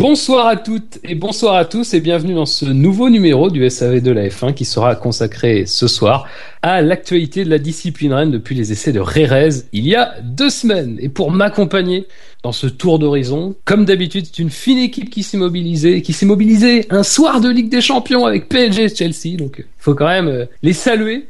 Bonsoir à toutes et bonsoir à tous et bienvenue dans ce nouveau numéro du SAV de la F1 qui sera consacré ce soir à l'actualité de la discipline reine depuis les essais de Rérez il y a deux semaines. Et pour m'accompagner dans ce tour d'horizon, comme d'habitude, c'est une fine équipe qui s'est mobilisée, qui s'est mobilisée un soir de Ligue des Champions avec PSG Chelsea. Donc il faut quand même euh, les saluer.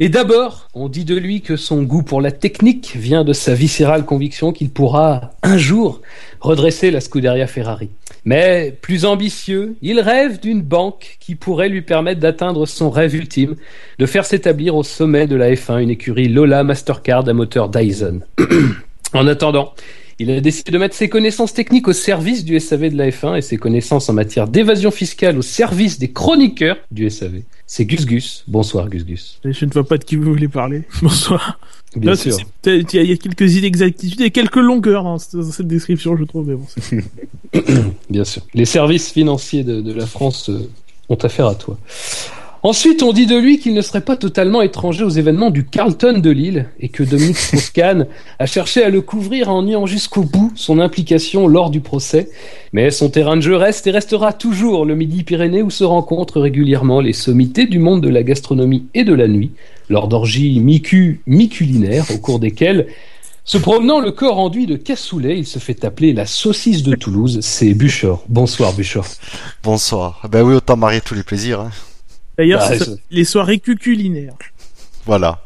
Et d'abord, on dit de lui que son goût pour la technique vient de sa viscérale conviction qu'il pourra un jour redresser la Scuderia Ferrari. Mais plus ambitieux, il rêve d'une banque qui pourrait lui permettre d'atteindre son rêve ultime, de faire s'établir au sommet de la F1 une écurie Lola Mastercard à moteur Dyson. en attendant, il a décidé de mettre ses connaissances techniques au service du SAV de la F1 et ses connaissances en matière d'évasion fiscale au service des chroniqueurs du SAV. C'est Gus Gus. Bonsoir Gus Gus. Je ne vois pas de qui vous voulez parler. Bonsoir. Bien Là, sûr. Il y, a- il y a quelques inexactitudes et quelques longueurs dans cette, dans cette description, je trouve. Mais bon, c'est- Bien sûr. Les services financiers de, de la France euh, ont affaire à toi. Ensuite, on dit de lui qu'il ne serait pas totalement étranger aux événements du Carlton de Lille et que Dominique Strauss-Kahn a cherché à le couvrir en niant jusqu'au bout son implication lors du procès. Mais son terrain de jeu reste et restera toujours le Midi-Pyrénées où se rencontrent régulièrement les sommités du monde de la gastronomie et de la nuit, lors d'orgies mi-cu, mi-culinaires au cours desquelles se promenant le corps enduit de cassoulet, il se fait appeler la saucisse de Toulouse. C'est Buchor. Bonsoir Buchor. Bonsoir. Ben oui, autant marier tous les plaisirs. hein. D'ailleurs, Bah, les soirées cuculinaires. Voilà.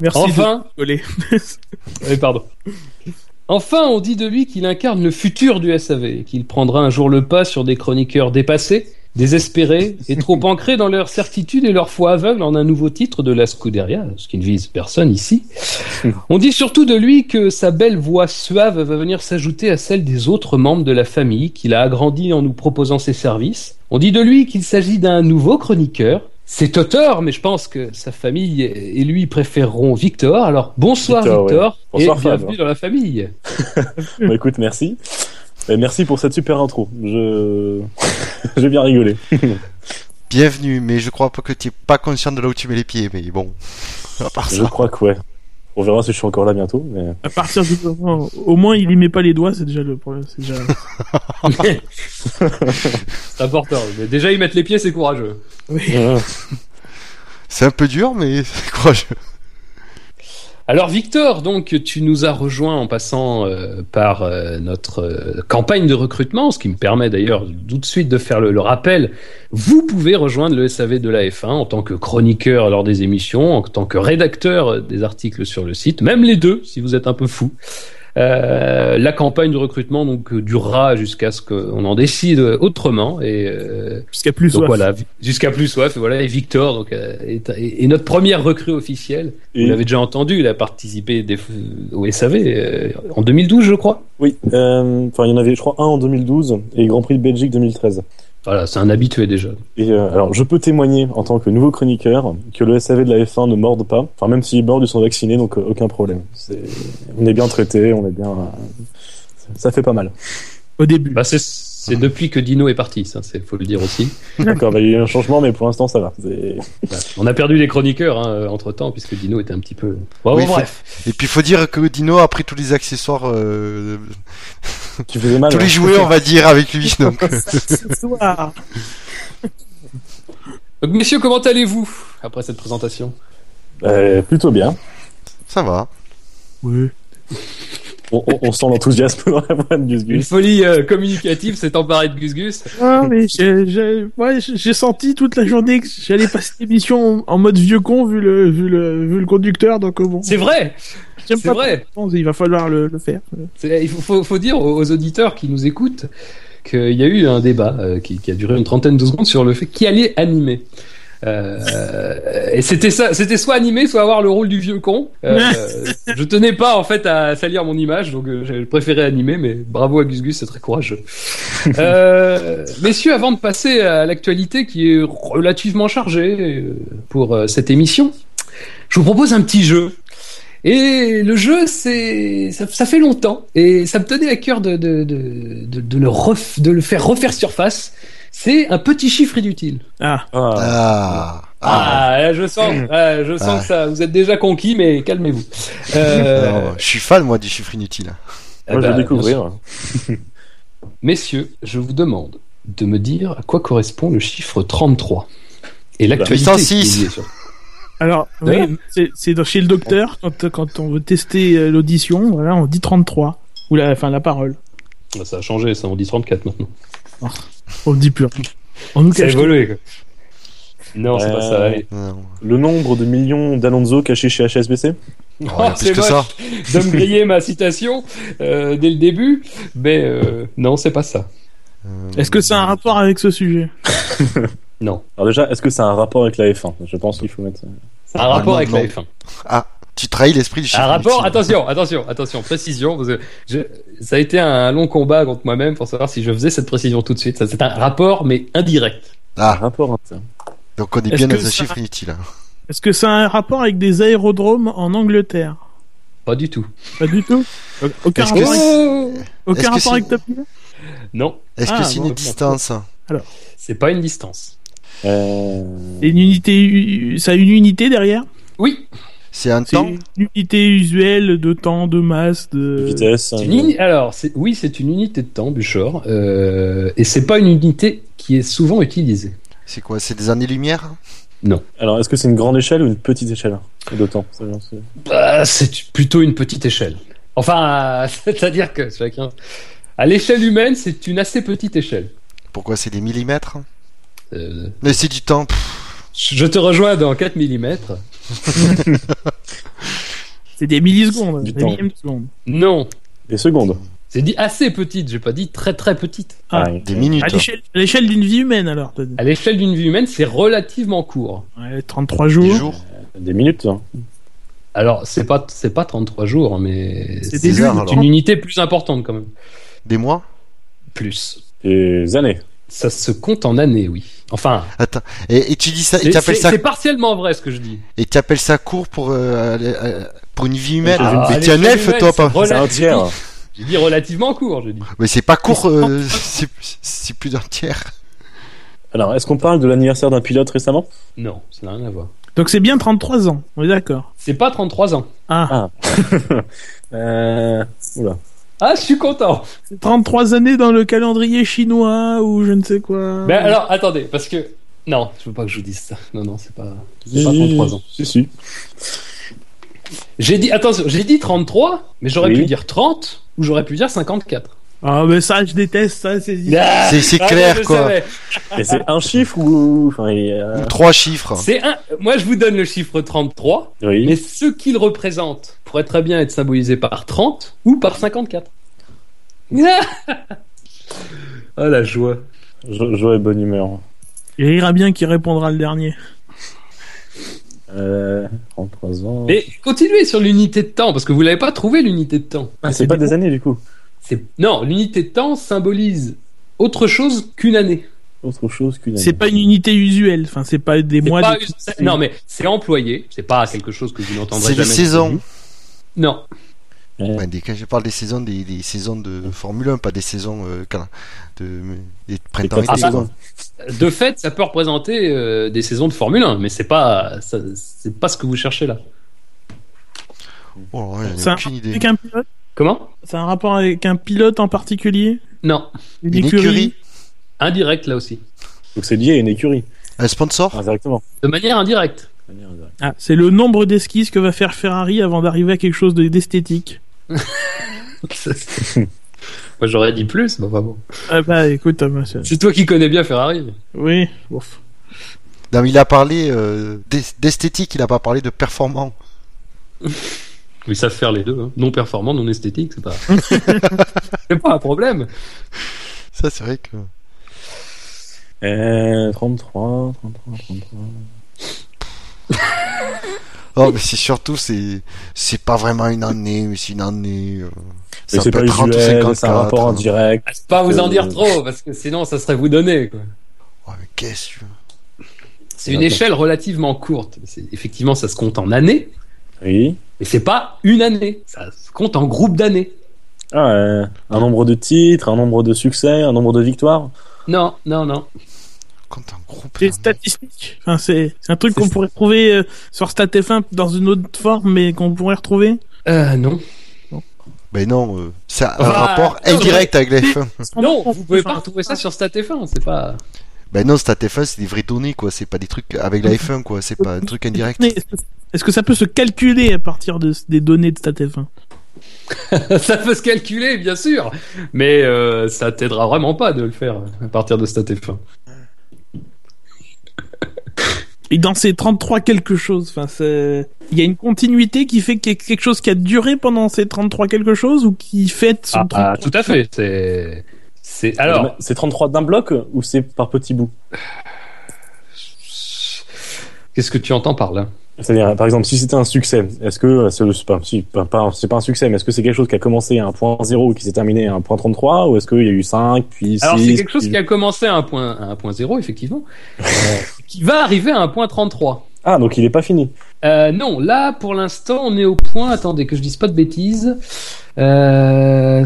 Merci Enfin, de rigoler. oui, pardon. Enfin, on dit de lui qu'il incarne le futur du SAV, et qu'il prendra un jour le pas sur des chroniqueurs dépassés, désespérés et trop ancrés dans leur certitude et leur foi aveugle en un nouveau titre de la Scuderia, ce qui ne vise personne ici. On dit surtout de lui que sa belle voix suave va venir s'ajouter à celle des autres membres de la famille qu'il a agrandi en nous proposant ses services. On dit de lui qu'il s'agit d'un nouveau chroniqueur. C'est auteur, mais je pense que sa famille et lui préféreront Victor. Alors bonsoir Victor. Bonsoir, et bienvenue dans la famille. Bah écoute, merci. Et merci pour cette super intro. Je j'ai bien rigolé. Bienvenue, mais je crois pas que tu es pas conscient de là où tu mets les pieds, mais bon. À part Je ça. crois que ouais. On verra si je suis encore là bientôt. Mais... À partir du moment, au moins, il y met pas les doigts, c'est déjà le problème. C'est déjà. C'est important. Mais déjà y mettre les pieds, c'est courageux. Oui. C'est un peu dur, mais c'est courageux. Alors Victor, donc tu nous as rejoint en passant euh, par euh, notre euh, campagne de recrutement, ce qui me permet d'ailleurs tout de suite de faire le, le rappel. Vous pouvez rejoindre le SAV de la F1 en tant que chroniqueur lors des émissions, en tant que rédacteur des articles sur le site, même les deux si vous êtes un peu fou. Euh, la campagne de recrutement donc durera jusqu'à ce qu'on en décide autrement et euh, Jusqu'à plus donc soif. voilà jusqu'à plus soif et voilà et Victor donc euh, est, est- est notre première recrue officielle. Vous Et- l'avez déjà entendu, il a participé des, au SAV euh, en 2012, je crois. Oui. euh, Enfin, il y en avait, je crois, un en 2012 et Grand Prix de Belgique 2013. Voilà, c'est un habitué déjà. Et euh, alors, je peux témoigner en tant que nouveau chroniqueur que le SAV de la F1 ne morde pas. Enfin, même s'ils mordent, ils sont vaccinés, donc euh, aucun problème. On est bien traité, on est bien. Ça fait pas mal. Au début. Bah, c'est, c'est depuis que Dino est parti, ça, c'est faut le dire aussi. D'accord, bah, il y a eu un changement, mais pour l'instant, ça va. On a perdu les chroniqueurs hein, entre temps, puisque Dino était un petit peu. Bon, Oui, bon, bref. Et puis il faut dire que Dino a pris tous les accessoires, euh, Tu faisais mal. tous hein. les jouets, on va dire, avec lui. Donc, Ce soir. Donc, messieurs, comment allez-vous après cette présentation? Euh, plutôt bien. ça va. Oui. On, on- on sent l'enthousiasme dans la voix de Gus Une Gus. folie euh, communicative s'est emparée de Gus Gus. Ah, mais j'ai, j'ai, ouais, senti toute la journée que j'allais passer l'émission en mode vieux con vu le, vu le, vu le conducteur, donc euh, bon. C'est vrai, c'est vrai. Il va falloir le, le faire. Il faut, faut- faut dire aux, aux auditeurs qui nous écoutent qu'il y a eu un débat euh, qui, qui a duré une trentaine de secondes sur le fait qui allait animer. Euh, et c'était ça, c'était soit animer, soit avoir le rôle du vieux con. Euh, je tenais pas en fait à salir mon image, donc euh, j'ai préféré animer, mais bravo à Gus Gus, c'est très courageux. Euh, messieurs, avant de passer à l'actualité qui est relativement chargée euh, pour cette émission, je vous propose un petit jeu. Et le jeu, c'est ça, ça fait longtemps et ça me tenait à cœur de de de de, de le ref- de le faire refaire surface. C'est un petit chiffre inutile. Ah. Ah, Ah. Ah, là, je sens, ah, je sens Ah. que ça, vous êtes déjà conquis, mais calmez-vous. Euh, Non, je suis fan, moi, du chiffre inutile. eh moi, je ben, vais découvrir. Messieurs, je vous demande de me dire à quoi correspond le chiffre 33. Et l'actualité. 806. qui est liée sur- Alors, oui, c'est- chez le docteur, quand, quand on veut tester euh, l'audition, voilà, on dit 33. Ou la, enfin, la parole. Ah, Ça a changé, ça, on dit 34 maintenant. On dit plus. On nous Ça a cache. évolué, quoi. Non, c'est pas ça, Euh, allez. Le nombre de millions d'Alonso cachés chez HSBC Oh, plus c'est que moche ça. de me griller ma citation euh, dès le début, mais euh, non, c'est pas ça. Euh, Est-ce que c'est un rapport avec ce sujet Non. Alors déjà, est-ce que ça a un rapport avec la F1 Je pense qu'il faut mettre ça. C'est un Ah, rapport non, avec non. la F1. Ah, tu trahis l'esprit du chiffre. Un rapport, attention, attention, attention, précision, parce que je- ça a été un long combat contre moi-même pour savoir si je faisais cette précision tout de suite. C'est un rapport, mais indirect. Un Ah, rapport hein, ça. donc on est bien dans un ça- chiffre inutile. hein. Est-ce que ça a un rapport avec des aérodromes en Angleterre? Pas du tout. Pas du tout? Aucun Est-ce que rapport, avec, c'est- aucun rapport c'est- avec Top Gear Non, Est-ce Ah, que c'est bon, une distance c'est pas une distance. Euh... C'est une unité, ça a une unité derrière? Oui, C'est un C'est temps une unité usuelle de temps, de masse, de... Vitesse. une uni- alors c'est- oui, c'est une unité de temps, Buchor, euh, et c'est pas une unité qui est souvent utilisée. C'est quoi C'est des années-lumière? Alors, est-ce que c'est une grande échelle ou une petite échelle de temps? Bah, c'est plutôt une petite échelle. Enfin, c'est-à-dire que chacun, à l'échelle humaine, c'est une assez petite échelle. Pourquoi c'est des millimètres? Euh, Mais c'est du temps. pff, je te rejoins dans 4 mm. C'est des millisecondes, des de. Non, Des secondes. c'est dit assez petite. J'ai pas dit très très petite. Ah, oui. Des minutes. À l'échelle, d'une vie humaine, alors. À l'échelle d'une vie humaine, c'est relativement court. Ouais, 33 jours. Des jours. Des minutes. hein. Alors, c'est pas c'est pas 33 jours, mais C'est alors. une unité plus importante quand même. Des mois Plus. Des années. Ça se compte en années, oui. Enfin, Attends. Et, et tu dis ça, et c'est tu appelles c'est- ça, c'est partiellement vrai ce que je dis. et tu appelles ça court pour euh, aller- euh, pour une vie humaine? Ah, mais t'es un elfe, toi, pas? C'est un tiers. J'ai dit relativement court, je dis. Mais c'est pas court. euh, c'est plus d'un tiers. Alors, est-ce qu'on parle de l'anniversaire d'un pilote récemment? Non, ça n'a rien à voir. Donc c'est bien 33 ans, on est d'accord. C'est pas 33 ans. Ah, euh... Oula. Ah, je suis content. c'est 33 années dans le calendrier chinois ou je ne sais quoi. Mais alors, attendez, parce que non, je veux pas que je vous dise ça. Non, non, c'est pas, c'est pas 33 ans. Si, si. J'ai dit, attention, j'ai dit 33, mais j'aurais Oui. pu dire 30 ou j'aurais pu dire 54. Ah, mais ça, je déteste ça. C'est... Ah, C'est- ah, clair, quoi. c'est un chiffre ou. Enfin, Ou trois chiffres. C'est un. Moi, je vous donne le chiffre 33, Oui. mais ce qu'il représente pourrait très bien être symbolisé par 30 ou par 54. Ah la joie. Jo- Joie et bonne humeur. Il rira bien qui répondra le dernier. Euh, 33 ans. Mais continuez sur l'unité de temps parce que vous l'avez pas trouvé l'unité de temps. Ah, c'est pas des années du coup. C'est non, l'unité de temps symbolise autre chose qu'une année. Autre chose qu'une année. C'est pas une unité usuelle. Enfin, c'est pas des C'est mois. pas c'est- non mais c'est employé, c'est pas quelque chose que vous n'entendrez C'est jamais. des saisons. Non, Ouais. Ouais, des- quand je parle des saisons, des, des saisons de Formule 1, pas des saisons euh, de, des printemps saisons. quoi. de fait, ça peut représenter euh, des saisons de Formule 1, mais c'est pas ça- c'est pas ce que vous cherchez là. Oh, ouais, C'est aucune idée. avec un pilote Comment? C'est un rapport avec un pilote en particulier? Non, Une, Une écurie, écurie indirect là aussi. Donc c'est lié à une écurie. Un sponsor? Indirectement. De manière indirecte. Ah, c'est le nombre d'esquisses que va faire Ferrari avant d'arriver à quelque chose de- d'esthétique. Moi j'aurais dit plus, mais enfin bon. Ah bah écoute, Thomas, c'est- toi qui connais bien Ferrari. oui, ouf. Non, il a parlé euh, d'es- d'esthétique, il a pas parlé de performant. Ils savent faire les deux, hein. non performant, non esthétique, c'est pas. c'est pas un problème. Ça, c'est vrai que. Euh, 33, 33, 33. Oh, mais c'est surtout, c'est, c'est pas vraiment une année, mais c'est une année. euh, Mais Ça c'est peut pas être 30 ou usuel, 54. c'est un rapport indirect. Ah, c'est pas vous en dire trop, parce que sinon ça serait vous donner. Quoi. Ouais, mais qu'est-ce que C'est une échelle relativement courte. C'est- Effectivement, ça se compte en années, Oui. mais c'est pas une année. Ça se compte en groupe d'années. Ah, euh, un nombre de titres, un nombre de succès, un nombre de victoires. Non, non, non. Quand un groupe. C'est statistique. Enfin, c'est un truc qu'on pourrait trouver euh, sur StatF1 dans une autre forme, mais qu'on pourrait retrouver. Euh, non. Ben non, euh, c'est un rapport non, indirect avec la F1. Non, vous pouvez pas retrouver ça sur StatF1, c'est pas. Ben non, Stat F1, c'est des vraies données, quoi. C'est pas des trucs avec la F1, quoi. C'est pas un truc indirect. Mais Est-ce que- ça peut se calculer à partir de, des données de StatF1 ça peut se calculer, bien sûr, mais euh, ça t'aidera vraiment pas de le faire à partir de StatF1. Et dans ces 33 quelque chose, enfin, il y a une continuité qui fait qu'il y a quelque chose qui a duré pendant ces 33 quelque chose ou qui fête son Ah, ah, 33? tout à fait. C'est, c'est alors. C'est 33 d'un bloc ou c'est par petits bouts? Qu'est-ce que tu entends par là? C'est-à-dire, par exemple, si c'était un succès, est-ce que euh, c'est pas, si, pas, pas- c'est pas un succès, mais est-ce que c'est quelque chose qui a commencé à un point 0 et qui s'est terminé à un point 33 ou est-ce qu'il y a eu 5 puis 6 Alors c'est quelque chose qui a commencé à un point, à un point zéro, effectivement, euh, qui va arriver à un point 33. Ah, donc il est pas fini. Euh, non, là pour l'instant on est au point. Attendez que je dise pas de bêtises. Euh...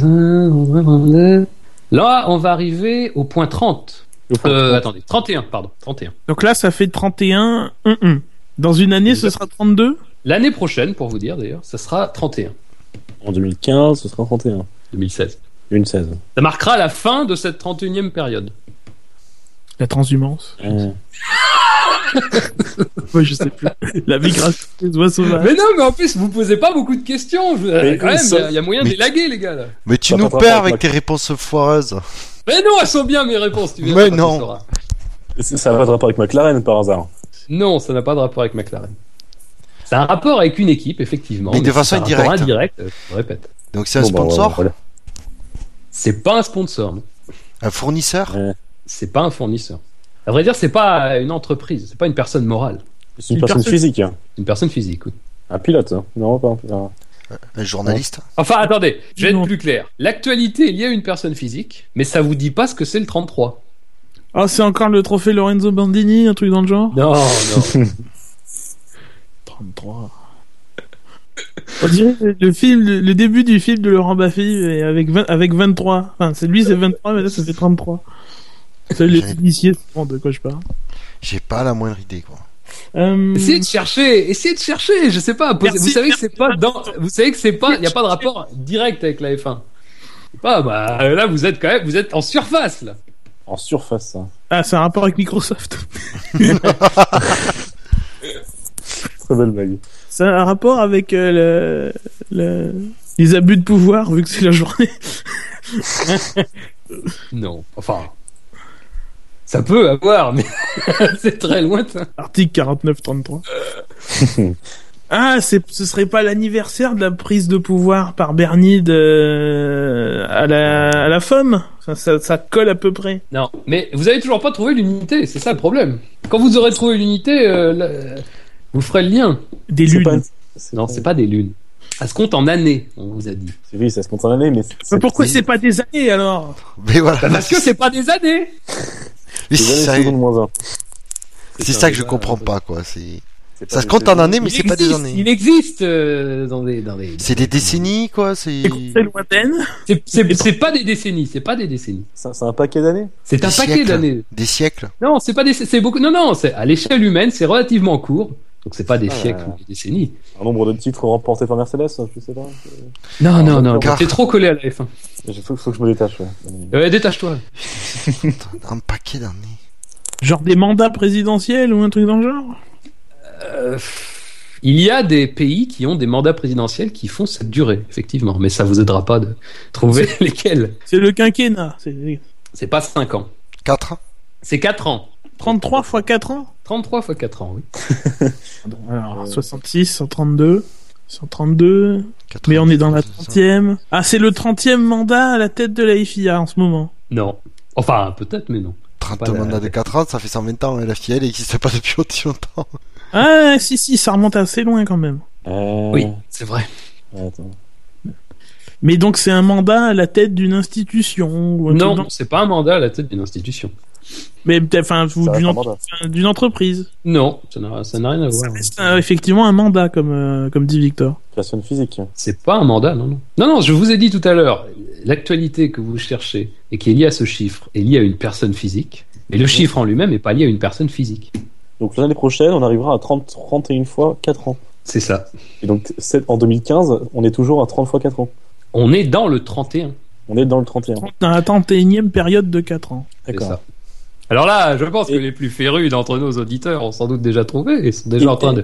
Là on va arriver au point 30. Le point Euh, 30. attendez, 31, pardon, 31. Donc là, ça fait 31. hum, hum. Dans une année, ce sera 32 L'année prochaine, pour vous dire d'ailleurs, ça sera 31, En 2015, ce sera 31. 2016. Une 16. Ça marquera la fin de cette 31e période. La transhumance. Euh, Ouais, je sais plus. La migration des oies sauvages. Mais non, mais en plus vous posez pas beaucoup de questions. Je- Mais quand même, il y, ça- a- il y a moyen mais- d'élaguer les gars là. Mais tu Ça nous pas de perds avec tes réponses foireuses. Mais non, elles sont bien mes réponses. Tu verras Mais non. ça n'a pas de rapport avec McLaren par hasard. Non, ça n'a pas de rapport avec McLaren. C'est un rapport avec une équipe, effectivement. Mais de c'est façon indirecte. indirect, euh, je répète. Donc c'est un Bon, bah, sponsor, voilà. C'est pas un sponsor, non. un fournisseur. Euh, C'est pas un fournisseur. À vrai dire, c'est pas une entreprise, c'est pas une personne morale. C'est une Une personne personne- physique. hein. Une personne physique, oui. Un pilote. hein. Non, pas un pilote. Un journaliste. Enfin, attendez, je vais être plus clair. L'actualité, il y a une personne physique, mais ça vous dit pas ce que c'est le 33. Ah, c'est encore le trophée Lorenzo Bandini, un truc dans le genre? Non, non. 33. On dirait le- le film, le, le début du film de Laurent Baffy avec, 20 avec 23. Enfin, c'est lui, c'est 23, mais là, ça fait 33. Ça, les J'ai- initiés savent de quoi je parle. J'ai pas la moindre idée, quoi. Euh, essayez de chercher, essayez de chercher, je sais pas. posez- Merci, vous savez que c'est pas dans, vous savez que c'est pas, il y a pas de rapport direct avec la F1. C'est Pas, bah, là, vous êtes quand même, vous êtes en surface, là. En surface. ça. Ah, c'est un rapport avec Microsoft. Très belle blague. C'est un rapport avec euh, le, le- les abus de pouvoir, vu que c'est la journée. Non, enfin, ça peut avoir, mais c'est très lointain. Article 49-33. ah, c'est, ce serait pas l'anniversaire de la prise de pouvoir par Bernie de, à la, à la FOM ça, ça, ça colle à peu près. Non, mais vous avez toujours pas trouvé l'unité, c'est ça le problème. Quand vous aurez trouvé l'unité, euh, vous ferez le lien. Des C'est lunes. pas- Non, c'est pas des lunes. Ça se compte en années, on vous a dit. C'est oui, ça se compte en année, mais c'est- Mais pourquoi c'est pas des années alors? Mais voilà. Parce que c'est pas des années. Mais c'est ça, que je comprends pas, quoi. C'est, ça se compte en années, mais il c'est pas des existe, années. il existe euh, dans des, dans des. C'est des décennies, quoi. C'est. Lointaine. C'est, pas des décennies, c'est pas des décennies. C'est un paquet d'années C'est un paquet d'années. Des siècles. Non, c'est pas des, c'est beaucoup. Non, non, c'est à l'échelle humaine, c'est relativement court. Donc c'est pas des Ah, siècles ou des décennies. Un nombre de titres remportés par Mercedes Je sais pas. Non, Ah, non, non, t'es trop collé à la F1. Il faut, faut que je me détache. Ouais. Ouais, détache-toi. Un paquet d'années. Genre des mandats présidentiels ou un truc dans le genre? Euh, il y a des pays qui ont des mandats présidentiels qui font cette durée, effectivement, mais ça vous aidera pas de trouver lesquels. C'est le quinquennat. C'est C'est pas 5 ans, 4 c'est 4 ans. 33 fois 4 ans? 33 fois 4 ans, oui. Alors, Euh. 66, 132, 132. Mais on est dans la 30e. Ah, c'est le 30e mandat à la tête de la FIA en ce moment. Non. Enfin, peut-être, mais non. 30 Pas la- mandats de 4 ans, ça fait 120 ans, et la fille, elle n'existe pas depuis aussi longtemps. Ah, si, si, ça remonte assez loin quand même. Euh... Oui, c'est vrai. Attends. Mais donc, c'est un mandat à la tête d'une institution ou Non, dans- c'est pas un mandat à la tête d'une institution. Mais peut-être, enfin, d'une en- entreprise. Non, ça n'a rien à voir. C'est un- effectivement un mandat, comme, euh, comme dit Victor. Personne physique. C'est pas un mandat, non, non. Non, non, je vous ai dit tout à l'heure, l'actualité que vous cherchez et qui est liée à ce chiffre est liée à une personne physique, mais le chiffre en lui-même n'est pas lié à une personne physique. Donc l'année prochaine, on arrivera à 30, 31 fois 4 ans. C'est ça. Et donc en 2015, on est toujours à 30 fois 4 ans. On est dans le 31. On est dans le 31. Dans la 31e période de 4 ans. C'est D'accord. Alors là, je pense que les plus férus d'entre nos auditeurs ont sans doute déjà trouvé et sont déjà Et- en train de.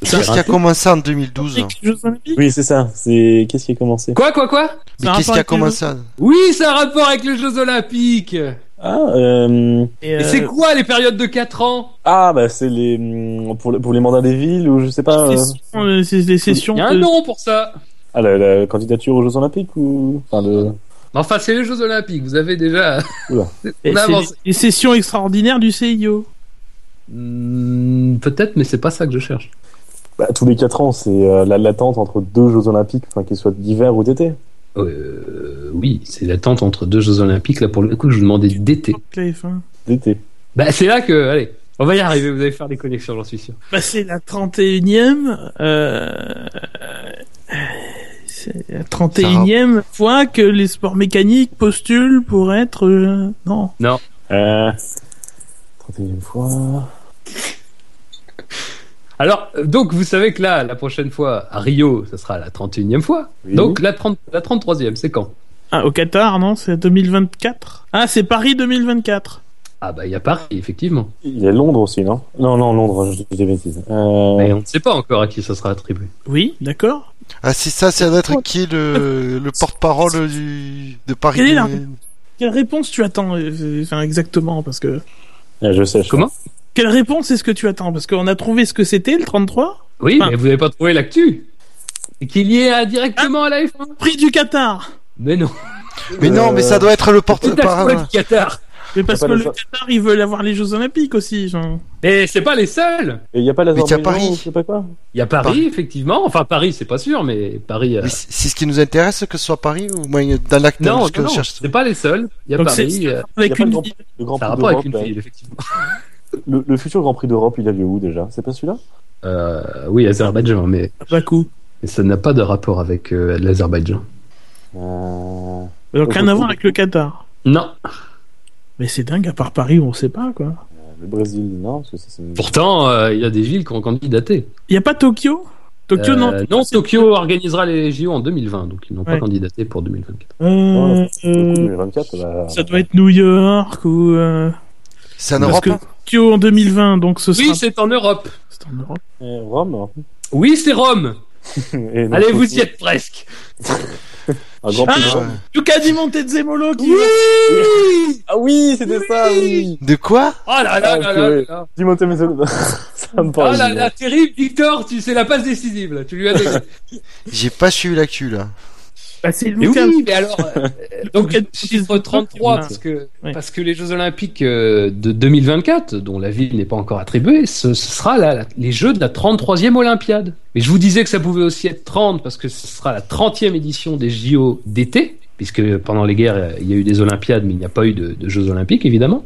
Qu'est-ce qui a commencé en 2012 Avec les Jeux Olympiques Oui, c'est ça. C'est qu'est-ce qui a commencé? Quoi, quoi, quoi? Mais qu'est-ce qui a les commencé en- Oui, c'est un rapport avec les Jeux Olympiques. Ah, euh... Et, Et euh, c'est quoi les périodes de 4 ans? Ah, bah c'est les hum, pour les, pour les mandats des villes ou je sais pas. euh, euh, c'est les sessions. Il y a un de- nom pour ça. Ah, la, la candidature aux Jeux Olympiques ou? Enfin le. Enfin, c'est les Jeux Olympiques. Vous avez déjà. et On c'est avance. les, les sessions extraordinaires du CIO. Hmm, Peut-être, mais c'est pas ça que je cherche. Bah, tous les 4 ans, c'est euh, la l'attente entre deux Jeux Olympiques, enfin qu'ils soient d'hiver ou d'été. Euh, oui, c'est l'attente entre deux Jeux Olympiques. Là, pour le coup, je vous demandais d'été. F1. D'été. Bah, c'est là que. Allez, on va y arriver. Vous allez faire des connexions, j'en suis sûr. Bah, c'est la 31e. Euh... C'est la 31e fois que les sports mécaniques postulent pour être. euh, Non. Euh... 31e fois. Alors, donc, vous savez que là, la prochaine fois, à Rio, ça sera la 31e fois. Oui. Donc, la, 30, la 33e, c'est quand? Ah, au Qatar, non C'est 2024 Ah, c'est Paris 2024. Ah, bah, il y a Paris, effectivement. Il y a Londres aussi, non? Non, non, Londres, je dis des bêtises. Euh... Mais on ne sait pas encore à qui ça sera attribué. Oui, d'accord. Ah, c'est ça, ça doit être qui le, le porte-parole du, de Paris Quelle est la- Quelle réponse tu attends euh, Enfin, exactement, parce que. Ah, je sais. je sais. Comment Quelle réponse est-ce que tu attends? Parce qu'on a trouvé ce que c'était, le 33 Oui, mais vous n'avez pas trouvé l'actu? Et qu'il y est à- directement à la F1 Prix du Qatar Mais non. Mais non, mais ça doit être le C'est porte-parole. du Qatar. Mais parce pas que le Qatar, ils veulent avoir les Jeux Olympiques aussi. Genre. Mais c'est pas les seuls. Et il n'y a pas Mais il y a Paris. ou je sais pas quoi Il y a Paris, Paris. effectivement. Enfin, Paris, c'est pas sûr, mais Paris. euh, c'est ce qui nous intéresse que ce soit Paris ou moins dans l'acte Non, non, on non, cherche. c'est pas les seuls. Il y a Donc Paris. euh, Il y a Avec pas le une ville. le Grand Ça a Prix rapport avec d'Europe. une là. ville, effectivement. Le, le futur Grand Prix d'Europe, il a lieu où déjà? C'est pas celui-là? Euh, oui, Azerbaïdjan, mais, Bakou. mais ça n'a pas de rapport avec euh, l'Azerbaïdjan. euh... Donc rien à voir avec le Qatar. Non. Mais c'est dingue, à part Paris, on sait pas quoi. Le Brésil, non parce que ça, c'est- Pourtant, euh, il y a des villes qui ont candidaté. Il y a pas Tokyo? Tokyo, Euh, non. non, Tokyo organisera les JO en 2020, donc ils n'ont pas Ouais. candidaté pour 2024. Euh, euh, 2024, bah... ça doit être New York ou. Euh... C'est en Parce Europe. que hein Tokyo en 2020, donc ce sera. Oui, c'est en Europe. c'est en Europe. Et Rome Oui, c'est Rome. Allez, c'est- vous y êtes presque. Un Grand Ah, de Rome. Luca Di Montezemolo qui. Oui Ah oui, c'était ça, oui De quoi Oh là là Ah, là là là. Messages. Ça me Oh parle. là là, terrible, Victor, tu c'est la passe décisive là, tu lui as donné. J'ai pas suivi l'actu là. Bah, c'est mais Luca. oui, mais alors euh, donc Luca- chiffre 33 Ouais. parce que Ouais. parce que les Jeux Olympiques euh, de 2024 dont la ville n'est pas encore attribuée, ce, ce sera la- la- les Jeux de la 33e Olympiade. Mais je vous disais que ça pouvait aussi être 30 parce que ce sera la 30e édition des JO d'été puisque pendant les guerres euh, il y a eu des Olympiades mais il n'y a pas eu de, de Jeux Olympiques évidemment.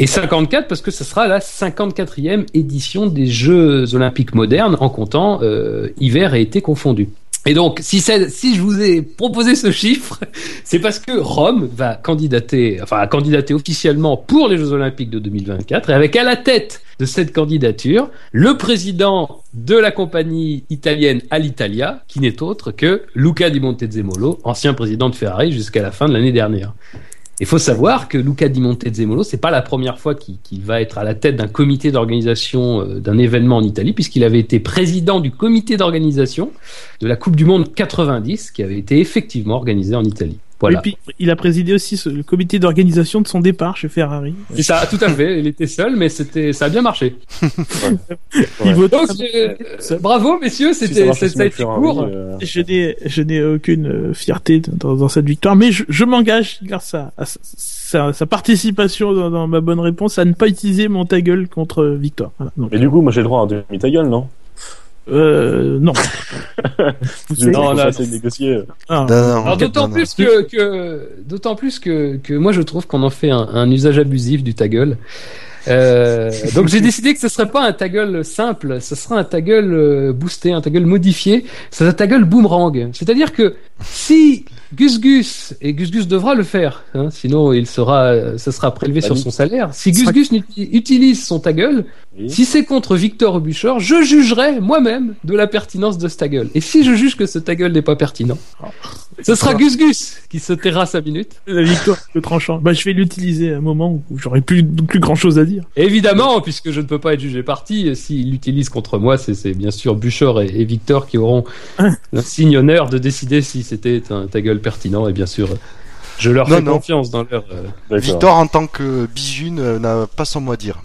Et 54 parce que ce sera la 54e édition des Jeux Olympiques modernes en comptant euh, hiver et été confondus. Et donc, si, si je vous ai proposé ce chiffre, c'est parce que Rome va candidater, enfin, a candidaté officiellement pour les Jeux Olympiques de 2024, et avec à la tête de cette candidature, le président de la compagnie italienne Alitalia, qui n'est autre que Luca Di Montezemolo, ancien président de Ferrari jusqu'à la fin de l'année dernière. Il faut savoir que Luca Di Montezemolo, c'est pas la première fois qu'il va être à la tête d'un comité d'organisation euh, d'un événement en Italie, puisqu'il avait été président du comité d'organisation de la Coupe du Monde 90, qui avait été effectivement organisée en Italie. Voilà. Et puis, il a présidé aussi ce- le comité d'organisation de son départ chez Ferrari. C'est ça, tout à fait. Il était seul, mais c'était, ça a bien marché. Il Donc, euh, bravo, messieurs, Si ça c'était, marche ça, a été court. euh, Je n'ai, je n'ai aucune euh, fierté dans, dans cette victoire, mais je, je m'engage, grâce à, à sa, sa- sa participation dans, dans ma bonne réponse, à ne pas utiliser mon ta gueule contre Victor. Voilà. Donc, Mais du coup, moi j'ai le droit à un demi ta gueule, non? Euh, non. Non, là, de négocier. Ah. Alors d'autant plus que, que d'autant plus que, que moi je trouve qu'on en fait un, un usage abusif du ta gueule. Euh, donc j'ai décidé que ce serait pas un ta gueule simple, ce sera un ta gueule euh, boosté, un ta gueule modifié, c'est un ta gueule boomerang. C'est-à-dire que si Gus Gus et Gus Gus devra le faire, hein, sinon il sera, ça sera prélevé sur son salaire. Si Gus Gus utilise son ta gueule, Oui. si c'est contre Victor Buchor, je jugerai moi-même de la pertinence de ce ta gueule. Et si je juge que ce ta gueule n'est pas pertinent, Ce sera Gus Gus qui se taira sa minute. La victoire, le tranchant. Bah, je vais l'utiliser à un moment où j'aurai plus, plus grand chose à dire. Évidemment, puisque je ne peux pas être jugé parti, s'il l'utilise contre moi, c'est bien sûr Buchor et, et, Victor qui auront l'insigne honneur de décider si c'était un ta gueule pertinent. Et bien sûr, je leur Non, fais non. confiance dans leur. euh. Victor, en tant que bijune, euh, n'a pas son mot à dire.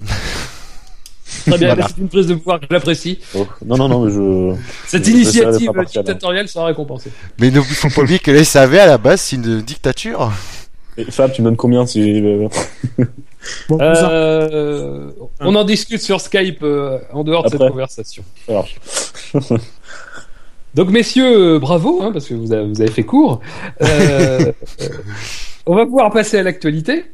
Très bien, Voilà. c'est une prise de pouvoir que j'apprécie. Oh, Non, non, non, mais je. Cette Je- initiative dictatoriale sera récompensée. Mais ne faut pas oublier que les SAV, à la base, c'est une dictature. Et Fab, tu me donnes combien si. Bon, Euh, on en discute sur Skype euh, en dehors de cette conversation. Donc messieurs, bravo, hein, parce que vous avez, vous avez fait court. Euh, on va pouvoir passer à l'actualité.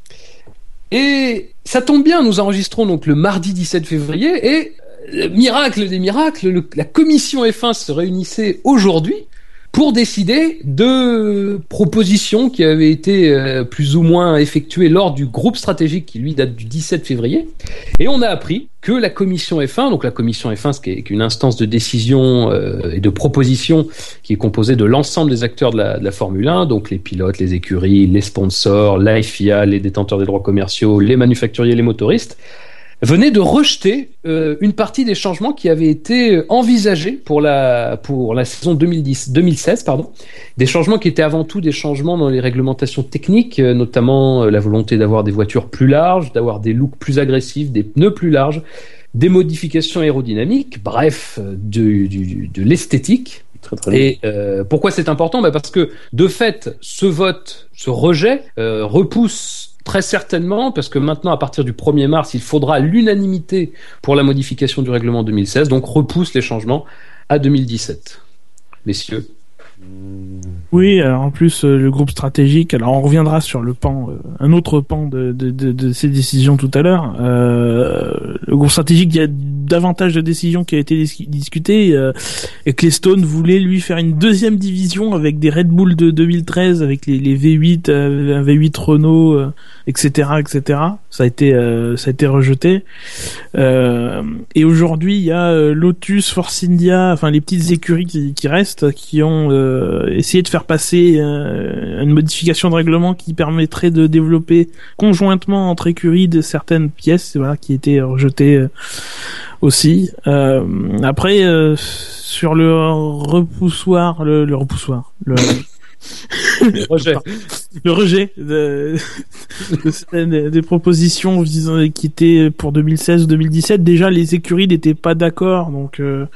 Et ça tombe bien, nous enregistrons donc le mardi 17 février et euh, miracle des miracles, le- la commission F1 se réunissait aujourd'hui pour décider de propositions qui avaient été euh, plus ou moins effectuées lors du groupe stratégique qui lui date du 17 février. Et on a appris que la commission F1, donc la commission F1, ce qui est une instance de décision euh, et de proposition qui est composée de l'ensemble des acteurs de la, de la Formule 1, donc les pilotes, les écuries, les sponsors, la FIA, les détenteurs des droits commerciaux, les manufacturiers, les motoristes, venait de rejeter euh, une partie des changements qui avaient été envisagés pour la pour la saison 2010 2016 pardon. Des changements qui étaient avant tout des changements dans les réglementations techniques euh, notamment euh, la volonté d'avoir des voitures plus larges d'avoir des looks plus agressifs des pneus plus larges des modifications aérodynamiques bref euh, du, du- de l'esthétique. Très très bien. et euh, pourquoi c'est important? Bah Parce que de fait, ce vote, ce rejet euh, repousse très certainement, parce que maintenant, à partir du 1er mars, il faudra l'unanimité pour la modification du règlement 2016, donc repousse les changements à 2017. Messieurs. Oui, alors en plus euh, le groupe stratégique. Alors on reviendra sur le pan, euh, un autre pan de, de, de, de ces décisions tout à l'heure. Euh, le groupe stratégique, il y a davantage de décisions qui a été dis- discutées. Euh, Ecclestone voulait lui faire une deuxième division avec des Red Bull de 2013, avec les, les V8, euh, un V8 Renault, euh, etc., etc. Ça a été, euh, ça a été rejeté. Euh, et aujourd'hui, il y a euh, Lotus, Force India, enfin les petites écuries qui, qui restent, qui ont euh, essayé de faire passer euh, une modification de règlement qui permettrait de développer conjointement entre écuries de certaines pièces, voilà, qui étaient rejetées euh, aussi. Euh, après, euh, sur le repoussoir, le, le repoussoir, le, Rejet. le rejet de, de des propositions visant- qui étaient pour 2016 ou 2017. Déjà, les écuries n'étaient pas d'accord, donc euh,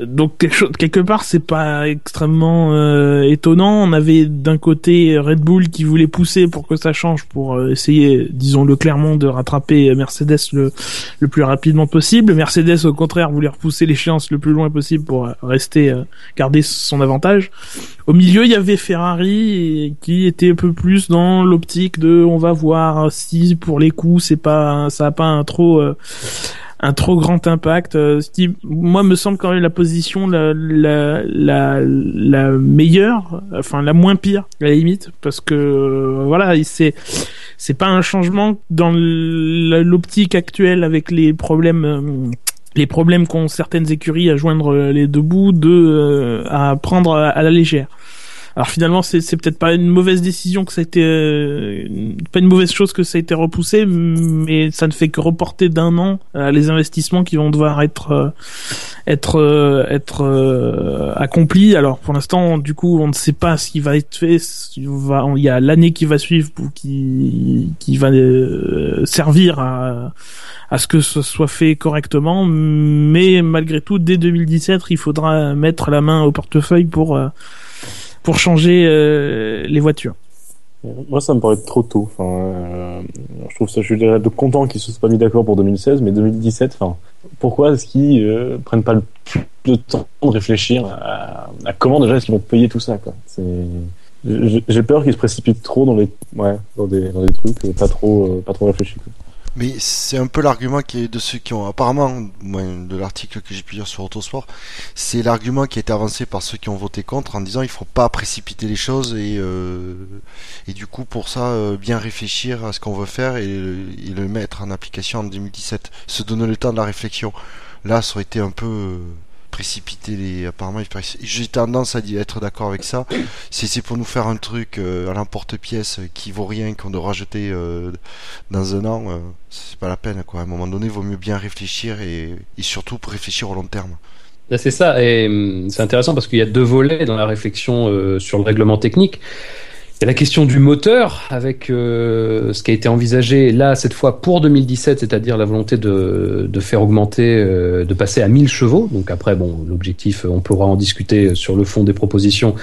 donc quelque, part c'est pas extrêmement euh, étonnant. On avait d'un côté Red Bull qui voulait pousser pour que ça change, pour euh, essayer, disons-le clairement, de rattraper Mercedes le le plus rapidement possible. Mercedes au contraire voulait repousser l'échéance le plus loin possible pour euh, rester euh, garder son avantage. Au milieu, il y avait Ferrari qui était un peu plus dans l'optique de on va voir si pour les coups c'est pas ça a pas un trop euh, un trop grand impact. euh, Ce qui moi me semble quand même la position la la la, la meilleure, enfin la moins pire à la limite parce que euh, voilà c'est c'est pas un changement dans l'optique actuelle avec les problèmes euh, les problèmes qu'ont certaines écuries à joindre les deux bouts de euh, à prendre à la légère. Alors finalement, c'est peut-être pas une mauvaise décision que ça a été, euh, pas une mauvaise chose que ça a été repoussé, mais ça ne fait que reporter d'un an euh, les investissements qui vont devoir être euh, être euh, être euh, accomplis. Alors pour l'instant, du coup, on ne sait pas ce qui va être fait. Il y a l'année qui va suivre pour qui qui va servir à à ce que ce soit fait correctement, mais malgré tout, dès 2017, il faudra mettre la main au portefeuille pour pour changer euh, les voitures. Moi, ça me paraît trop tôt. Enfin, euh, je trouve ça, je suis content qu'ils se soient pas mis d'accord pour 2016, mais 2017, enfin, pourquoi est-ce qu'ils euh, prennent pas le, le temps de réfléchir à, comment déjà est-ce qu'ils vont payer tout ça, j'ai peur qu'ils se précipitent trop dans les, ouais, dans des, dans des trucs euh, pas trop, pas trop réfléchis. Mais c'est un peu l'argument qui est de ceux qui ont apparemment, de l'article que j'ai pu lire sur Autosport, c'est l'argument qui a été avancé par ceux qui ont voté contre en disant il faut pas précipiter les choses et euh, et du coup pour ça euh, bien réfléchir à ce qu'on veut faire et, et le mettre en application en 2017, se donner le temps de la réflexion. Là, ça aurait été un peu euh, précipiter les. Apparemment, j'ai tendance à être d'accord avec ça. Si c'est pour nous faire un truc euh, à l'emporte-pièce qui vaut rien, qu'on doit rajouter euh, dans un an, c'est pas la peine. Quoi. À un moment donné, il vaut mieux bien réfléchir et, et surtout réfléchir au long terme. C'est ça, et hum, c'est intéressant parce qu'il y a deux volets dans la réflexion sur le règlement technique. Il y a la question du moteur avec euh, ce qui a été envisagé là cette fois pour 2017, c'est-à-dire la volonté de, faire augmenter, euh, de passer à 1000 chevaux. Donc après, bon, l'objectif, on pourra en discuter sur le fond des propositions.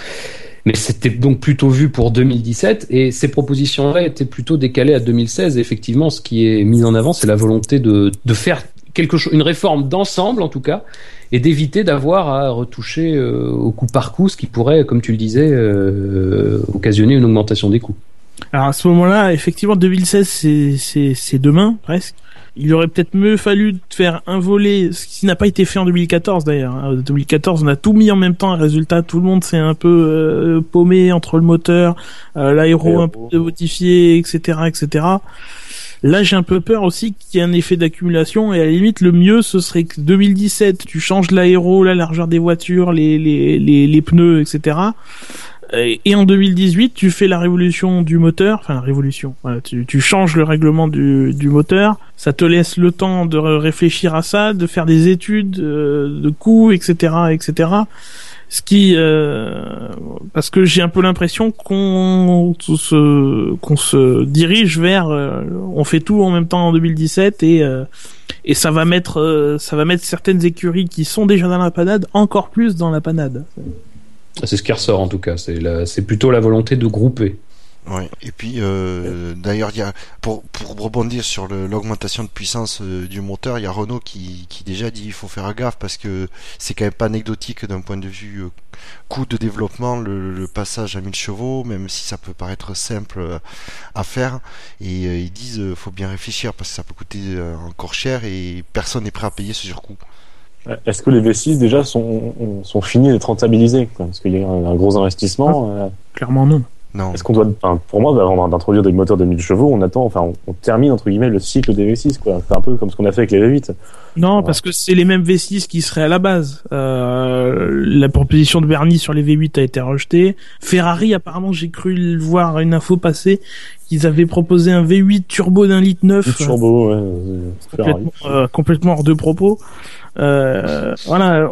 Mais c'était donc plutôt vu pour 2017 et ces propositions-là étaient plutôt décalées à 2016. effectivement, ce qui est mis en avant, c'est la volonté de faire quelque chose, une réforme d'ensemble en tout cas, et d'éviter d'avoir à retoucher euh, au coup par coup, ce qui pourrait, comme tu le disais, euh, occasionner une augmentation des coûts. Alors à ce moment-là, effectivement, 2016, c'est c'est demain presque. Il aurait peut-être mieux fallu faire un volet, ce qui n'a pas été fait en 2014 d'ailleurs. En 2014, on a tout mis en même temps. Résultat, tout le monde s'est un peu euh, paumé entre le moteur, l'aéro un peu modifié, etc., etc. Là, j'ai un peu peur aussi qu'il y ait un effet d'accumulation et à la limite, le mieux, ce serait que 2017, tu changes l'aéro, la largeur des voitures, les, les, les, les pneus, etc. Et en 2018, tu fais la révolution du moteur, enfin la révolution, tu, changes le règlement du, moteur, ça te laisse le temps de réfléchir à ça, de faire des études euh, de coûts, etc., etc. Ce qui, euh, parce que j'ai un peu l'impression qu'on se qu'on se dirige vers, euh, on fait tout en même temps en 2017 et euh, et ça va mettre ça va mettre certaines écuries qui sont déjà dans la panade encore plus dans la panade. C'est ce qui ressort en tout cas. C'est plutôt la volonté de grouper. Ouais. Et puis, euh, d'ailleurs, pour pour rebondir sur l'augmentation de puissance euh, du moteur, il y a Renault qui, déjà dit il faut faire gaffe parce que c'est quand même pas anecdotique d'un point de vue euh, coût de développement le, passage à 1000 chevaux, même si ça peut paraître simple euh, à faire. Et ils disent faut bien réfléchir parce que ça peut coûter encore cher et personne n'est prêt à payer ce surcoût. Est-ce que les V6 déjà sont, sont finis d'être rentabilisés Parce qu'il y a un, gros investissement. Ah, clairement non. Non. Est-ce qu'on doit, enfin, pour moi, avant d'introduire des moteurs de 1000 chevaux, on attend, enfin, on, termine entre guillemets le cycle des V6, quoi. C'est un peu comme ce qu'on a fait avec les V8. Non, parce que c'est les mêmes V6 qui seraient à la base. Euh, la proposition de Bernie sur les V8 a été rejetée. Ferrari, apparemment, j'ai cru voir une info passer qu'ils avaient proposé un V8 turbo d'un litre neuf. Turbo, ouais. Complètement, euh, complètement hors de propos. Euh, voilà,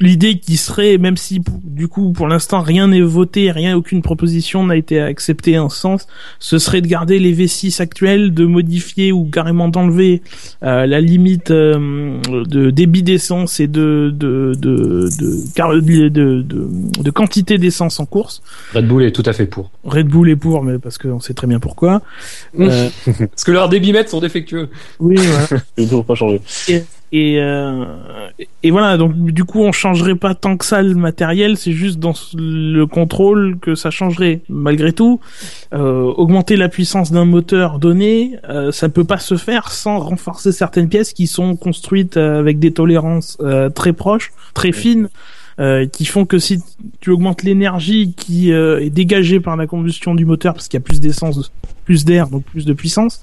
l'idée qui serait, même si du coup pour l'instant rien n'est voté, rien, aucune proposition n'a été acceptée en ce sens, ce serait de garder les V6 actuels, de modifier ou carrément d'enlever euh, la limite euh, de débit d'essence et de de de de, de, de, quantité d'essence en course. Red Bull est tout à fait pour. Red Bull est pour, mais parce qu'on sait très bien pourquoi. parce que leurs débitmètres sont défectueux. Oui, voilà. Ils n'ont pas changé. Et, euh, et voilà, donc du coup, on changerait pas tant que ça le matériel, c'est juste dans le contrôle que ça changerait. Malgré tout, euh, augmenter la puissance d'un moteur donné, euh, ça peut pas se faire sans renforcer certaines pièces qui sont construites euh, avec des tolérances euh, très proches, très fines. Euh, qui font que si tu augmentes l'énergie qui est dégagée par la combustion du moteur, parce qu'il y a plus d'essence, plus d'air, donc plus de puissance,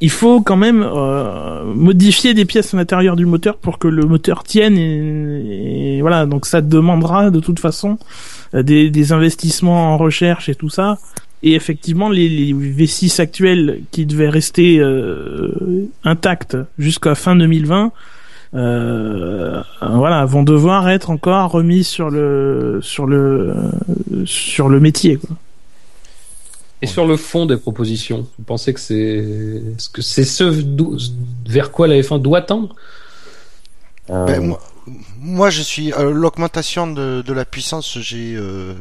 il faut quand même euh, modifier des pièces à l'intérieur du moteur pour que le moteur tienne et, voilà donc ça demandera de toute façon euh, des, investissements en recherche et tout ça et effectivement les, les V6 actuels qui devaient rester euh, intacts jusqu'à fin 2020 euh, voilà vont devoir être encore remis sur le sur le sur le métier. Et sur le fond des propositions, vous pensez que c'est ce que c'est ce vers quoi la F1 doit tendre? Euh, ben, moi, je suis euh, l'augmentation de, de, la puissance. J'ai, euh,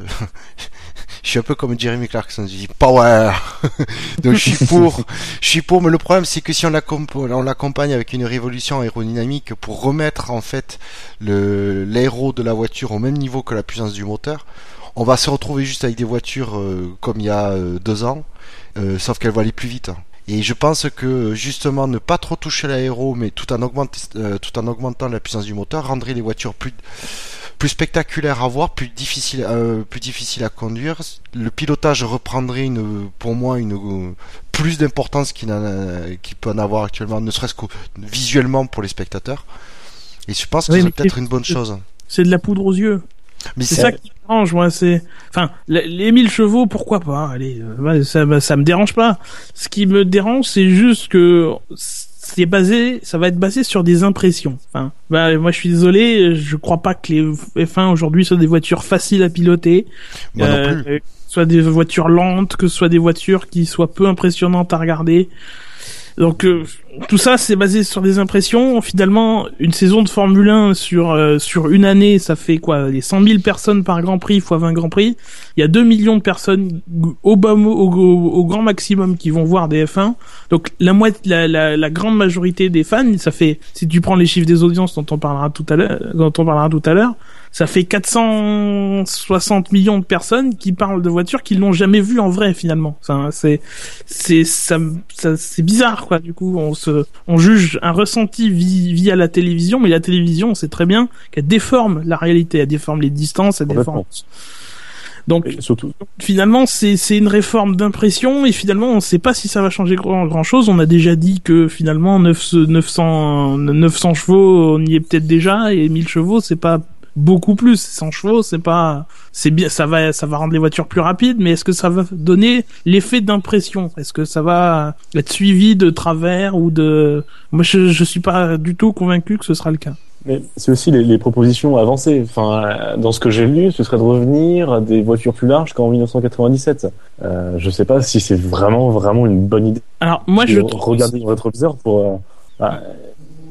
je suis un peu comme Jeremy Clarkson. Je dis power. Donc je suis pour, je suis pour. Mais le problème, c'est que si on l'accompagne avec une révolution aérodynamique pour remettre en fait l'aéro de la voiture au même niveau que la puissance du moteur, on va se retrouver juste avec des voitures euh, comme il y a euh, deux ans, euh, sauf qu'elles vont aller plus vite. Et je pense que justement ne pas trop toucher l'aéro, mais tout en, tout en augmentant la puissance du moteur, rendrait les voitures plus plus spectaculaires à voir, plus difficile, plus difficile à conduire. Le pilotage reprendrait une, pour moi une plus d'importance qu'il, qu'il peut en avoir actuellement, ne serait-ce que visuellement pour les spectateurs. Et je pense que Oui, c'est peut-être une bonne chose. C'est de la poudre aux yeux. Mais C'est ça qui dérange, moi. C'est, enfin, les les 1000 chevaux, pourquoi pas Allez, euh, ouais, ça, bah, ça me dérange pas. Ce qui me dérange, c'est juste que c'est basé, ça va être basé sur des impressions. Enfin, bah, moi, je suis désolé, je crois pas que les F1 aujourd'hui soient des voitures faciles à piloter. moi non Euh, plus. que ce soit des voitures lentes, que ce soit des voitures qui soient peu impressionnantes à regarder. Donc euh, tout ça c'est basé sur des impressions. Finalement, une saison de Formule 1 sur euh, sur une année, ça fait quoi Les 100 000 personnes par Grand Prix fois 20 Grand Prix. Il y a 2 millions de personnes au, bas au, grand maximum qui vont voir des F1. Donc la la, la, la grande majorité des fans, ça fait si tu prends les chiffres des audiences dont on parlera tout à l'heure, dont on parlera tout à l'heure, ça fait 460 millions de personnes qui parlent de voitures qu'ils n'ont jamais vues en vrai finalement. Enfin, c'est c'est ça, ça- c'est bizarre quoi. Du coup, on se on juge un ressenti vi- via la télévision, mais la télévision, on sait très bien qu'elle déforme la réalité, elle déforme les distances, elle déforme. Donc surtout, finalement, c'est c'est une réforme d'impression et finalement, on ne sait pas si ça va changer grand, grand chose. On a déjà dit que finalement 900 900 900 chevaux, on y est peut-être déjà et 1000 chevaux, c'est pas beaucoup plus. 100 chevaux, c'est pas c'est bien ça va ça va rendre les voitures plus rapides, mais est-ce que ça va donner l'effet d'impression? Est-ce que ça va être suivi de travers ou de Moi, je je suis pas du tout convaincu que ce sera le cas. mais c'est aussi les, les propositions avancées. Enfin, euh, dans ce que j'ai lu, ce serait de revenir à des voitures plus larges qu'en 1997. Euh, je sais pas si c'est vraiment, vraiment une bonne idée. Alors moi, je trouve regarder le rétroviseur pour. euh, bah,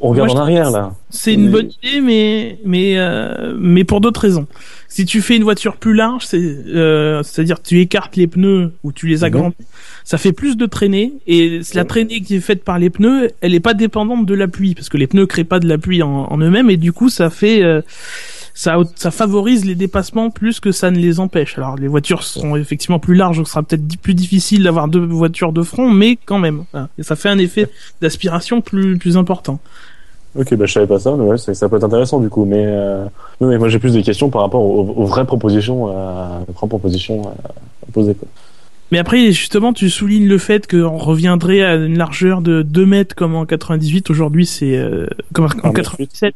on regarde Moi, en arrière là. C'est une Mais- bonne idée, mais mais euh, mais pour d'autres raisons. Si tu fais une voiture plus large, c'est euh, c'est-à-dire tu écartes les pneus ou tu les Mhm. agrandis, ça fait plus de traînée et la traînée qui est faite par les pneus, elle est pas dépendante de la pluie parce que les pneus créent pas de la pluie en, en eux-mêmes et du coup ça fait euh, ça ça favorise les dépassements plus que ça ne les empêche. Alors les voitures seront effectivement plus larges, donc ce sera peut-être plus difficile d'avoir deux voitures de front, mais quand même, voilà. et ça fait un effet d'aspiration plus plus important. Ok, bah je savais pas ça, mais ouais, ça, ça peut être intéressant du coup. Mais, euh, oui, mais moi j'ai plus des questions par rapport aux, aux vraies propositions, euh, aux vraies propositions euh, à poser. Quoi. Mais après, justement, tu soulignes le fait qu'on reviendrait à une largeur de 2 mètres comme en 98. Aujourd'hui, c'est euh, comme en Un mètre 97.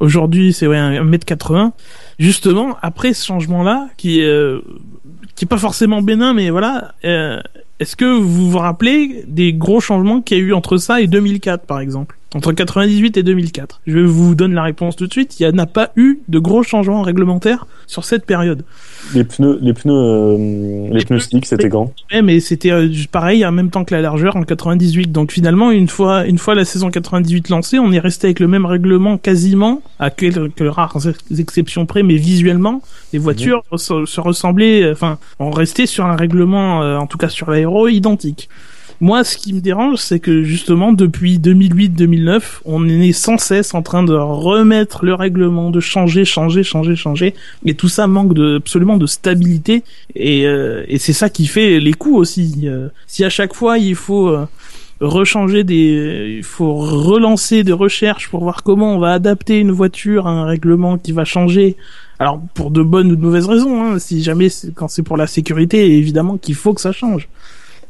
Aujourd'hui, c'est ouais, 1 mètre 80. Justement, après ce changement-là, qui euh, qui est pas forcément bénin, mais voilà. euh, Est-ce que vous vous rappelez des gros changements qu'il y a eu entre ça et 2004, par exemple? Entre 98 et 2004. Je vous donne la réponse tout de suite. Il n'y a pas eu de gros changements réglementaires sur cette période. Les pneus, les pneus, euh, les, Les pneus slick, c'était grand. Ouais, mais c'était euh, pareil en même temps que la largeur en 98. Donc finalement, une fois, une fois la saison 98 lancée, on est resté avec le même règlement quasiment, à quelques rares exceptions près, mais visuellement, les voitures se, se ressemblaient, euh, enfin, on restait sur un règlement, euh, en tout cas sur l'aéro, identique. Moi, ce qui me dérange, c'est que justement, depuis 2008-2009, on est sans cesse en train de remettre le règlement, de changer, changer, changer, changer, et tout ça manque de, absolument de stabilité, et, euh, et c'est ça qui fait les coups aussi. Euh, si à chaque fois il faut euh, rechanger des, il faut relancer des recherches pour voir comment on va adapter une voiture à un règlement qui va changer. Alors pour de bonnes ou de mauvaises raisons, hein, si jamais quand c'est pour la sécurité, évidemment qu'il faut que ça change.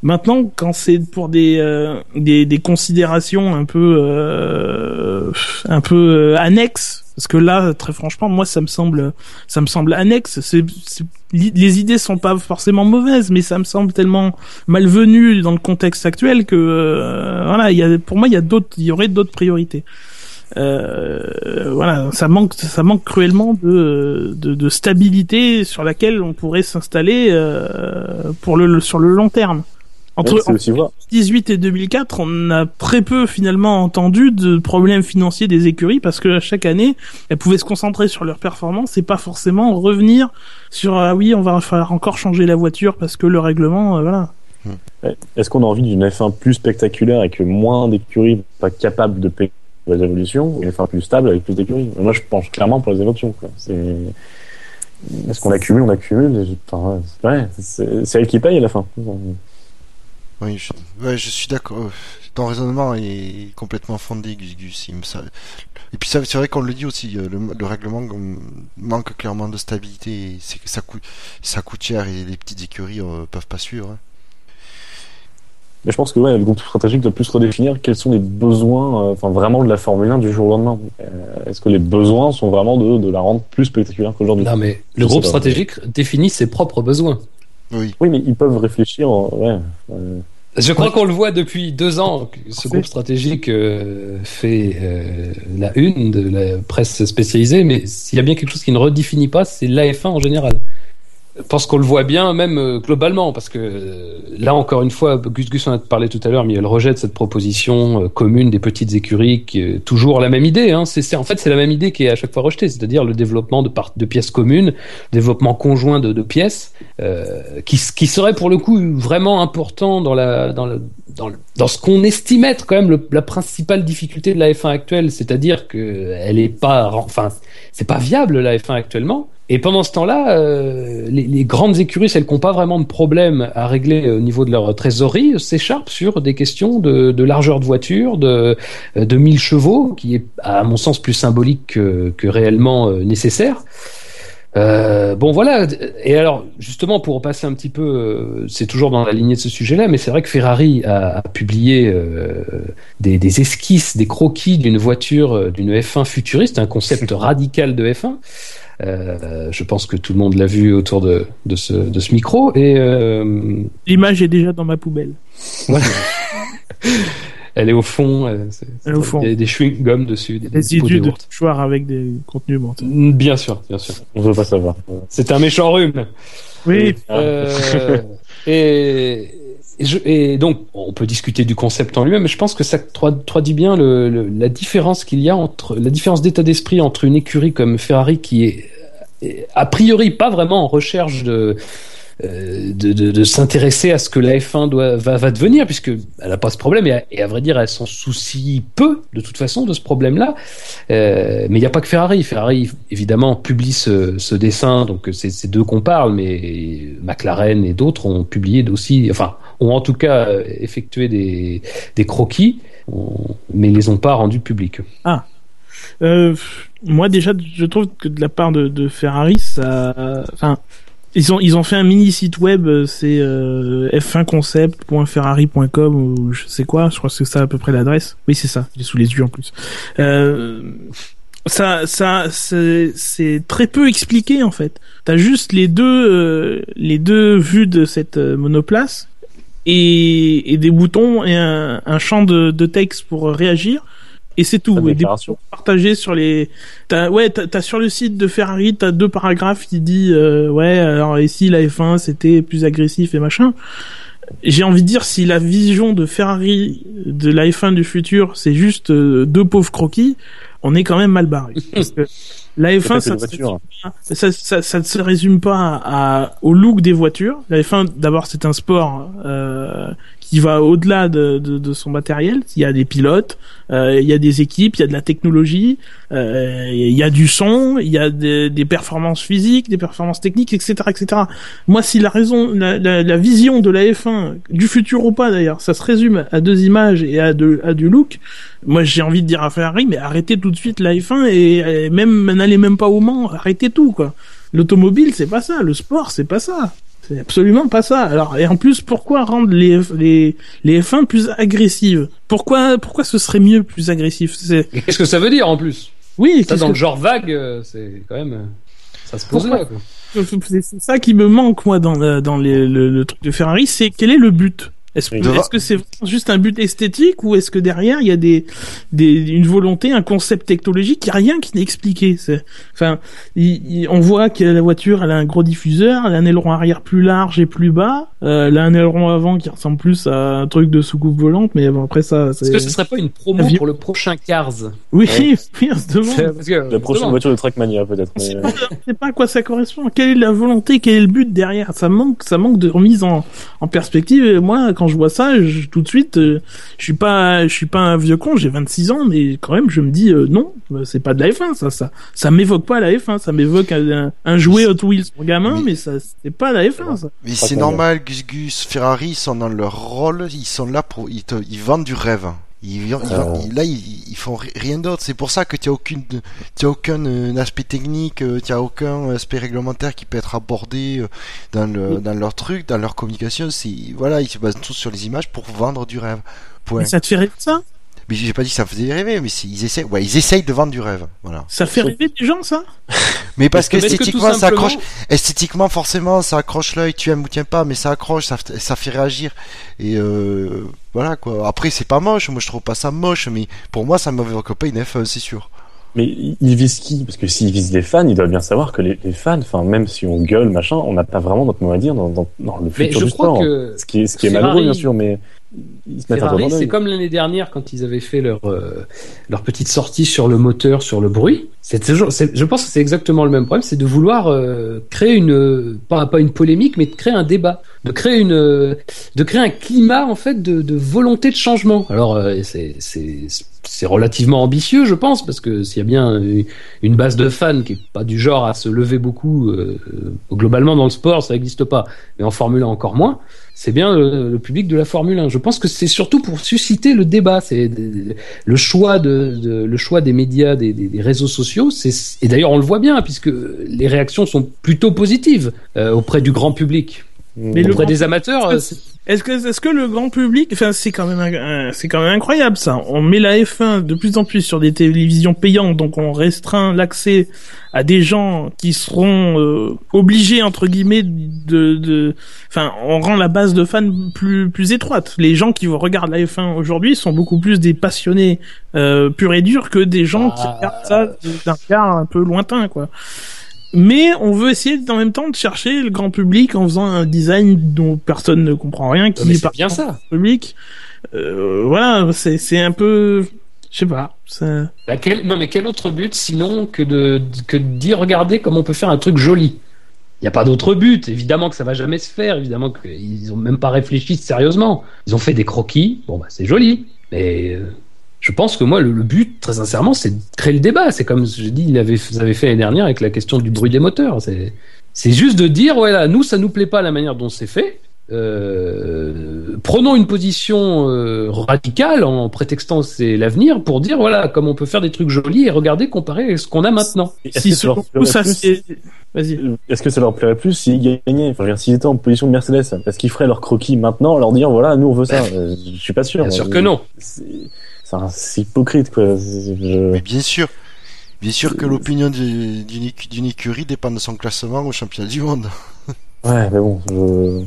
Maintenant, quand c'est pour des, euh, des des considérations un peu euh, un peu euh, annexes, parce que là, très franchement, moi, ça me semble ça me semble annexe. Les idées sont pas forcément mauvaises, mais ça me semble tellement malvenu dans le contexte actuel que euh, voilà, il y a pour moi, il y a d'autres, il y aurait d'autres priorités. Euh, voilà, ça manque, ça manque cruellement de, de, de stabilité sur laquelle on pourrait s'installer euh, pour le sur le long terme. Entre, Ouais, c'est aussi voir. 2018 et 2004, on a très peu finalement entendu de problèmes financiers des écuries parce que chaque année, elles pouvaient se concentrer sur leur performance et pas forcément revenir sur ah oui, on va falloir encore changer la voiture parce que le règlement, euh, voilà. Ouais. Est-ce qu'on a envie d'une F1 plus spectaculaire avec moins d'écuries pas capables de payer les évolutions ou une F1 plus stable avec plus d'écuries? Moi, je pense clairement pour les évolutions. quoi. C'est est-ce qu'on accumule, on accumule. Enfin, c'est c'est elle qui paye à la fin. Oui, je, ouais, je suis d'accord. Euh, Ton raisonnement est complètement fondé, Gus Et puis ça- c'est vrai qu'on le dit aussi, euh, le, le règlement euh, manque clairement de stabilité. et C'est que ça coûte, ça coûte cher et les petites écuries euh, peuvent pas suivre. hein. Mais je pense que ouais, le groupe stratégique doit plus redéfinir quels sont les besoins, euh, enfin vraiment de la Formule 1 du jour au lendemain. Euh, Est-ce que les besoins sont vraiment de, de la rendre plus spectaculaire qu'aujourd'hui? Non, mais le groupe pas. stratégique définit ses propres besoins. Oui. Oui, mais ils peuvent réfléchir. euh, Ouais. euh, Je crois qu'on le voit depuis deux ans. que Ce groupe stratégique euh, fait euh, la une de la presse spécialisée, mais s'il y a bien quelque chose qui ne redéfinit pas, c'est l'AF1 en général. Je pense qu'on le voit bien, même euh, globalement, parce que euh, là, encore une fois, Gus Gus en a parlé tout à l'heure, mais il rejette cette proposition euh, commune des petites écuries, qui est toujours la même idée. Hein. En fait, c'est la même idée qui est à chaque fois rejetée, c'est-à-dire le développement de, pièces communes, développement conjoint de, pièces, qui, serait pour le coup vraiment important dans ce qu'on estime être quand même la principale difficulté de la F1 actuelle, c'est-à-dire que elle pas, enfin, c'est pas viable la F1 actuellement. Et pendant ce temps-là, euh, les, grandes écuries, celles qui n'ont pas vraiment de problème à régler au niveau de leur trésorerie, s'écharpent sur des questions de, largeur de voiture, de, de 1000 chevaux, qui est à mon sens plus symbolique que, réellement euh, nécessaire. Euh, bon voilà, et alors justement pour passer un petit peu, euh, c'est toujours dans la lignée de ce sujet-là, mais c'est vrai que Ferrari a, publié euh, des, esquisses, des croquis d'une voiture, euh, d'une F1 futuriste, un concept radical de F1. Euh, je pense que tout le monde l'a vu autour de, de, ce, de ce micro et euh, L'image est déjà dans ma poubelle. elle est au fond. euh, c'est- Elle est au fond. Il y a des chewing-gums dessus, des, des pots de avec des contenus mentaux. Bien sûr, bien sûr. on veut pas savoir. C'est un méchant rhume. Oui, et, et, donc, on peut discuter du concept en lui-même, mais je pense que ça tra- traduit bien la différence qu'il y a entre la différence d'état d'esprit entre une écurie comme Ferrari qui est a priori pas vraiment en recherche de de, de, de s'intéresser à ce que la F1 doit, va, va devenir, puisque elle n'a pas ce problème, et à, vrai dire, elle s'en soucie peu, de toute façon, de ce problème-là. Euh, mais il n'y a pas que Ferrari. Ferrari, évidemment, publie ce, dessin, donc c'est ces deux qu'on parle, mais McLaren et d'autres ont publié aussi, enfin, ont en tout cas euh, effectué des, des croquis, mais les ont pas rendus publics. Euh, moi déjà, je trouve que de la part de, de Ferrari, ça, enfin, ils ont ils ont fait un mini site web, euh, c'est euh, f1concept.ferrari.com ou je sais quoi, je crois que c'est ça à peu près l'adresse. Oui, c'est ça, j'ai sous les yeux en plus. Euh, ça, ça, c'est très peu expliqué en fait. T'as juste les deux, euh, les deux vues de cette euh, monoplace et, et des boutons et un, un champ de, de texte pour réagir. Et c'est tout. Et des partagés sur les. T'as, ouais, t'as, t'as sur le site de Ferrari, t'as deux paragraphes qui dit euh, ouais, alors ici la F1 c'était plus agressif et machin. J'ai envie de dire si la vision de Ferrari de la F1 du futur c'est juste euh, deux pauvres croquis, on est quand même mal barré. La C'est F1 pas que ça, des voitures. ça, ça, ça ne se résume pas à, au look des voitures. La F1, d'abord, c'est un sport euh, qui va au-delà de, de, de son matériel. Il y a des pilotes, euh, il y a des équipes, il y a de la technologie, euh, il y a du son, il y a des, des performances physiques, des performances techniques, etc., etc. Moi, si la raison, la, la, la vision de la F1 du futur ou pas d'ailleurs, ça se résume à deux images et à, de, à du look. Moi, j'ai envie de dire à Ferrari, mais arrêtez tout de suite la F1 et, et même n'allez même pas au Mans, arrêtez tout quoi. L'automobile, c'est pas ça. Le sport, c'est pas ça. C'est absolument pas ça. Alors et en plus, pourquoi rendre les les les F1 plus agressives? Pourquoi pourquoi ce serait mieux plus agressif? C'est qu'est-ce que ça veut dire en plus? Oui, Ça, dans que- le genre vague, euh, c'est quand même. euh, Ça se pose Pourquoi là. quoi. c'est ça qui me manque moi dans le- dans les- le, le truc de Ferrari, c'est quel est le but? Est-ce que c'est juste un but esthétique ou est-ce que derrière il y a des, des une volonté, un concept technologique, il y a rien qui n'est expliqué? C'est, enfin, il- il- on voit que la voiture elle a un gros diffuseur, elle a un aileron arrière plus large et plus bas, euh, elle a un aileron avant qui ressemble plus à un truc de soucoupe volante, mais bon, après ça, Est-ce que ce serait pas une promo pour le prochain Cars? Oui, Ouais. oui, on se demande. Parce que, La prochaine voiture de Trackmania, peut-être. mais, C'est euh, pas, à quoi ça correspond. Quelle est la volonté, quel est le but derrière? Ça manque, ça manque de remise en, en perspective. Et moi, quand je vois ça, je, tout de suite, euh, je suis pas, je suis pas un vieux con. J'ai 26 ans, mais quand même, je me dis euh, non, euh, c'est pas de la F1. Ça, ça, ça m'évoque pas la F1. Ça m'évoque un, un jouet Hot Wheels pour gamin, mais ça, c'est pas la F1. Ça. Mais c'est normal, Gus Gus, Ferrari, ils sont dans leur rôle, ils sont là pour, ils, te, ils vendent du rêve. Ils, ils- Euh. ils- là, ils, ils font ri- rien d'autre. C'est pour ça que tu as aucune, tu as aucun euh, aspect technique, euh, tu as aucun aspect réglementaire qui peut être abordé euh, dans le, dans leur truc, dans leur communication. C'est voilà, ils se basent tous sur les images pour vendre du rêve. Point. Mais ça te fait rêver ça? Mais j'ai pas dit que ça faisait rêver, mais ils essaient, ouais, ils essayent de vendre du rêve. Voilà. Ça fait rêver des gens ça? Mais parce que esthétiquement, ça simplement- accroche. Esthétiquement, forcément, ça accroche l'œil. Tu aimes ou tu aimes pas, mais ça accroche, ça, ça fait réagir. Et euh, voilà quoi. Après, c'est pas moche. Moi, je trouve pas ça moche, mais pour moi, ça m'évoque pas une F1, c'est sûr. Mais ils visent qui? Parce que s'ils visent les fans, ils doivent bien savoir que les, les fans, enfin même si on gueule, machin, on n'a pas vraiment notre mot à dire dans, dans, dans le Mais futur je du crois sport. que Ce qui est, ce qui est malheureux bien sûr, mais Ferrari, c'est comme l'année dernière quand ils avaient fait leur euh, leur petite sortie sur le moteur, sur le bruit. C'est toujours, je pense que c'est exactement le même problème, c'est de vouloir euh, créer une pas pas une polémique, mais de créer un débat, de créer une euh, de créer un climat en fait de, de volonté de changement. Alors euh, c'est c'est relativement ambitieux, je pense, parce que s'il y a bien une- base de fans qui est pas du genre à se lever beaucoup, globalement dans le sport, ça n'existe pas, mais en Formule 1 encore moins c'est bien le, public de la Formule 1. Je pense que c'est surtout pour susciter le débat. C'est le choix des médias, des, réseaux sociaux. Et d'ailleurs on le voit bien puisque les réactions sont plutôt positives euh, auprès du grand public. Mais le auprès grand- des amateurs, euh, Est-ce que, est-ce que le grand public, enfin, c'est quand même, c'est quand même incroyable ça. On met la F1 de plus en plus sur des télévisions payantes, donc on restreint l'accès à des gens qui seront euh, obligés entre guillemets de, de, enfin, on rend la base de fans plus plus étroite. Les gens qui regardent la F1 aujourd'hui sont beaucoup plus des passionnés euh, purs et durs que des gens qui Ah. regardent ça d'un regard un peu lointain, quoi. Mais on veut essayer en même temps de chercher le grand public en faisant un design dont personne ne comprend rien, qui mais est bien ça. public. Euh, voilà, c'est c'est un peu, je sais pas. ça- Bah, quel- non mais quel autre but sinon que de que de dire regardez comment on peut faire un truc joli? Il n'y a pas d'autre but. Évidemment que ça va jamais se faire. Évidemment qu'ils ont même pas réfléchi sérieusement. Ils ont fait des croquis. Bon, bah, c'est joli. Mais euh, je pense que moi, le, le but, très sincèrement, c'est de créer le débat. C'est comme je dis, il avait, vous avez fait l'année dernière avec la question du bruit des moteurs. C'est, c'est juste de dire, voilà, nous, ça nous plaît pas la manière dont c'est fait. Euh, prenons une position euh, radicale en prétextant que c'est l'avenir pour dire voilà comme on peut faire des trucs jolis et regarder comparer avec ce qu'on a maintenant. Est-ce Si que ça leur vas-y. Est-ce que ça leur plairait plus s'ils gagnaient Enfin, s'ils étaient en position de Mercedes, est-ce qu'ils feraient leur croquis maintenant, leur dire voilà, nous on veut ça Euh, Je suis pas sûr. Bien sûr que non. C'est hypocrite quoi. Je- Mais bien sûr. Bien sûr que l'opinion de- d'une écu- d'une écurie dépend de son classement au championnat du monde. Ouais, mais bon, je.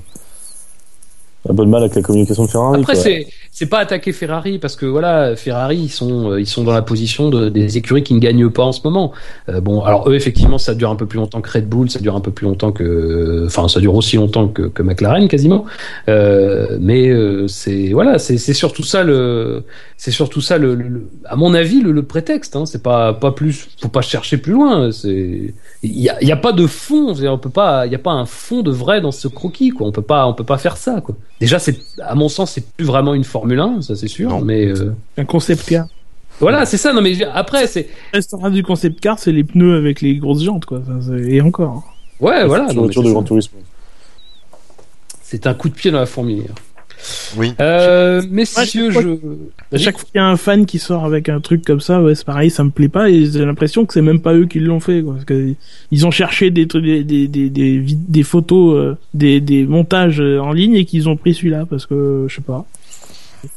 Un peu de mal avec la communication de Ferrari. Après, quoi. c'est c'est pas attaquer Ferrari parce que voilà, Ferrari ils sont euh, ils sont dans la position de, des écuries qui ne gagnent pas en ce moment. Euh, bon, alors eux effectivement ça dure un peu plus longtemps que Red Bull, ça dure un peu plus longtemps que, enfin ça dure aussi longtemps que, McLaren quasiment. Euh, mais c'est voilà, c'est surtout ça le c'est surtout ça le, à mon avis le, prétexte. Hein, c'est pas pas plus, faut pas chercher plus loin. C'est il y a, pas de fond, on peut pas, il y a pas un fond de vrai dans ce croquis quoi. On peut pas on peut pas faire ça quoi. Déjà c'est à mon sens c'est plus vraiment une Formule 1, ça c'est sûr. Non. Mais euh, Un concept car. voilà, c'est ça. Non, mais après, c'est. Restaurant du concept car, c'est les pneus avec les grosses jantes, quoi. Enfin, et encore. Ouais, voilà. C'est de. Grand Tourisme. C'est un coup de pied dans la fourmilière. Oui. Euh, messieurs, je. À chaque fois qu'il y a un fan qui sort avec un truc comme ça, ouais, c'est pareil, ça me plaît pas et j'ai l'impression que c'est même pas eux qui l'ont fait, quoi. Parce que ils ont cherché des trucs, des, des, des, des, vid- des photos, euh, des, des montages euh, en ligne et qu'ils ont pris celui-là parce que, je sais pas.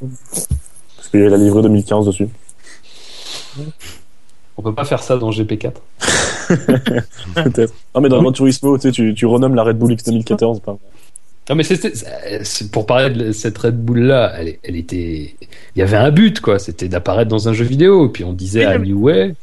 Parce qu'il y a la livrée 2015 dessus. On peut pas faire ça dans GP4. Peut-être. Non, mais dans Oui. Grand Turismo, tu sais, tu, tu renommes la Red Bull X 2014. pas- Non, mais c'est- Pour parler de cette Red Bull là, elle, elle était. Il y avait un but, quoi. C'était d'apparaître dans un jeu vidéo. Et puis on disait à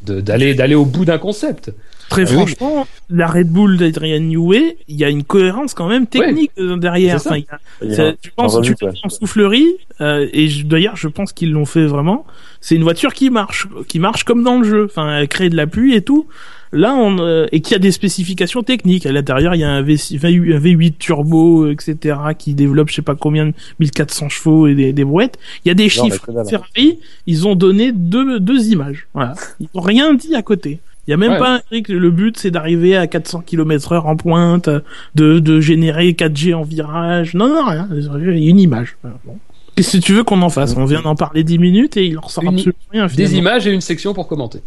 de- d'aller d'aller au bout d'un concept. Très Ah oui, franchement, la Red Bull d'Adrian Newey, il y a une cohérence quand même technique euh, derrière. Enfin, y a- Il y a Ça, un- je pense tu ouais. en soufflerie euh, et je- d'ailleurs je pense qu'ils l'ont fait vraiment. C'est une voiture qui marche, qui marche comme dans le jeu. Enfin, elle crée de la pluie et tout. Là, on euh, et qui a des spécifications techniques. À l'intérieur, il y a un, v, un V8 turbo, etc., qui développe je sais pas combien, de 1400 chevaux et des, des brouettes. Il y a des Non, chiffres. Ferrari, ils ont donné deux, deux images. Voilà. Ils ont rien dit à côté. Il y a même Ouais. pas un truc, le but c'est d'arriver à 400 km heure en pointe, de, de générer 4G en virage. Non, non, rien. Il y a une image. Bon. Qu'est-ce que tu veux qu'on en fasse On vient d'en parler 10 minutes et il en ressort Une- absolument rien. Des images et une section pour commenter.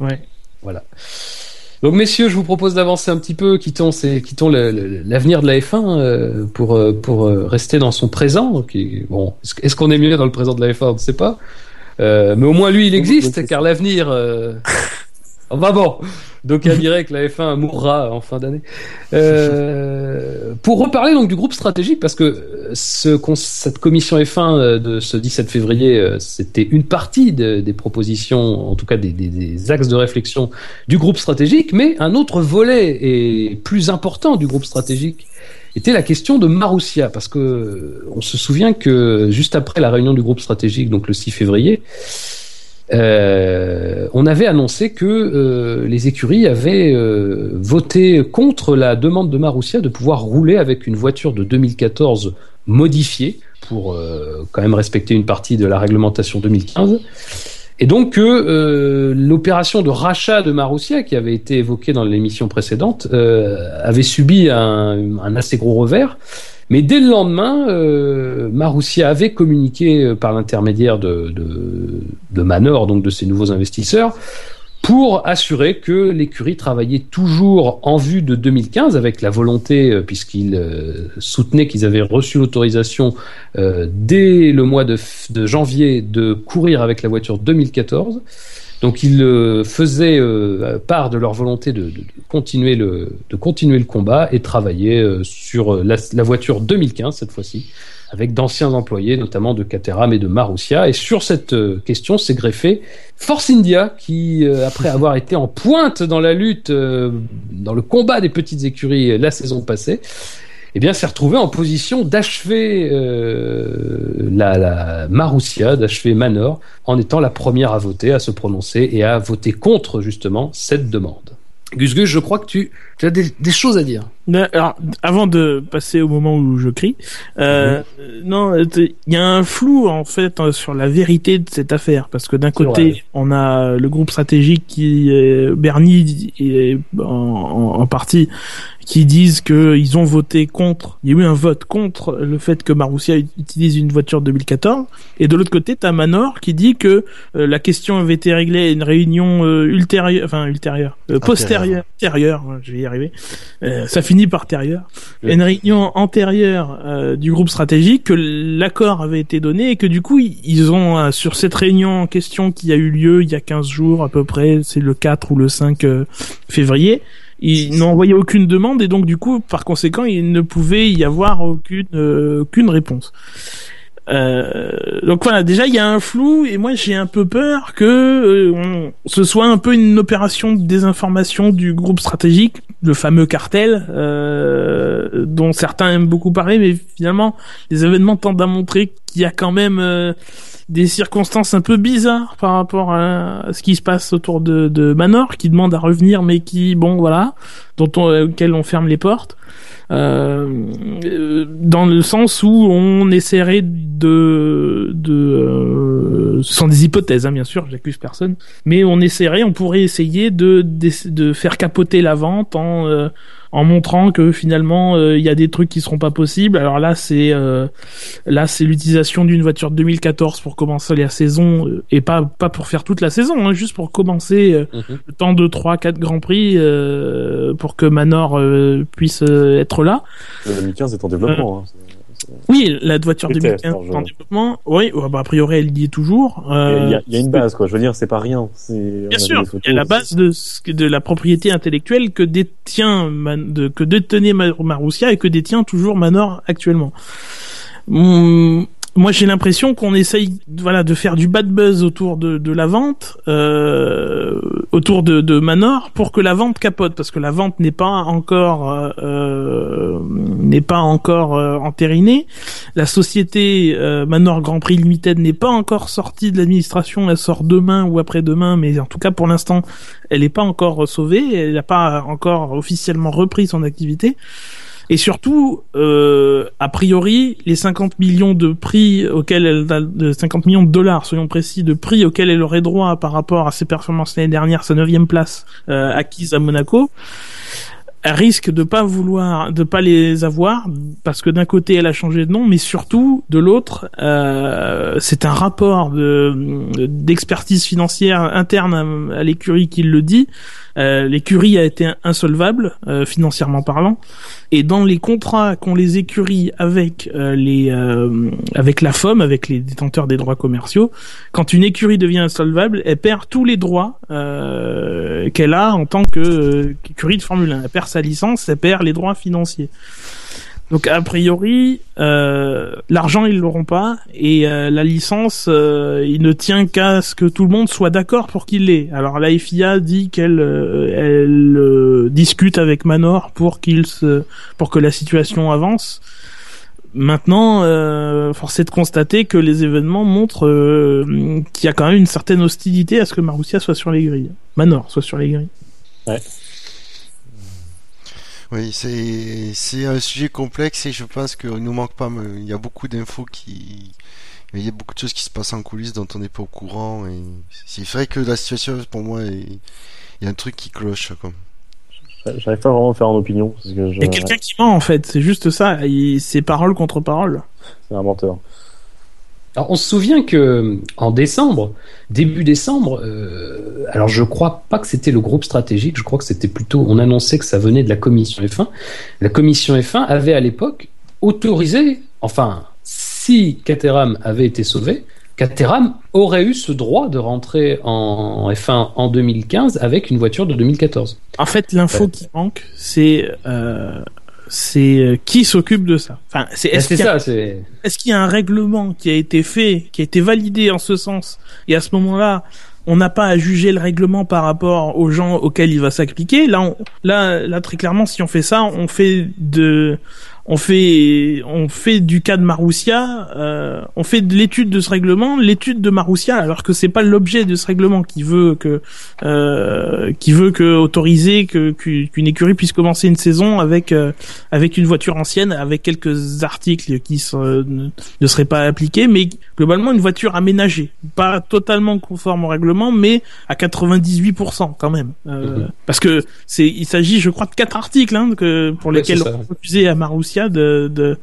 Ouais. Voilà. Donc messieurs, je vous propose d'avancer un petit peu, quittons, ces- quittons l'avenir de la F1 euh, pour euh, pour euh, rester dans son présent. Qui, bon, est-ce, qu'on est mieux dans le présent de la F1 On ne sait pas. Euh, mais au moins lui, il existe, car l'avenir. Enfin bon, donc on dirait que la F1 mourra en fin d'année. Euh, pour reparler donc du groupe stratégique, parce que ce, cette commission F1 euh, de ce 17 février, euh, c'était une partie de- des propositions, en tout cas des, des- des axes de réflexion du groupe stratégique, mais un autre volet et plus important du groupe stratégique était la question de Marussia, parce que on se souvient que juste après la réunion du groupe stratégique, donc le 6 février, euh, on avait annoncé que euh, les écuries avaient euh, voté contre la demande de Marussia de pouvoir rouler avec une voiture de 2014 modifiée pour euh, quand même respecter une partie de la réglementation 2015. Et donc que euh, l'opération de rachat de Marussia, qui avait été évoquée dans l'émission précédente, euh, avait subi un, un assez gros revers. Mais dès le lendemain, euh, Marussia avait communiqué euh, par l'intermédiaire de, Manor, donc de ses nouveaux investisseurs, pour assurer que l'écurie travaillait toujours en vue de 2015 avec la volonté, euh, puisqu'ils euh, soutenaient qu'ils avaient reçu l'autorisation euh, dès le mois de janvier de courir avec la voiture 2014. Donc ils euh, faisaient euh, part de leur volonté de, continuer le combat et travailler euh, sur la, la voiture 2015 cette fois-ci avec d'anciens employés notamment de Caterham et de Marussia. Et sur cette question s'est greffé Force India qui après avoir été en pointe dans la lutte dans le combat des petites écuries la saison passée eh bien, s'est retrouvé en position d'achever euh, la, la Marussia, d'achever Manor, en étant la première à voter, à se prononcer et à voter contre justement cette demande. Gus Gus, je crois que tu, tu as des, des choses à dire. Alors, avant de passer au moment où je crie, euh, non, il y a un flou en fait euh, sur la vérité de cette affaire, parce que d'un côté, vrai. on a le groupe stratégique qui, euh, Bernie est en, en, en partie, qui disent que ils ont voté contre. Il y a eu un vote contre le fait que Marussia utilise une voiture 2014, et de l'autre côté, t'as Manor qui dit que euh, la question avait été réglée à une réunion euh, ultérieure, enfin ultérieure, euh, postérieure, antérieure, ouais, je vais y arriver. Ça finit par térieure. Oui. Une réunion antérieure du groupe stratégique que l'accord avait été donné et que du coup ils- ont sur cette réunion en question qui a eu lieu il y a 15 jours à peu près, c'est le 4 ou le 5 euh, février. Ils n'ont envoyé aucune demande et donc du coup, par conséquent, il ne pouvait y avoir aucune euh, aucune réponse. Euh, donc voilà, déjà il y a un flou et moi j'ai un peu peur que euh, ce soit un peu une opération de désinformation du groupe stratégique, le fameux cartel euh, dont certains aiment beaucoup parler, mais finalement les événements tendent à montrer qu'il y a quand même euh, des circonstances un peu bizarres par rapport à, ce qui se passe autour de, de Manor, qui demande à revenir, mais qui bon voilà, dont on, auquel on ferme les portes. Euh, euh, dans le sens où on essaierait de, de euh, ce sont des hypothèses hein, bien sûr, j'accuse personne, mais on essaierait, on pourrait essayer de de, de faire capoter la vente en euh, en montrant que finalement euh, il y a des trucs qui seront pas possibles. Alors là c'est euh, là c'est l'utilisation d'une voiture de 2014 pour commencer la saison euh, et pas pas pour faire toute la saison, hein, juste pour commencer euh, le temps de 3 4 grands prix euh, pour que Manor euh, puisse euh, être là. Le 2015 est en développement. hein. Oui, la voiture Les 2015 tests, alors, je- en développement. Oui, ouais, bah, a priori elle y est toujours. Il Euh, y, a- il y a une base, quoi. Je veux dire, c'est pas rien. Bien sûr, il y a la base de, la propriété intellectuelle que détient que détenait Mar- Marussia et que détient toujours Manor actuellement. Hum, moi, j'ai l'impression qu'on essaye, voilà, de faire du bad buzz autour de, de la vente, euh, autour de, de Manor, pour que la vente capote, parce que la vente n'est pas encore euh, euh, n'est pas encore euh, entérinée. La société euh, Manor Grand Prix Limited n'est pas encore sortie de l'administration. Elle sort demain ou après-demain, mais en tout cas pour l'instant, elle n'est pas encore sauvée. Elle n'a pas encore officiellement repris son activité. Et surtout, euh, a priori, les 50 millions de prix auxquels elle a, de 50 millions de dollars, soyons précis, de prix auxquels elle aurait droit par rapport à ses performances l'année dernière, sa neuvième place euh, acquise à Monaco, risque de pas vouloir, de pas les avoir parce que d'un côté elle a changé de nom, mais surtout de l'autre, euh, c'est un rapport de d'expertise financière interne à, l'écurie qui le dit. Euh, l'écurie a été insolvable euh, financièrement parlant, et dans les contrats qu'ont les écuries avec euh, les avec la FOM, avec les détenteurs des droits commerciaux, quand une écurie devient insolvable, elle perd tous les droits qu'elle a en tant que écurie de Formule 1. Elle perd sa licence, elle perd les droits financiers. Donc a priori, euh, l'argent ils l'auront pas et euh, la licence, euh, il ne tient qu'à ce que tout le monde soit d'accord pour qu'il l'ait. Alors la FIA dit qu'elle elle discute avec Manor pour qu'il se, pour que la situation avance. Maintenant, force est de constater que les événements montrent qu'il y a quand même une certaine hostilité à ce que Marussia soit sur les grilles, Manor soit sur les grilles. Ouais. Oui, c'est c'est un sujet complexe et je pense qu'il nous manque pas. Il y a beaucoup d'infos qui, il y a beaucoup de choses qui se passent en coulisses dont on n'est pas au courant et c'est vrai que la situation pour moi il y a un truc qui cloche comme. J'arrive pas vraiment à faire une opinion. Il y a quelqu'un qui ment en fait, c'est juste ça. C'est parole contre parole. C'est un menteur. Alors, on se souvient que en décembre, début décembre, euh, alors je crois pas que c'était le groupe stratégique, je crois que c'était plutôt, on annonçait que ça venait de la commission F1. La commission F1 avait à l'époque autorisé, enfin, si Caterham avait été sauvé, Caterham aurait eu ce droit de rentrer en F1 en 2015 avec une voiture de 2014. En fait, l'info qui manque, c'est euh, c'est euh, qui s'occupe de ça. Enfin, c'est est-ce qu'il y, a... est qu'il y a un règlement qui a été fait, qui a été validé en ce sens, et à ce moment-là, on n'a pas à juger le règlement par rapport aux gens auxquels il va s'appliquer. Là, là, là, très clairement, si on fait ça, on fait de, on fait on fait du cas de Maroussia, euh, on fait de l'étude de ce règlement, l'étude de Maroussia, alors que c'est pas l'objet de ce règlement qui veut que euh, qui veut que autoriser que qu'une écurie puisse commencer une saison avec euh, avec une voiture ancienne, avec quelques articles qui ne, ne seraient pas appliqués, mais globalement une voiture aménagée, pas totalement conforme au règlement, mais à 98% quand même, euh, mhm. parce que c'est il s'agit, je crois, de quatre articles hein, que pour lesquels on accuser à Maroussia de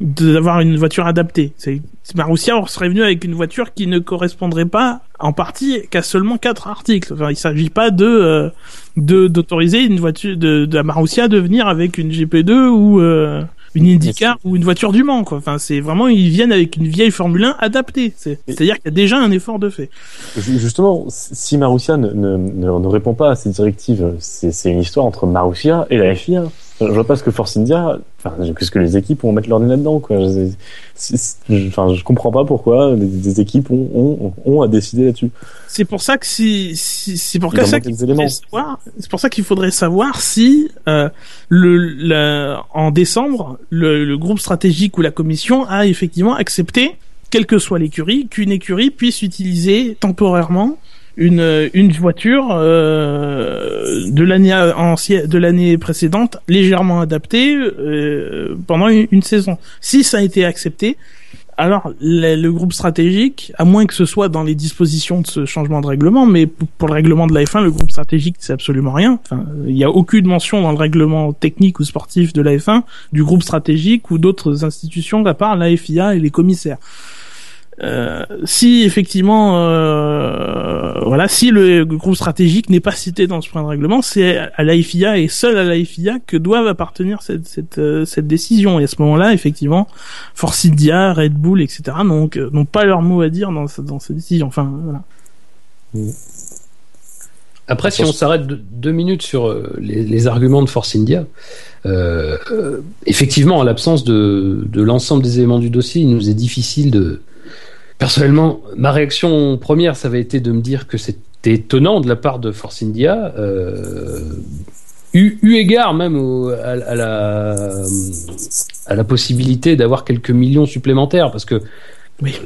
d'avoir une voiture adaptée. C'est Marussia serait venu avec une voiture qui ne correspondrait pas en partie qu'à seulement quatre articles. Enfin, il s'agit pas de euh, de d'autoriser une voiture de, de Marussia de venir avec une GP2 ou euh, une IndyCar ou une voiture du Mans quoi. Enfin, c'est vraiment ils viennent avec une vieille Formule 1 adaptée. C'est-à-dire qu'il y a déjà un effort de fait. Justement, si Marussia ne, ne, ne, répond pas à ces directives, c'est une histoire entre Marussia et la FIA. Je vois pas ce que Force India, enfin, qu'est-ce que les équipes vont mettre leur nez là-dedans, quoi. enfin, je comprends pas pourquoi des équipes ont, ont, ont à décider là-dessus. C'est pour ça que si, si c'est pour ça qu'il faudrait savoir, c'est pour ça qu'il faudrait savoir si euh, le, en décembre, le, le groupe stratégique ou la commission a effectivement accepté, quelle que soit l'écurie, qu'une écurie puisse utiliser temporairement une une voiture euh, de l'année de l'année précédente légèrement adaptée euh, pendant une, saison. Si ça a été accepté, alors le, groupe stratégique, à moins que ce soit dans les dispositions de ce changement de règlement, mais pour le règlement de la F1, le groupe stratégique c'est absolument rien. Enfin, il n'y a aucune mention dans le règlement technique ou sportif de la F1 du groupe stratégique ou d'autres institutions à part la FIA et les commissaires. Euh, si effectivement, euh, voilà, si le groupe stratégique n'est pas cité dans ce point de règlement, c'est à l'AFIA et seul à l'AFIA que doivent appartenir euh, cette décision. Et à ce moment-là, effectivement, Force India, Red Bull, etc. n'ont pas leur mot à dire dans, dans cette décision. Enfin, voilà. Après, si on s'arrête deux minutes sur les, arguments de Force India, effectivement, en l'absence de l'ensemble des éléments du dossier, il nous est difficile de, Personnellement, ma réaction première, ça avait été de me dire que c'était étonnant de la part de Force India, euh, eu, égard même à, la, à la possibilité d'avoir quelques millions supplémentaires, parce que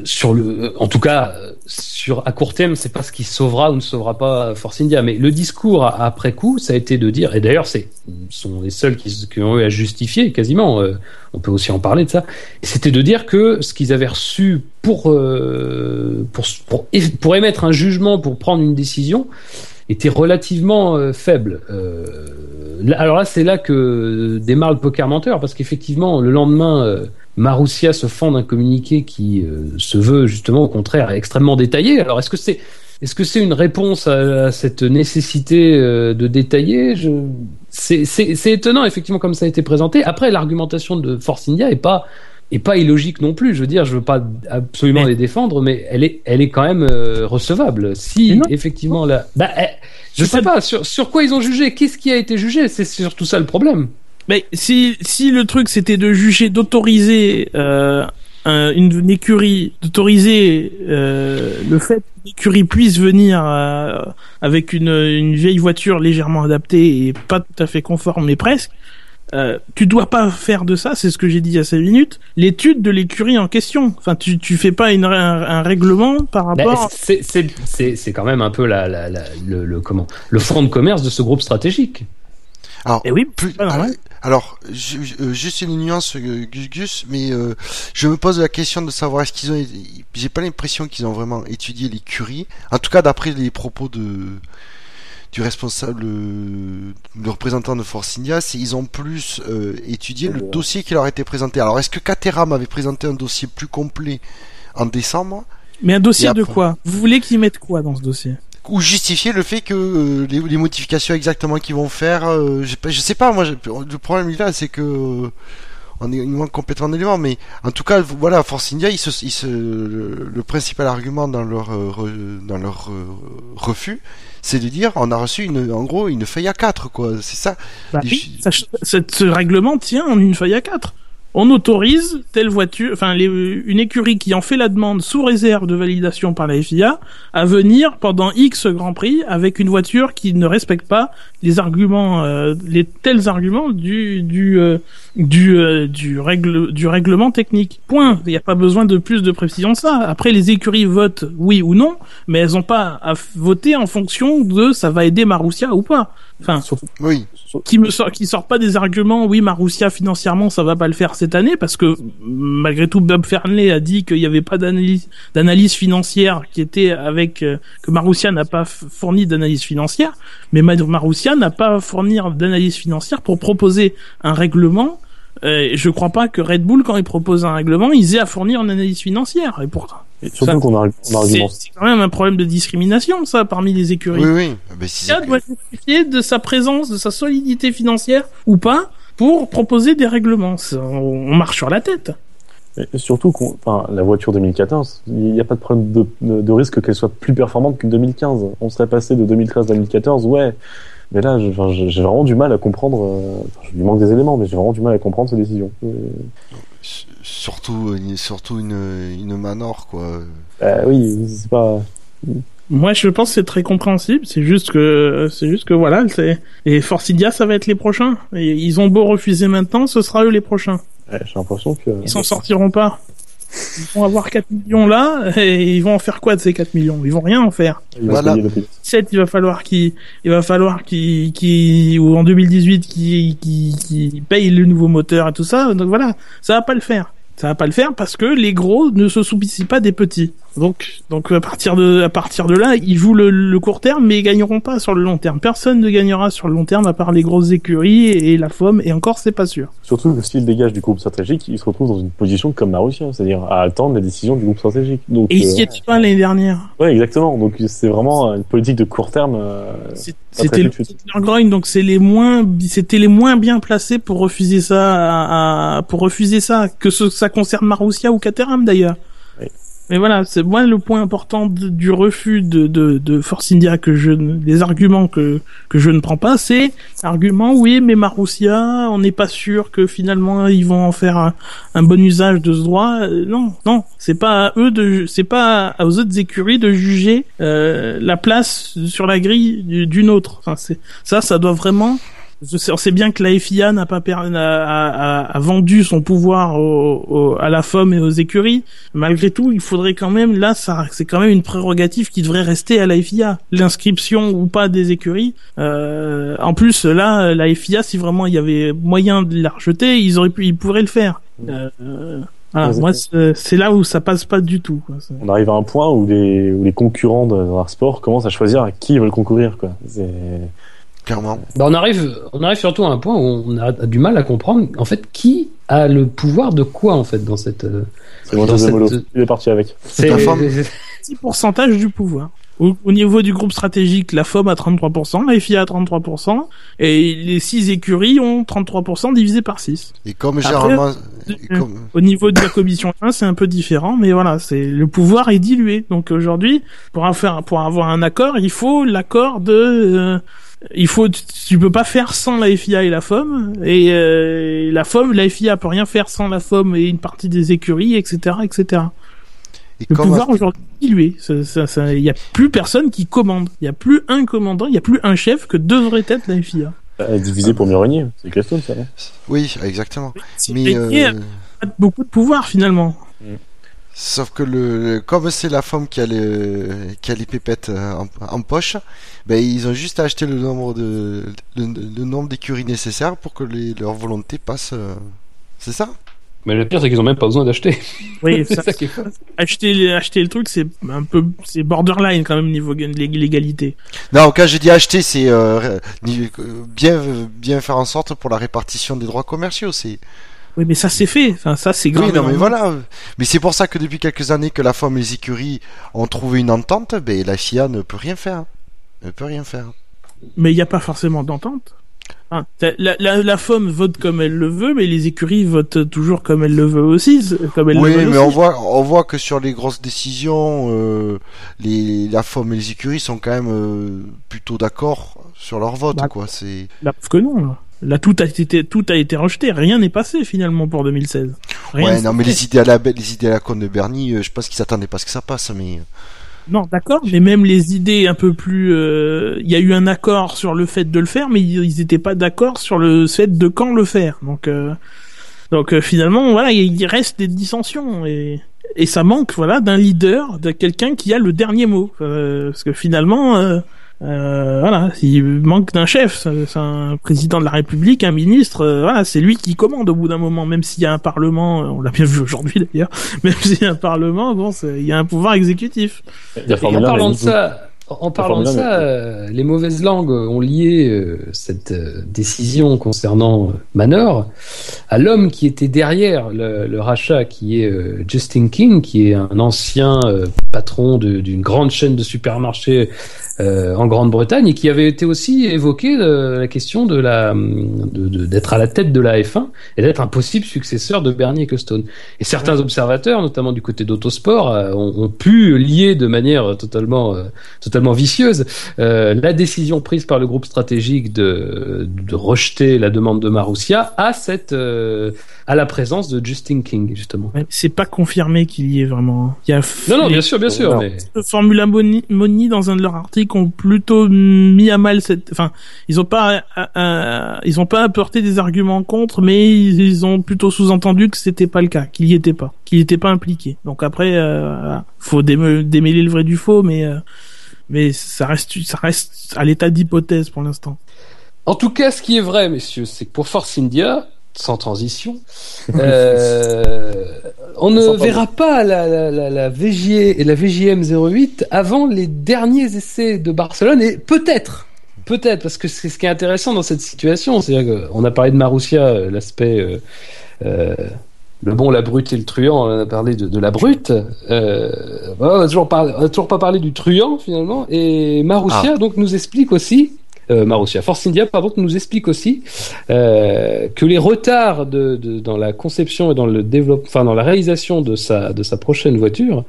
sur le, en tout cas, sur à court terme, c'est pas ce qui sauvera ou ne sauvera pas Force India. Mais le discours après coup, ça a été de dire, et d'ailleurs, c'est sont les seuls qui, ont eu à justifier quasiment. Euh, on peut aussi en parler de ça. C'était de dire que ce qu'ils avaient reçu pour, euh, pour pour émettre un jugement, pour prendre une décision, était relativement faible. alors là, c'est là que démarre le poker menteur, parce qu'effectivement, le lendemain, Marussia se fend d'un communiqué qui se veut justement au contraire extrêmement détaillé. Alors est-ce que c'est est-ce que c'est une réponse à, cette nécessité de détailler? C'est étonnant effectivement comme ça a été présenté. Après, l'argumentation de Force India est pas et pas illogique non plus. Je veux dire, je veux pas absolument les défendre, mais elle est, elle est quand même euh, recevable. Si effectivement la, bah, eh, je sais pas, sur, sur quoi ils ont jugé, qu'est-ce qui a été jugé, c'est surtout ça le problème. Mais si si le truc c'était de juger, d'autoriser euh, une, écurie, d'autoriser euh, le fait qu'une écurie puisse venir avec une, une vieille voiture légèrement adaptée et pas tout à fait conforme, mais presque. Euh, tu dois pas faire de ça, c'est ce que j'ai dit il y a 5 minutes, l'étude de l'écurie en question. Enfin, tu, tu fais pas une, un, règlement par ben, rapport. c'est quand même un peu la, la, la, le, le, comment le front de commerce de ce groupe stratégique. Alors, Et eh oui, plus, alors, euh, juste une nuance, euh, Gus Gus, mais euh, je me pose la question de savoir est-ce qu'ils ont. J'ai pas l'impression qu'ils ont vraiment étudié l'écurie. En tout cas, d'après les propos de du responsable, le représentant de Force India, c'est ils ont plus euh, étudié le dossier qui leur a été présenté. Alors est-ce que Caterham avait présenté un dossier plus complet en décembre Mais un dossier de quoi? Vous voulez qu'ils mettent quoi dans ce dossier? Ou justifier le fait que euh, les, modifications exactement qu'ils vont faire, euh, je sais pas, moi le problème là c'est que on manque complètement d'éléments, mais en tout cas, voilà, Force India, il se, il se, le, principal argument dans leur, dans leur refus, c'est de dire on a reçu une, en gros une feuille à 4 quoi. C'est ça. Bah ce règlement tient en une feuille à 4 on autorise telle voiture, enfin une écurie qui en fait la demande sous réserve de validation par la FIA à venir pendant X Grand Prix avec une voiture qui ne respecte pas les arguments, euh, les tels arguments du du euh, du euh, du, règle, du règlement technique. Point. Il n'y a pas besoin de plus de précision que ça. Après, les écuries votent oui ou non, mais elles n'ont pas à voter en fonction de ça va aider Marussia ou pas. Enfin, oui. qui me sort, qui sort pas des arguments. Oui, Marussia financièrement, ça va pas le faire cette année parce que malgré tout, Bob Fernley a dit qu'il n'y avait pas d'analyse, d'analyse financière qui était avec que Marussia n'a pas fourni d'analyse financière, mais Marussia n'a pas fourni d'analyse financière pour proposer un règlement euh, je crois pas que Red Bull, quand il propose un règlement, ils aient à fournir une analyse financière. Et pourtant, surtout qu'on a, C'est quand même un problème de discrimination, ça, parmi les écuries. Oui, oui. Mais si doit justifier de sa présence, de sa solidité financière ou pas, pour proposer des règlements. On marche sur la tête. Et surtout, enfin, la voiture 2014, il n'y a pas de problème de, de risque qu'elle soit plus performante que 2015. On serait passé de 2013 à 2014, ouais. Mais là, j'ai vraiment du mal à comprendre. Euh, je lui manque des éléments, mais j'ai vraiment du mal à comprendre ces décisions. Surtout, surtout une, une Manor, quoi. Euh, oui, c'est pas. Moi, je pense que c'est très compréhensible. C'est juste que, c'est juste que voilà, c'est et Forcidia, ça va être les prochains. Et ils ont beau refuser maintenant, ce sera eux les prochains. Ouais, j'ai l'impression que. Ils s'en sortiront pas. Ils vont avoir 4 millions là, et ils vont en faire quoi de ces 4 millions? Ils vont rien en faire. Voilà. 7, il va falloir qu'ils, il va falloir qu'ils, ou en 2018, qu'ils, qu'ils, payent le nouveau moteur et tout ça. Donc voilà, ça va pas le faire. Ça va pas le faire parce que les gros ne se soucient pas des petits. Donc, donc à partir de, à partir de là, ils jouent le, court terme, mais ils gagneront pas sur le long terme. Personne ne gagnera sur le long terme à part les grosses écuries et, la FOM, et encore, c'est pas sûr. Surtout que s'il dégage du groupe stratégique, il se retrouve dans une position comme Marussia, c'est-à-dire à attendre les décisions du groupe stratégique. Donc, et il s'y euh, était pas l'année dernière. Ouais, exactement. Donc c'est vraiment une politique de court terme. Euh, c'était le grogne, donc c'est les moins, c'était les moins bien placés pour refuser ça, à, pour refuser ça, que ce, ça concerne Marussia ou Caterham d'ailleurs. Mais voilà, c'est moi le point important du refus de, de, de, Force India que je les arguments que que je ne prends pas, c'est l'argument oui, mais Marussia, on n'est pas sûr que finalement ils vont en faire un, bon usage de ce droit. Euh, non, non, c'est pas à eux de, c'est pas aux autres écuries de juger euh, la place sur la grille d'une autre. Enfin, c'est ça, ça doit vraiment on sait bien que la FIA n'a pas a, vendu son pouvoir à la FOM et aux écuries. Malgré tout, il faudrait quand même là, ça, c'est quand même une prérogative qui devrait rester à la FIA. L'inscription ou pas des écuries. Euh, en plus, là, la FIA, si vraiment il y avait moyen de la rejeter, ils auraient pu, ils pourraient le faire. Euh, Voilà, moi, c'est- là où ça passe pas du tout. quoi. On arrive à un point où les, où les concurrents de- dans leur sport commencent à choisir à qui ils veulent concourir. Quoi. C'est- Clairement. Bah, on arrive, on arrive surtout à un point où on a du mal à comprendre, en fait, qui a le pouvoir de quoi, en fait, dans cette. euh, C'est mon dans cette- molo. Il est parti avec. C'est la pourcentage du pouvoir. Au, au niveau du groupe stratégique, la FOM a 33%, la FIA a 33%, et les six écuries ont 33% divisé par 6. Et comme Après, généralement, euh, et comme- Au niveau de la commission 1, c'est un peu différent, mais voilà, c'est le pouvoir est dilué. Donc aujourd'hui, pour avoir, pour avoir un accord, il faut l'accord de... euh, il faut, tu, tu peux pas faire sans la FIA et la FOM, et euh, la FOM, la FIA peut rien faire sans la FOM et une partie des écuries, etc., etc. et Le pouvoir aujourd'hui est dilué. Ça- ça- ça- Il y a plus personne qui commande. Il y a plus un commandant, il y a plus un chef que devrait être la FIA. Elle est divisée pour mieux régner. C'est ça, non? Oui, exactement. C'est Mais régné euh, a pas beaucoup de pouvoir finalement. Sauf que le, comme c'est la femme qui a le, qui a les pépettes euh, en, en poche, ben ils ont juste à acheter le nombre de, le, le nombre d'écuries nécessaires pour que les, leur volonté passe. euh, C'est ça? Mais le pire, c'est qu'ils ont même pas besoin d'acheter. Oui, c'est ça, ça qui est acheter, acheter le truc, c'est un peu, c'est borderline quand même niveau légalité. Non, quand je dis acheter, c'est euh, bien, bien faire en sorte pour la répartition des droits commerciaux. C'est Oui, mais ça c'est fait. Enfin, ça c'est grave. oui, non, mais voilà. Mais c'est pour ça que depuis quelques années que la femme et les écuries ont trouvé une entente, ben la FIA ne peut rien faire. Ne peut rien faire. Mais il n'y a pas forcément d'entente. Hein, la, la, la FOM vote comme elle le veut, mais les écuries votent toujours comme elles le veulent aussi. Comme elles Oui, le veulent mais aussi. on voit, on voit que sur les grosses décisions, euh, les, la FOM et les écuries sont quand même euh, plutôt d'accord sur leur vote, Bah, quoi. C'est preuve que non. Là. Là, tout a été tout a été rejeté. Rien n'est passé finalement pour 2016. Rien ouais, non, mais les idées à la les idées à la con de Bernie, euh, je pense qu'ils s'attendaient pas à ce que ça passe, mais Non, d'accord, mais même les idées un peu plus, euh, il y a eu un accord sur le fait de le faire, mais ils n'étaient pas d'accord sur le fait de quand le faire. Donc, euh, donc euh, finalement, voilà, il reste des dissensions et et ça manque, voilà, d'un leader, de quelqu'un qui a le dernier mot, Euh, parce que finalement, euh, voilà, il manque d'un chef, c'est un président de la République, un ministre, euh, voilà, c'est lui qui commande au bout d'un moment, même s'il y a un parlement, on l'a bien vu aujourd'hui d'ailleurs, même s'il y a un parlement, bon, il y a un pouvoir exécutif. Et en Formule 1, parlant de ça, en parlant de Formule 1, ça, euh, les mauvaises langues ont lié euh, cette euh, décision concernant Manor à l'homme qui était derrière le, le rachat, qui est Justin King, qui est un ancien patron d'une grande chaîne de supermarchés euh, en Grande-Bretagne et qui avait été aussi évoqué euh, la question de la d'être à la tête de la F1 et d'être un possible successeur de Bernie Ecclestone. Et certains observateurs, notamment du côté d'Autosport, euh, ont, ont pu lier de manière totalement euh, totalement vicieuse euh, la décision prise par le groupe stratégique de, de rejeter la demande de Marussia à cette euh, à la présence de Justin King justement. Ouais, C'est pas confirmé qu'il y ait vraiment. Il y a Non non bien sûr bien sûr mais Formula Money, dans un de leurs articles ont plutôt mis à mal cette enfin ils ont pas euh, ils ont pas apporté des arguments contre mais ils, ont plutôt sous-entendu que c'était pas le cas qu'il y était pas qu'il était pas impliqué. Donc après euh, faut déme- démêler le vrai du faux mais euh, mais ça reste ça reste à l'état d'hypothèse pour l'instant. En tout cas, ce qui est vrai, messieurs, c'est que pour Force India, sans transition, euh, on ne verra pas la, la, la, la et la VJM 08 avant les derniers essais de Barcelone et peut-être. Peut-être, parce que c'est ce qui est intéressant dans cette situation. C'est-à-dire qu'on a parlé de Marussia, euh, l'aspect euh, euh, le bon, la brute et le truand. On a parlé de, de la brute. Euh, on n'a toujours, pas- toujours parlé du truand finalement. Et Marussia donc nous explique aussi euh, Marussia, Force India, pardon, nous explique aussi euh, que les retards de, de- dans la conception et dans le développement, enfin dans la réalisation de sa de sa prochaine voiture,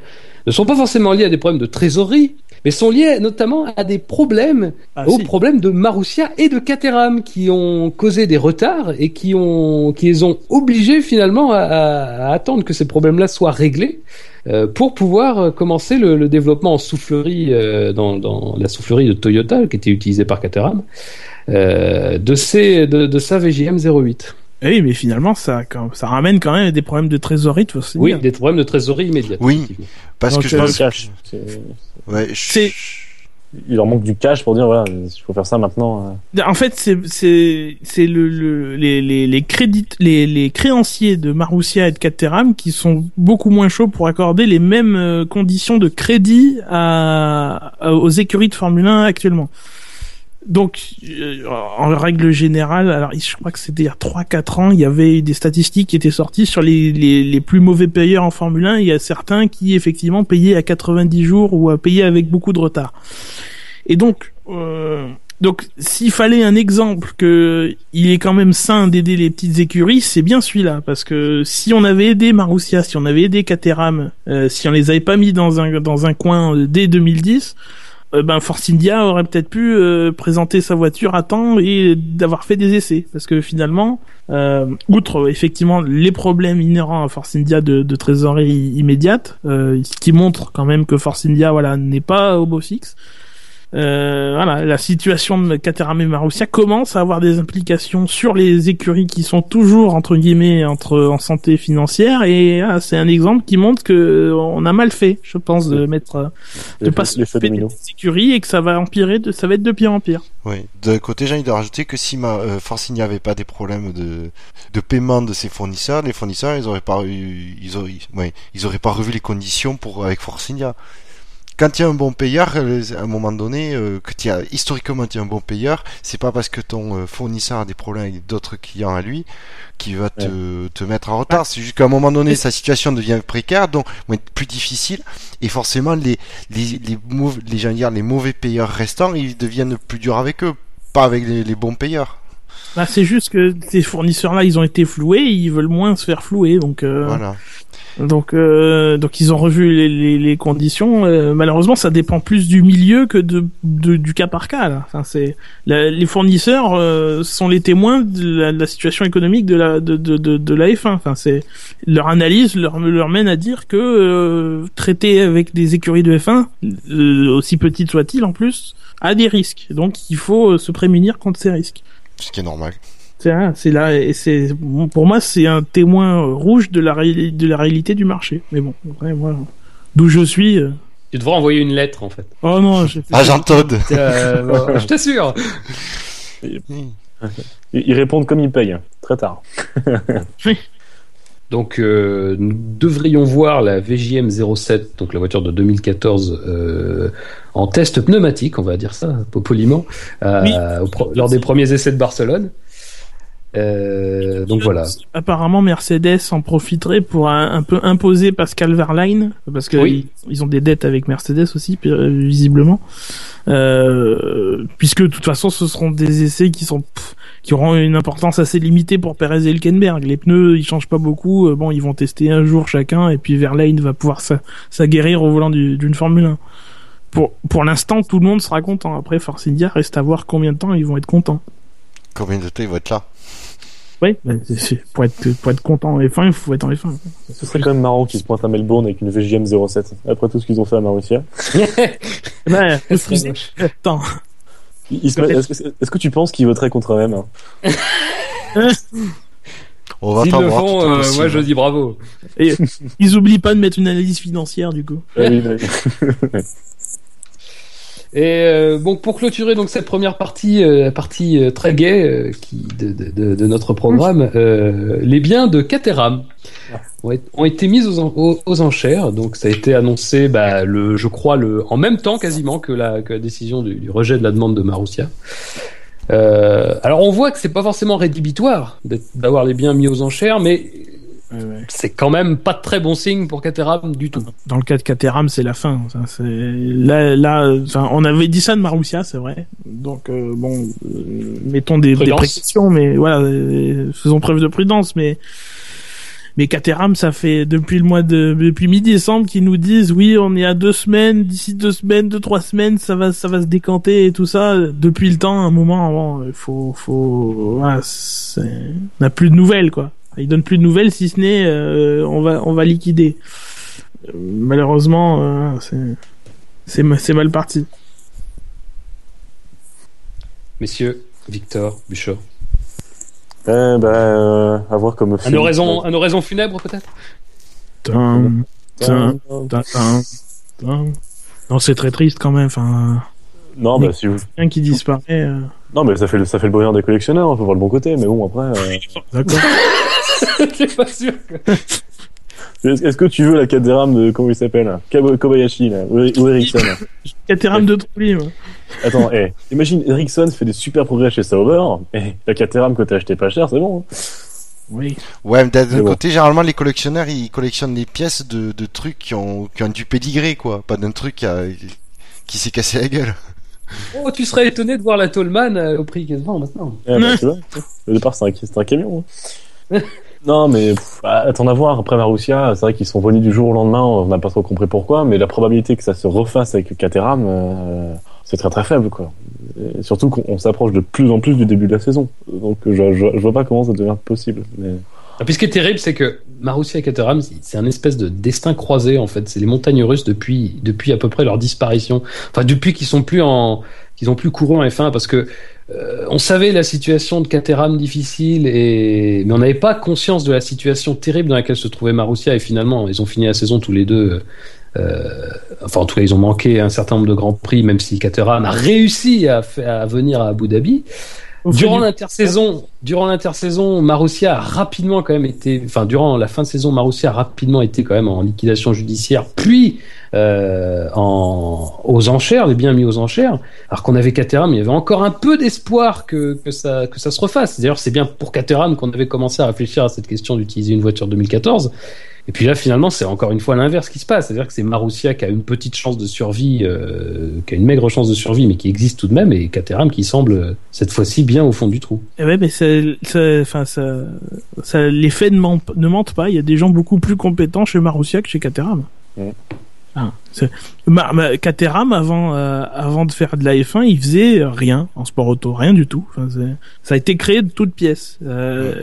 ne sont pas forcément liés à des problèmes de trésorerie, mais sont liés notamment à des problèmes Ah, aux si. problèmes de Marussia et de Caterham qui ont causé des retards et qui ont qui les ont obligés finalement à, à- à attendre que ces problèmes-là soient réglés euh, pour pouvoir euh, commencer le, le développement en soufflerie euh, dans, dans la soufflerie de Toyota qui était utilisée par Caterham euh, de ces de, de sa VJM 08. Eh oui mais finalement ça quand- ça ramène quand même des problèmes de trésorerie faut se Oui, dire. des problèmes de trésorerie immédiate. Oui. parce Donc, que je euh, pense cash. C'est- ouais, je- il leur manque du cash pour dire voilà, il faut faire ça maintenant. euh. En fait, c'est c'est c'est le, le les les les crédits les les créanciers de Marussia et de Caterham qui sont beaucoup moins chauds pour accorder les mêmes euh, conditions de crédit à- aux écuries de Formule 1 actuellement. Donc, euh, en règle générale, alors je crois que c'était il y a 3-4 ans, il y avait des statistiques qui étaient sorties sur les, les, les plus mauvais payeurs en Formule 1. Il y a certains qui effectivement payaient à 90 jours ou à payer avec beaucoup de retard. Et donc, euh, donc s'il fallait un exemple que il est quand même sain d'aider les petites écuries, c'est bien celui-là, parce que si on avait aidé Marussia, si on avait aidé Caterham, euh, si on les avait pas mis dans un dans un coin euh, dès 2010 euh, ben Force India aurait peut-être pu euh, présenter sa voiture à temps et d'avoir fait des essais. Parce que finalement euh, outre effectivement les problèmes inhérents à Force India de, trésorerie immédiate ce qui montre quand même que Force India voilà n'est pas au beau fixe euh, voilà, la situation de Caterham et Marussia commence à avoir des implications sur les écuries qui sont toujours entre guillemets entre en santé financière et ah, c'est un exemple qui montre que euh, on a mal fait, je pense, de mettre euh, de pas domino. des écuries et que ça va empirer, de, ça va être de pire en pire. Oui. D'un côté, j'ai envie de rajouter que si ma, euh, Force India avait pas des problèmes de, de paiement de ses fournisseurs, les fournisseurs, ils auraient pas eu, ils auraient, ouais, ils auraient pas revu les conditions pour, avec Force India. Quand il y a un bon payeur, euh, à un moment donné, euh, que tu as, historiquement, tu es un bon payeur, c'est pas parce que ton euh, fournisseur a des problèmes avec d'autres clients à lui qui va te, te mettre en retard. C'est juste qu'à un moment donné, sa situation devient précaire, donc plus difficile, et forcément, les, les, les, mauvais, les, dire, les mauvais payeurs restants, ils deviennent plus durs avec eux, pas avec les, les bons payeurs. Là, c'est juste que ces fournisseurs-là, ils ont été floués, ils veulent moins se faire flouer, donc euh, Voilà. donc euh, donc ils ont revu les, les, les conditions. Euh, malheureusement, ça dépend plus du milieu que de, de- du cas par cas. Là. Enfin, c'est la- les fournisseurs euh, sont les témoins de la, de la situation économique de la de de de, de la F1. Enfin, c'est leur analyse leur leur mène à dire que euh, traiter avec des écuries de F1, euh, aussi petites soient-ils en plus, a des risques. Donc, il faut euh, se prémunir contre ces risques. Ce qui est normal. C'est là et c'est pour moi c'est un témoin rouge de la réali- de la réalité du marché. Mais bon, après moi d'où je suis. euh, Tu devrais envoyer une lettre en fait. Oh non, j'ai fait- Agent Todd. Euh, bon, je t'assure. Oui. Ils ils répondent comme ils payent, très tard. Donc, euh, nous devrions voir la VJM 07, donc la voiture de 2014, euh, en test pneumatique, on va dire ça po- poliment, euh, Oui. au pro- lors des premiers essais de Barcelone. Euh, donc voilà. Apparemment Mercedes en profiterait pour un, un peu imposer Pascal Verlaine parce que Oui. ils, ils ont des dettes avec Mercedes aussi euh, visiblement. Euh, puisque de toute façon ce seront des essais qui sont pff, qui auront une importance assez limitée pour Perez et Hülkenberg. Les pneus ils changent pas beaucoup. Bon ils vont tester un jour chacun et puis Verlaine va pouvoir s'a- s'aguerrir au volant du- d'une Formule 1. Pour pour l'instant tout le monde sera content. Après Force India reste à voir combien de temps ils vont être contents. Combien de temps il va être là? Oui, pour être pour être content en F1 il faut être en F1. Ce serait quand même marrant qu'ils se pointent à Melbourne avec une VGM 07, après tout ce qu'ils ont fait à Marussia. Ben, attends. Est-ce que, tu penses qu'ils voteraient contre eux-mêmes hein? On va S'ils le font, euh, moi je dis bravo. Et ils oublient pas de mettre une analyse financière du coup. Ah oui, oui. Et euh, bon, pour clôturer donc cette première partie, euh, partie euh, très gaie euh, qui, de, de, de, de notre programme, euh, les biens de Caterham ont, été- ont été mis aux, en- aux, aux enchères. Donc ça a été annoncé, bah, le, je crois, le, en même temps quasiment que la, que la décision du, du rejet de la demande de Marussia. Euh, alors on voit que c'est pas forcément rédhibitoire d'être- d'avoir les biens mis aux enchères, mais c'est quand même pas de très bon signe pour Caterham du tout. Dans le cas de Caterham, c'est la fin. Ça, c'est là, là, on avait dit ça de Marussia, c'est vrai. Donc euh, bon, euh, mettons des, des précautions, mais voilà, euh, faisons preuve de prudence. Mais mais Caterham, ça fait depuis le mois de depuis mi-décembre qu'ils nous disent oui, on est à deux semaines, d'ici deux semaines, deux trois semaines, ça va ça va se décanter et tout ça. Depuis le temps, à un moment, bon, faut faut voilà, c'est- on n'a plus de nouvelles quoi. Ils donnent plus de nouvelles si ce n'est euh, on va on va liquider. Malheureusement, euh, c'est c'est ma- c'est mal parti. Messieurs, Victor, Bouchard. Eh ben, euh, à voir comme Un oraison, un oraison funèbre peut-être? Non, c'est très triste quand même. Enfin, Non, bah, si vous... Rien qui disparaît. euh. non, mais ça fait, le, ça fait le bonheur des collectionneurs, hein, faut voir le bon côté, mais bon, après. euh, D'accord. Je suis pas sûr que... Est-ce que tu veux la Caterham de. Comment il s'appelle Kobayashi, là Ou ou Ericsson Caterham de Trolli, moi. Attends, eh, imagine Ericsson fait des super progrès chez Sauber, et la Caterham que t'as acheté pas cher, c'est bon. hein. Oui. Ouais, mais d'un bon. côté, généralement, les collectionneurs, ils collectionnent les pièces de, de trucs qui ont, qui ont du pédigré, quoi. Pas d'un truc qui, s'est cassé la gueule. Oh, tu serais étonné de voir la Tolman euh, au prix qu'elle se vend maintenant. Eh, bah, tu vois, au départ, c'est un, c'est un camion. hein. non, mais pff, attends à voir. Après Marussia, c'est vrai qu'ils sont venus du jour au lendemain, on n'a pas trop compris pourquoi, mais la probabilité que ça se refasse avec Caterham, euh, c'est très très faible, quoi. Et surtout qu'on on s'approche de plus en plus du début de la saison. Donc je, je, je vois pas comment ça devient possible. Mais... Et puis ce qui est terrible, c'est que Marussia et Caterham, c'est un espèce de destin croisé en fait. C'est les montagnes russes depuis depuis à peu près leur disparition. Enfin depuis qu'ils sont plus en qu'ils ont plus couru en F1 parce que euh, on savait la situation de Caterham difficile et mais on n'avait pas conscience de la situation terrible dans laquelle se trouvait Marussia et finalement ils ont fini la saison tous les deux. euh, enfin en tout cas ils ont manqué un certain nombre de grands prix même si Caterham a réussi à, à venir à Abu Dhabi. Durant du- l'intersaison, durant l'intersaison, Marussia a rapidement quand même été, enfin durant la fin de saison, Marussia a rapidement été quand même en liquidation judiciaire, puis euh, en aux enchères, les biens mis aux enchères. Alors qu'on avait Caterham, il y avait encore un peu d'espoir que, que ça que ça se refasse. D'ailleurs, c'est bien pour Caterham qu'on avait commencé à réfléchir à cette question d'utiliser une voiture 2014. Et puis là, finalement, c'est encore une fois l'inverse qui se passe. C'est-à-dire que c'est Marussia qui a une petite chance de survie, euh, qui a une maigre chance de survie, mais qui existe tout de même, et Caterham qui semble euh, cette fois-ci bien au fond du trou. Eh ouais, mais ça, ça, enfin, ça, ça, les faits ne mentent, ne mentent pas. Il y a des gens beaucoup plus compétents chez Marussia que chez Caterham. Ouais. Ah, Ma- ma- Caterham, avant, euh, avant de faire de la F1, il faisait rien en sport auto, rien du tout. Enfin, ça a été créé de toutes pièces. Euh,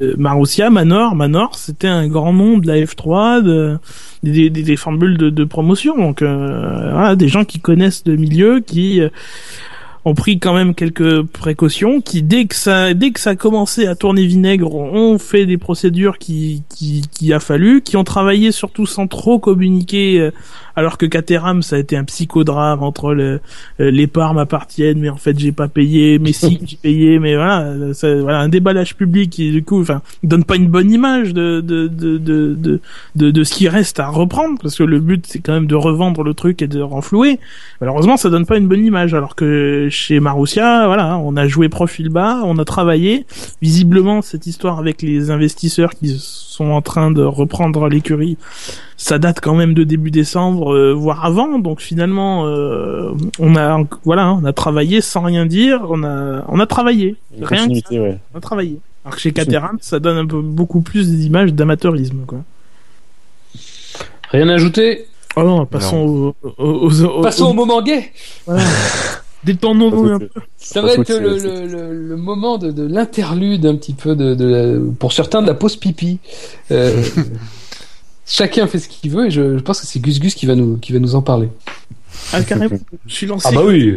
euh, Marussia, Manor, Manor, c'était un grand nom de la F3, de, des, des, des formules de, de promotion. Donc, euh, voilà, des gens qui connaissent le milieu, qui euh, ont pris quand même quelques précautions qui dès que ça dès que ça a commencé à tourner vinaigre ont fait des procédures qui qui, qui a fallu qui ont travaillé surtout sans trop communiquer euh, alors que Caterham ça a été un psychodrame entre le euh, les parts m'appartiennent mais en fait j'ai pas payé mais si j'ai payé mais voilà ça, voilà un déballage public qui du coup enfin donne pas une bonne image de de de de de, de, de ce qui reste à reprendre parce que le but c'est quand même de revendre le truc et de renflouer Malheureusement, ça donne pas une bonne image, alors que chez Marussia, voilà, on a joué profil bas, on a travaillé. Visiblement, cette histoire avec les investisseurs qui sont en train de reprendre l'écurie, ça date quand même de début décembre, euh, voire avant. Donc finalement, euh, on a, voilà, on a travaillé sans rien dire. On a, on a travaillé, Une rien que ça, continuité, ouais. on a travaillé. Alors que chez Caterham, ça donne un peu beaucoup plus d'images d'amateurisme, quoi. Rien à ajouter? Oh non, passons aux, aux, aux- aux- Passons au moment gay voilà. Détendons-nous un peu. Ça va être le, le, le, le moment de, de l'interlude un petit peu de, de la- pour certains de la pause pipi. Euh, chacun fait ce qu'il veut et je, je pense que c'est Gus Gus qui va nous qui va nous en parler. Ah, carrément. Je suis lancé. oui.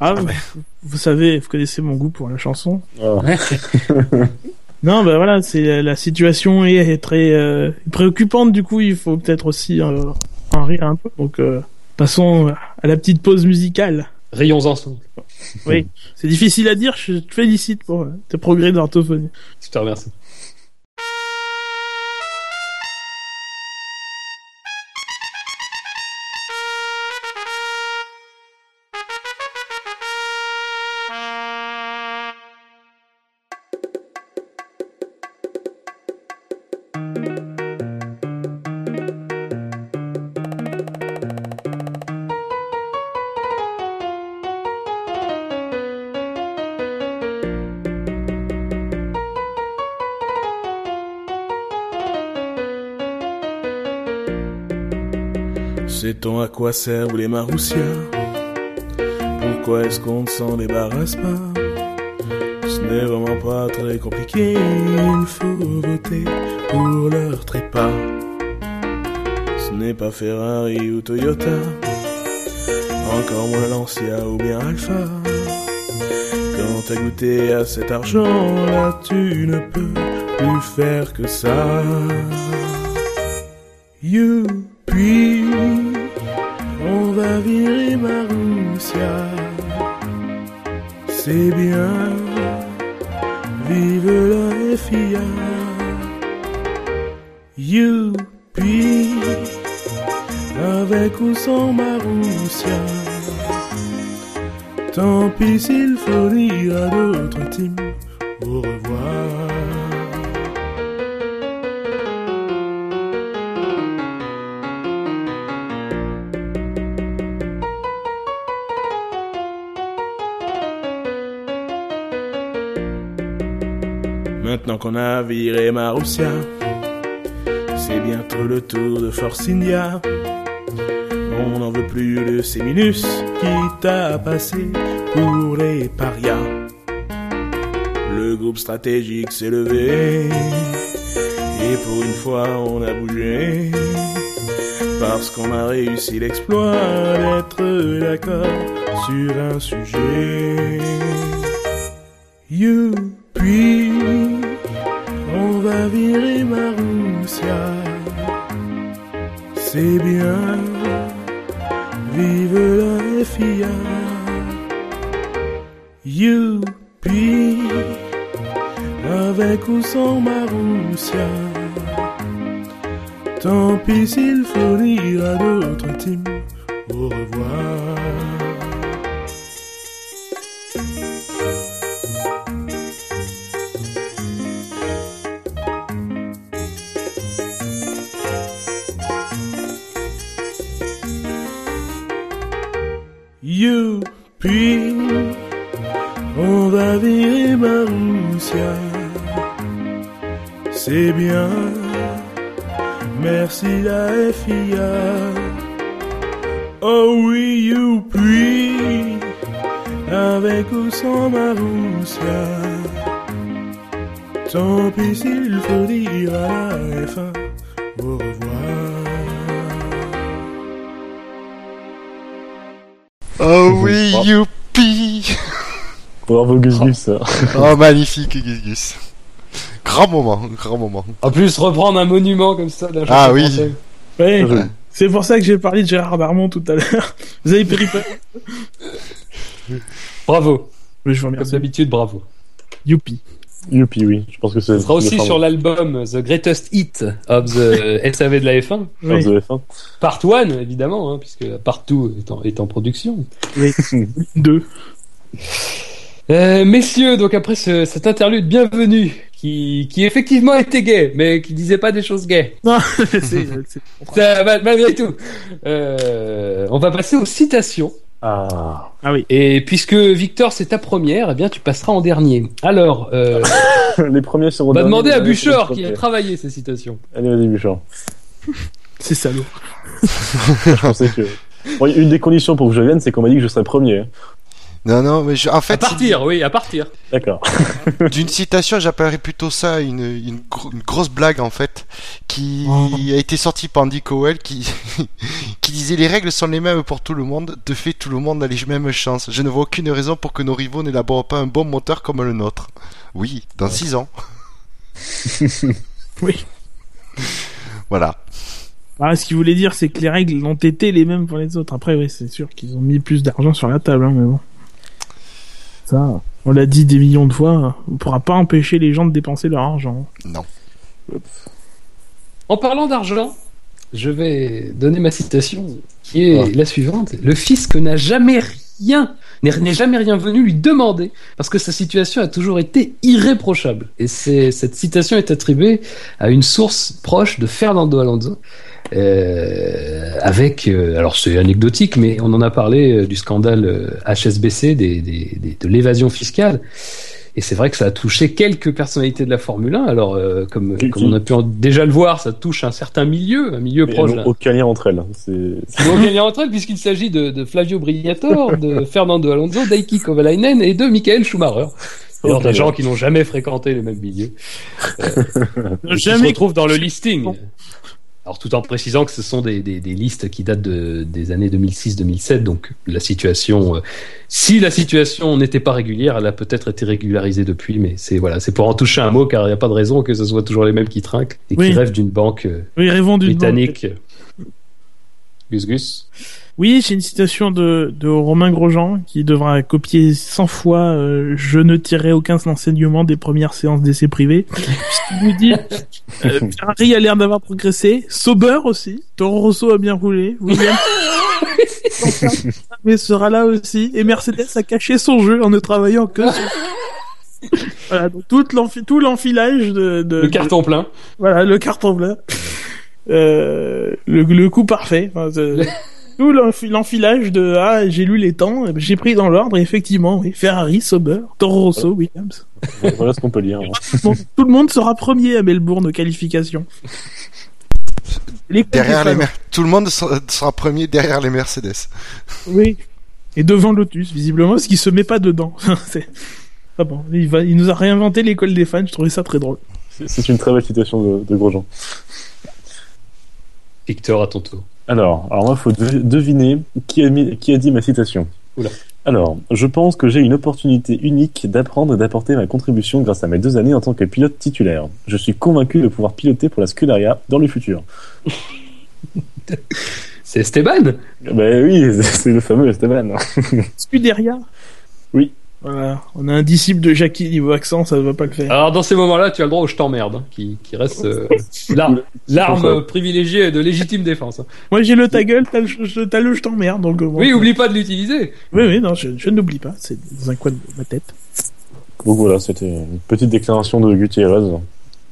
Ah, bah, vous savez, vous connaissez mon goût pour la chanson. Ah. Non, bah voilà, c'est la situation est, est très euh, préoccupante. Du coup, il faut peut-être aussi euh, en rire un peu. Donc, euh, passons à la petite pause musicale. Rayons ensemble. Oui, c'est difficile à dire. Je te félicite pour euh, tes progrès d'orthophonie. Je te remercie. Sait-on à quoi servent les maroussia Pourquoi est-ce qu'on ne s'en débarrasse pas? Ce n'est vraiment pas très compliqué, il faut voter pour leur trépas. Ce n'est pas Ferrari ou Toyota, encore moins Lancia ou bien Alpha. Quand t'as goûté à cet argent-là, tu ne peux plus faire que ça. Youpi, pis s'il faut dire à d'autres teams au revoir. Maintenant qu'on a viré Marussia, c'est bientôt le tour de n'en veut plus de ces minus qui t'a passé pour les parias. Le groupe stratégique s'est levé et pour une fois on a bougé parce qu'on a réussi l'exploit d'être d'accord sur un sujet. Oh, magnifique, Gus Gus. Grand moment, grand moment. En plus, reprendre un monument comme ça d'un Ah chanteur oui. français. Ouais, Ouais. c'est pour ça que j'ai parlé de Gérard Darmon tout à l'heure. Vous avez péri Bravo. Mais je vous Comme d'habitude, bravo. Youpi. Youpi, oui. Je pense que c'est. Ce sera aussi sur l'album The Greatest Hit of the SAV de la F1. Oui. de F1. Part 1, évidemment, hein, puisque Part 2 est en, est en production. Deux. Euh, messieurs, donc après ce, cet interlude bienvenue, qui, qui effectivement était gay, mais qui disait pas des choses gays, Non, c'est, malgré tout, euh, on va passer aux citations. Ah. Ah oui. Et puisque Victor, c'est ta première, eh bien tu passeras en dernier. Alors, euh, les premiers seront on va demander à seront qui a travaillé ces citations. Allez, vas-y, Bûcheur. C'est salaud. Je pensais que. Bon, une des conditions pour que je vienne, c'est qu'on m'a dit que je serais premier. Non, non, mais je- en À fait, partir, oui, à partir. D'accord. d'une citation, j'appellerais plutôt ça une, une, gro- une grosse blague en fait, qui a été sortie par Andy Cowell, qui, qui disait les règles sont les mêmes pour tout le monde, de fait tout le monde a les mêmes chances. Je ne vois aucune raison pour que nos rivaux n'élaborent pas un bon moteur comme le nôtre. Oui, dans 6 ans. Oui. Voilà. Ah, ce qu'il voulait dire, c'est que les règles ont été les mêmes pour les autres. Après, oui, c'est sûr qu'ils ont mis plus d'argent sur la table, hein, mais bon. Ça, on l'a dit des millions de fois, on pourra pas empêcher les gens de dépenser leur argent. Non. En parlant d'argent, je vais donner ma citation qui est la suivante. Le fisc n'a jamais rien, n'est jamais rien venu lui demander parce que sa situation a toujours été irréprochable. Et cette citation est attribuée à une source proche de Fernando Alonso. Euh, avec, euh, alors c'est anecdotique, mais on en a parlé euh, du scandale HSBC, des, des- des- de l'évasion fiscale. Et c'est vrai que ça a touché quelques personnalités de la Formule 1. Alors, euh, comme, Qui- comme qui- on a pu en- déjà le voir, ça touche un certain milieu, un milieu proche. aucun lien entre elles. Ils vont gagner entre elles puisqu'il s'agit de, de Flavio Briatore, de Fernando Alonso, d'Aiki Kovalainen et de Michael Schumacher. Alors, des gens qui n'ont jamais fréquenté les mêmes milieux. Euh, et qui se Jamais. retrouvent dans le listing. Alors, tout en précisant que ce sont des, des, des listes qui datent de, des années 2006-2007, donc la situation, euh, si la situation n'était pas régulière, elle a peut-être été régularisée depuis, mais c'est voilà, c'est pour en toucher un mot, car il n'y a pas de raison que ce soit toujours les mêmes qui trinquent et Oui. qui rêvent d'une banque euh, Oui, rêvons d'une banque. britannique Gus Gus. Oui, j'ai une citation de, de Romain Grosjean qui devra copier 100 fois euh, Je ne tirerai aucun enseignement des premières séances d'essais privés. Puisqu'il nous dit euh, Ferrari a l'air d'avoir progressé, Sauber aussi, Toro Rosso a bien roulé, Williams mais sera là aussi, et Mercedes a caché son jeu en ne travaillant que sur... Voilà, donc tout l'enfi- tout l'enfilage de, de, Le carton plein. voilà, le carton blanc. Euh, le, le coup parfait. Enfin, tout l'enfi- l'enfilage de ah j'ai lu les temps, j'ai pris dans l'ordre. Effectivement, oui, Ferrari, Sauber, Toro Rosso, Williams. Voilà ce qu'on peut lire. Bon, tout le monde sera premier à Melbourne aux qualifications. Les Derrière les Mer- tout le monde sera premier derrière les Mercedes. Oui. Et devant Lotus, visiblement, parce qu'il se met pas dedans. c'est ah bon, il va, il nous a réinventé l'école des fans. Je trouvais ça très drôle. C'est- C'est une très belle citation de, de Grosjean. Victor, à ton tour. Alors, alors moi, il faut de- deviner qui a, mis- qui a dit ma citation. Oula. Alors, je pense que j'ai une opportunité unique d'apprendre et d'apporter ma contribution grâce à mes deux années en tant que pilote titulaire. Je suis convaincu de pouvoir piloter pour la Scuderia dans le futur. C'est Esteban? Ben oui, c'est le fameux Esteban. Scuderia? Oui. Voilà. On a un disciple de Jackie niveau accent, ça va pas le faire. Alors dans ces moments-là, tu as le droit au je t'emmerde, hein, qui, qui reste euh, l'arme euh, privilégiée de légitime défense. Moi, j'ai le ta gueule, t'as le, je- t'as le je t'emmerde. Donc, euh, bon. Oui, oublie pas de l'utiliser. Oui, oui, non, je, je n'oublie pas. C'est dans un coin de ma tête. Donc voilà, c'était une petite déclaration de Gutiérrez.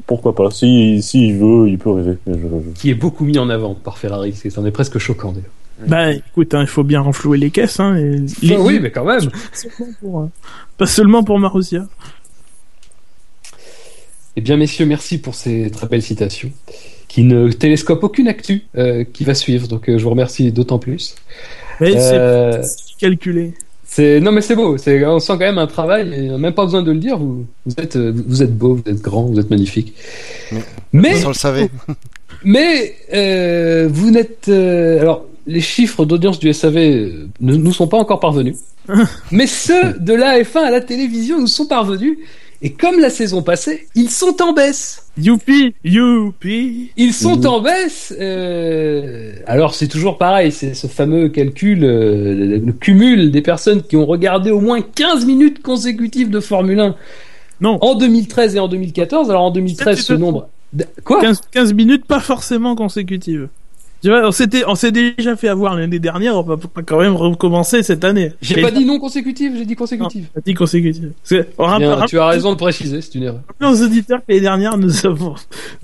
Pourquoi pas Si, si il veut, il peut rêver. Mais je- je- Qui est beaucoup mis en avant par Ferrari. C'est c'en est presque choquant d'ailleurs. Bah, écoute, hein, il faut bien renflouer les caisses. Hein, et les- Enfin, oui, mais quand même. Pas seulement pour, euh, pas seulement pour Marussia. Eh bien, messieurs, merci pour ces très belles citations qui ne télescopent aucune actu euh, qui va suivre. Donc, euh, je vous remercie d'autant plus. Mais Euh, c'est calculé. c'est non, mais c'est beau. C'est on sent quand même un travail. Et on n'a même pas besoin de le dire. Vous, vous êtes, vous êtes beau, vous êtes grand, vous êtes magnifique. Mais- Mais on le savait. Mais euh, vous n'êtes euh, alors les chiffres d'audience du SAV euh, ne nous sont pas encore parvenus, mais ceux de la F1 à la télévision nous sont parvenus. Et comme la saison passée, ils sont en baisse. Youpi, youpi. Ils sont Mhm. en baisse. euh, alors c'est toujours pareil, c'est ce fameux calcul, euh, le, cumul des personnes qui ont regardé au moins 15 minutes consécutives de Formule 1 Non, en 2013 et en 2014. Alors en 2013, ce nombre... Quoi? 15, 15 minutes pas forcément consécutives. Tu vois, on s'était, on s'est déjà fait avoir l'année dernière, on va quand même recommencer cette année. J'ai pas dit non consécutive, j'ai dit consécutive. On a dit consécutive. On Bien, tu as raison de préciser, c'est une erreur. aux auditeurs que l'année dernière, nous avons,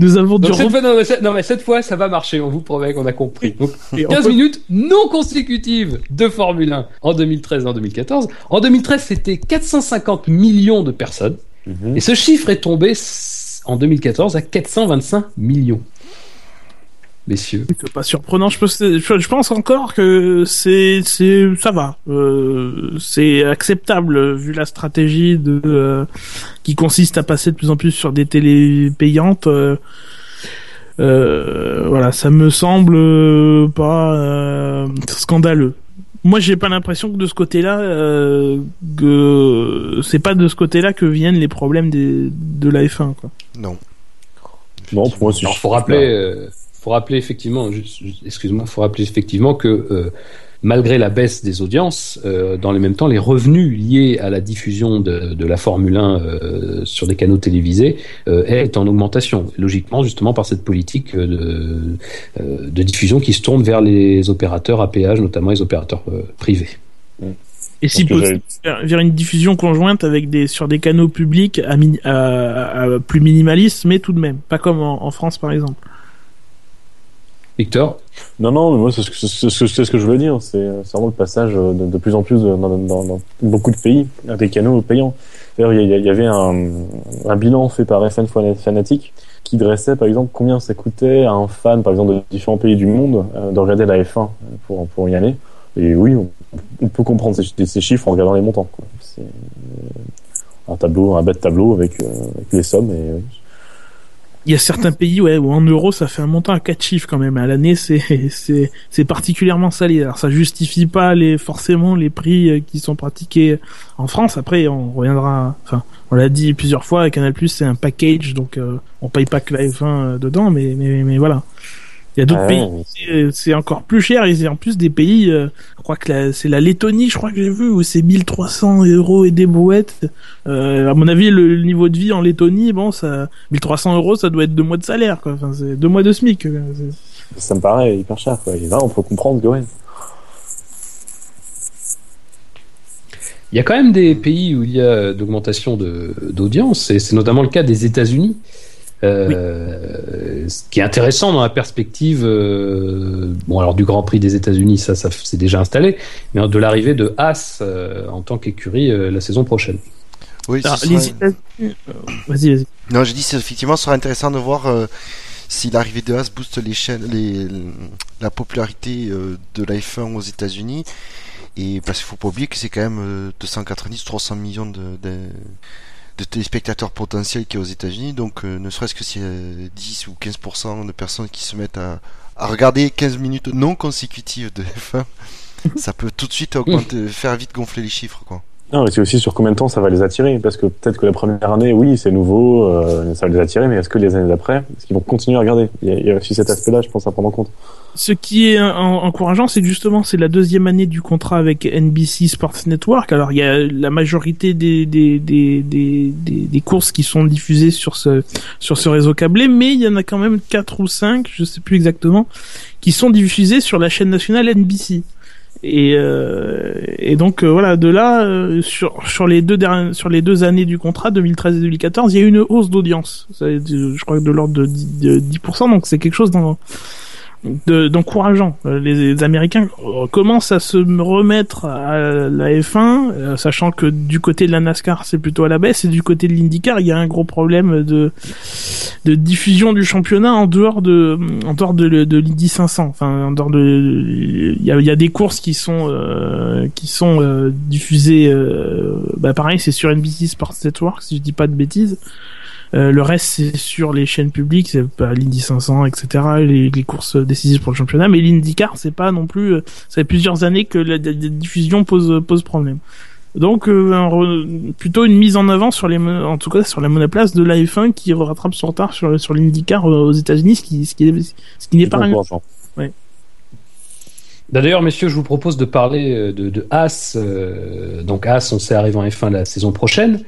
nous avons dû cette fois, non, mais cette, non, mais cette fois, ça va marcher, on vous promet qu'on a compris. Donc, et on 15 peut- minutes non consécutives de Formule 1 en 2013 et en 2014. En 2013, c'était 450 millions de personnes. Mhm. Et ce chiffre est tombé en 2014 à 425 millions. Messieurs. C'est pas surprenant. Je pense, je, je pense encore que c'est, c'est, ça va. Euh, c'est acceptable vu la stratégie de euh, qui consiste à passer de plus en plus sur des télés payantes. Euh, euh, voilà, ça me semble euh, pas euh, scandaleux. Moi, j'ai pas l'impression que de ce côté-là, euh, que c'est pas de ce côté-là que viennent les problèmes des, de la F1. Quoi. Non. Non, pour moi, c'est Alors, faut rappeler, euh, faut rappeler effectivement, excuse-moi, faut rappeler effectivement que euh, malgré la baisse des audiences, euh, dans le même temps, les revenus liés à la diffusion de, de la Formule 1 euh, sur des canaux télévisés euh, est en augmentation. Logiquement, justement, par cette politique de, de diffusion qui se tourne vers les opérateurs à péage, notamment les opérateurs euh, privés. Et si possible, vers, une diffusion conjointe avec des sur des canaux publics à, mini- à- à- plus minimalistes, mais tout de même, pas comme en, en France par exemple. Victor, Non, non, moi, c'est ce, que- je veux dire. C'est vraiment le passage de, plus en plus dans, beaucoup de pays à des canaux payants. D'ailleurs, il y, avait un, bilan fait par FN Fanatic qui dressait, par exemple, combien ça coûtait à un fan, par exemple, de différents pays du monde, euh, de regarder la F1 pour, pour y aller. Et oui, on, peut comprendre ces, chiffres en regardant les montants. C'est euh, un tableau, un bête tableau avec, euh, les sommes. Et. Il y a certains pays ouais, où en euros ça fait un montant à quatre chiffres quand même. À l'année c'est c'est particulièrement salé. Alors ça justifie pas les forcément les prix euh, qui sont pratiqués en France. Après on reviendra. Enfin on l'a dit plusieurs fois. Canal Plus c'est un package donc euh, on paye pas que la F1 euh, dedans, mais mais mais voilà. Il y a d'autres Ah pays, c'est- encore plus cher et c'est en plus des pays, euh, je crois que la- c'est la Lettonie, je crois que j'ai vu, où c'est 1300 euros et des brouettes. Euh, à mon avis, le, le niveau de vie en Lettonie, bon, ça, 1300 euros, ça doit être deux mois de salaire, quoi. Enfin, c'est deux mois de SMIC. quoi. Ça me paraît hyper cher, quoi. Et là, on peut comprendre que, ouais. Il y a quand même des pays où il y a d'augmentation de- d'audience, et c'est notamment le cas des États-Unis. Euh, Ce qui est intéressant dans la perspective, euh, bon alors du Grand Prix des États-Unis, ça, ça c'est déjà installé, mais de l'arrivée de Haas euh, en tant qu'écurie euh, la saison prochaine. Oui, Alors, sera- les euh, Vas-y, vas-y. Non, dit, c'est effectivement, ce sera intéressant de voir euh, si l'arrivée de Haas booste les chaînes, les, la popularité euh, de la F1 aux États-Unis. Et parce qu'il faut pas oublier que c'est quand même euh, 290-300 millions de, de, de téléspectateurs potentiels qui est aux États-Unis. Donc, euh, ne serait-ce que si euh, 10 ou 15% de personnes qui se mettent à, à regarder 15 minutes non consécutives de F1, ça peut tout de suite augmenter, faire vite gonfler les chiffres, quoi. Non, mais c'est aussi sur combien de temps ça va les attirer. Parce que peut-être que la première année, oui, c'est nouveau, euh, ça va les attirer, mais est-ce que les années d'après, est-ce qu'ils vont continuer à regarder? Il y, a, il aussi cet aspect-là, je pense, à prendre en compte. Ce qui est en- encourageant, c'est justement, c'est la deuxième année du contrat avec NBC Sports Network. Alors, il y a la majorité des, des, des, des, des courses qui sont diffusées sur ce, sur ce réseau câblé, mais il y en a quand même quatre ou cinq, je sais plus exactement, qui sont diffusées sur la chaîne nationale NBC. Et, euh, et donc euh, voilà, de là euh, sur sur les deux dernières, sur les deux années du contrat 2013 et 2014, il y a eu une hausse d'audience. Je crois que de l'ordre de 10%, de 10%, donc c'est quelque chose dans d'encourageant. Euh, Les, les Américains commencent à se remettre à la F1, euh, sachant que du côté de la NASCAR c'est plutôt à la baisse et du côté de l'IndyCar il y a un gros problème de de diffusion du championnat en dehors de en dehors de, l'Indy 500. Enfin en dehors de il y a, y a des courses qui sont euh, qui sont euh, diffusées. euh, bah pareil c'est sur NBC Sports Network si je dis pas de bêtises. Euh, le reste, c'est sur les chaînes publiques, c'est pas l'Indy 500, etc., les, les courses décisives pour le championnat, mais l'IndyCar, c'est pas non plus, euh, ça fait plusieurs années que la, la- la diffusion pose, pose problème. Donc, euh, un re- plutôt une mise en avant sur les, en tout cas, sur la monoplace de la F1 qui rattrape son retard sur, sur l'IndyCar euh, aux États-Unis, ce qui, ce qui, ce qui n'est pas rien. encourageant. D'ailleurs, messieurs, je vous propose de parler euh, de, de Haas. euh, donc Haas, on sait arriver en F1 la saison prochaine.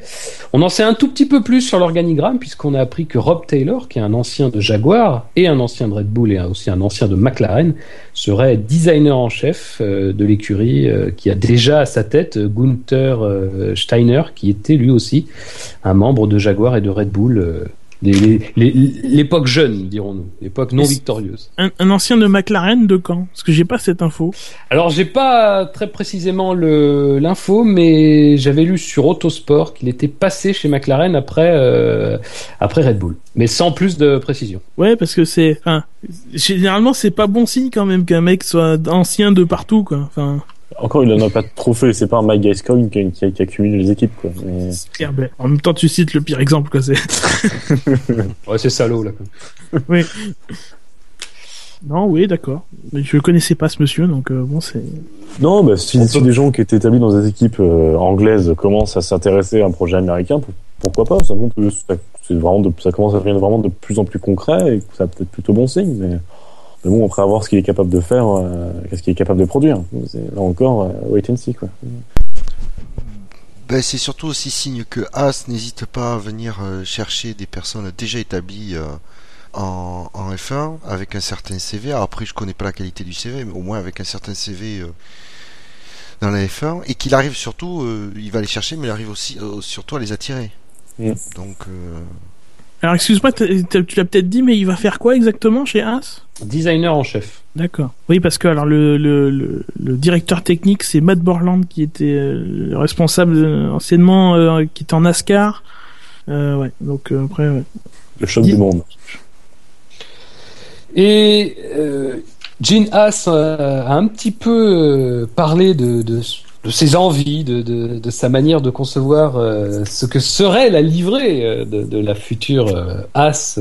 On en sait un tout petit peu plus sur l'organigramme puisqu'on a appris que Rob Taylor, qui est un ancien de Jaguar et un ancien de Red Bull et aussi un ancien de McLaren, serait designer en chef euh, de l'écurie qui a déjà à sa tête Gunther Steiner, qui était lui aussi un membre de Jaguar et de Red Bull. L'époque jeune, dirons-nous, l'époque non victorieuse. Un, un ancien de McLaren de quand? Parce que j'ai pas cette info. Alors j'ai pas très précisément le l'info, mais j'avais lu sur Autosport qu'il était passé chez McLaren après euh, après Red Bull, mais sans plus de précision. Ouais, parce que c'est, enfin, généralement, c'est pas bon signe quand même qu'un mec soit ancien de partout, quoi. Enfin, Encore, il en a pas de trophée, c'est pas un Mike Gascoigne qui, qui, qui accumule les équipes, quoi. Mais... c'est clair, ben, en même temps, tu cites le pire exemple, quoi. C'est, Ouais, c'est salaud là. oui. Non, oui, d'accord. Mais je connaissais pas ce monsieur, donc euh, bon, c'est. Non, bah, si, si des gens qui étaient établis dans des équipes euh, anglaises commencent à s'intéresser à un projet américain, pour- pourquoi pas Ça, montre que ça, c'est vraiment de- ça commence à devenir vraiment de plus en plus concret et que ça peut être plutôt bon signe. Mais, mais bon, après, à voir ce qu'il est capable de faire, euh, qu'est-ce qu'il est capable de produire. C'est- Là encore, euh, wait and see, quoi. Ben, c'est surtout aussi signe que As n'hésite pas à venir euh, chercher des personnes déjà établies euh, en, en F1 avec un certain CV. Alors après, je connais pas la qualité du CV, mais au moins avec un certain CV euh, dans la F1 et qu'il arrive surtout, euh, il va les chercher, mais il arrive aussi euh, surtout à les attirer. Mm. Donc, euh, Alors, excuse-moi, tu l'as peut-être dit, mais il va faire quoi exactement chez As? Designer en chef. D'accord. Oui, parce que alors le, le, le, le directeur technique, c'est Matt Borland qui était euh, le responsable euh, anciennement, euh, qui était en NASCAR. Euh, ouais. Donc euh, après, ouais. Le choc du monde. Et euh, Gene Haas a un petit peu parlé de, de, de ses envies, de, de, de sa manière de concevoir euh, ce que serait la livrée de, de la future euh, Haas.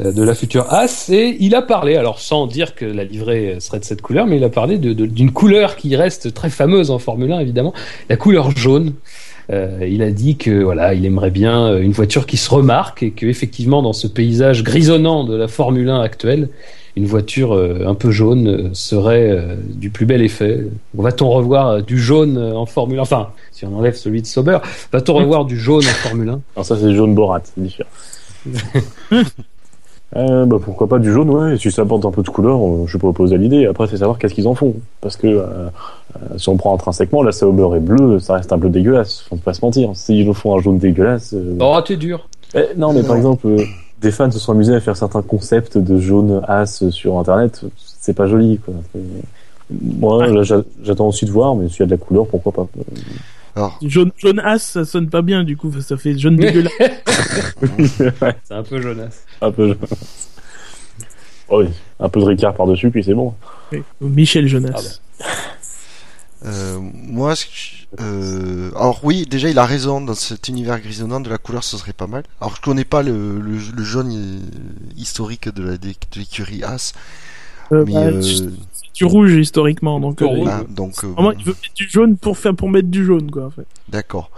Euh, de la future As et il a parlé, alors sans dire que la livrée serait de cette couleur, mais il a parlé de- de- d'une couleur qui reste très fameuse en Formule 1 évidemment, la couleur jaune. Euh, il a dit que voilà, il aimerait bien euh, une voiture qui se remarque et que effectivement dans ce paysage grisonnant de la Formule 1 actuelle, une voiture euh, un peu jaune serait euh, du plus bel effet. Va-t-on revoir euh, du jaune en Formule 1 Enfin, si on enlève celui de Sauber, va-t-on revoir du jaune en Formule 1 Alors ça, c'est jaune Borat, c'est différent. Euh, bah pourquoi pas du jaune, ouais. Si ça apporte un peu de couleur, euh, je suis pas opposé à l'idée. Après, c'est savoir qu'est-ce qu'ils en font. Parce que euh, euh, si on prend intrinsèquement, la Sauber est bleue, ça reste un bleu dégueulasse. Faut pas se mentir. S'ils nous font un jaune dégueulasse. euh, Oh, t'es dur. eh, non, mais par exemple, euh, des fans se sont amusés à faire certains concepts de jaune as sur Internet. C'est pas joli, quoi. Moi, là, j'a- j'attends aussi de voir, mais s'il y a de la couleur, pourquoi pas. Alors, Jaune, jaune as, ça sonne pas bien, du coup, ça fait jaune dégueulasse. C'est un peu jaunasse. un peu. Oh oui, un peu de Ricard par-dessus, puis c'est bon. Oui. Michel Jonas. euh, moi, ce que je- euh, alors oui, déjà il a raison dans cet univers grisonnant de la couleur, ce serait pas mal. Alors je connais pas le, le, le jaune euh, historique de la de l'écurie As, Euh, mais bah, euh, c'est du rouge historiquement, donc. Du euh, rouge. ah, donc euh, vraiment, il veut mettre du jaune pour faire pour mettre du jaune, quoi. En fait. D'accord.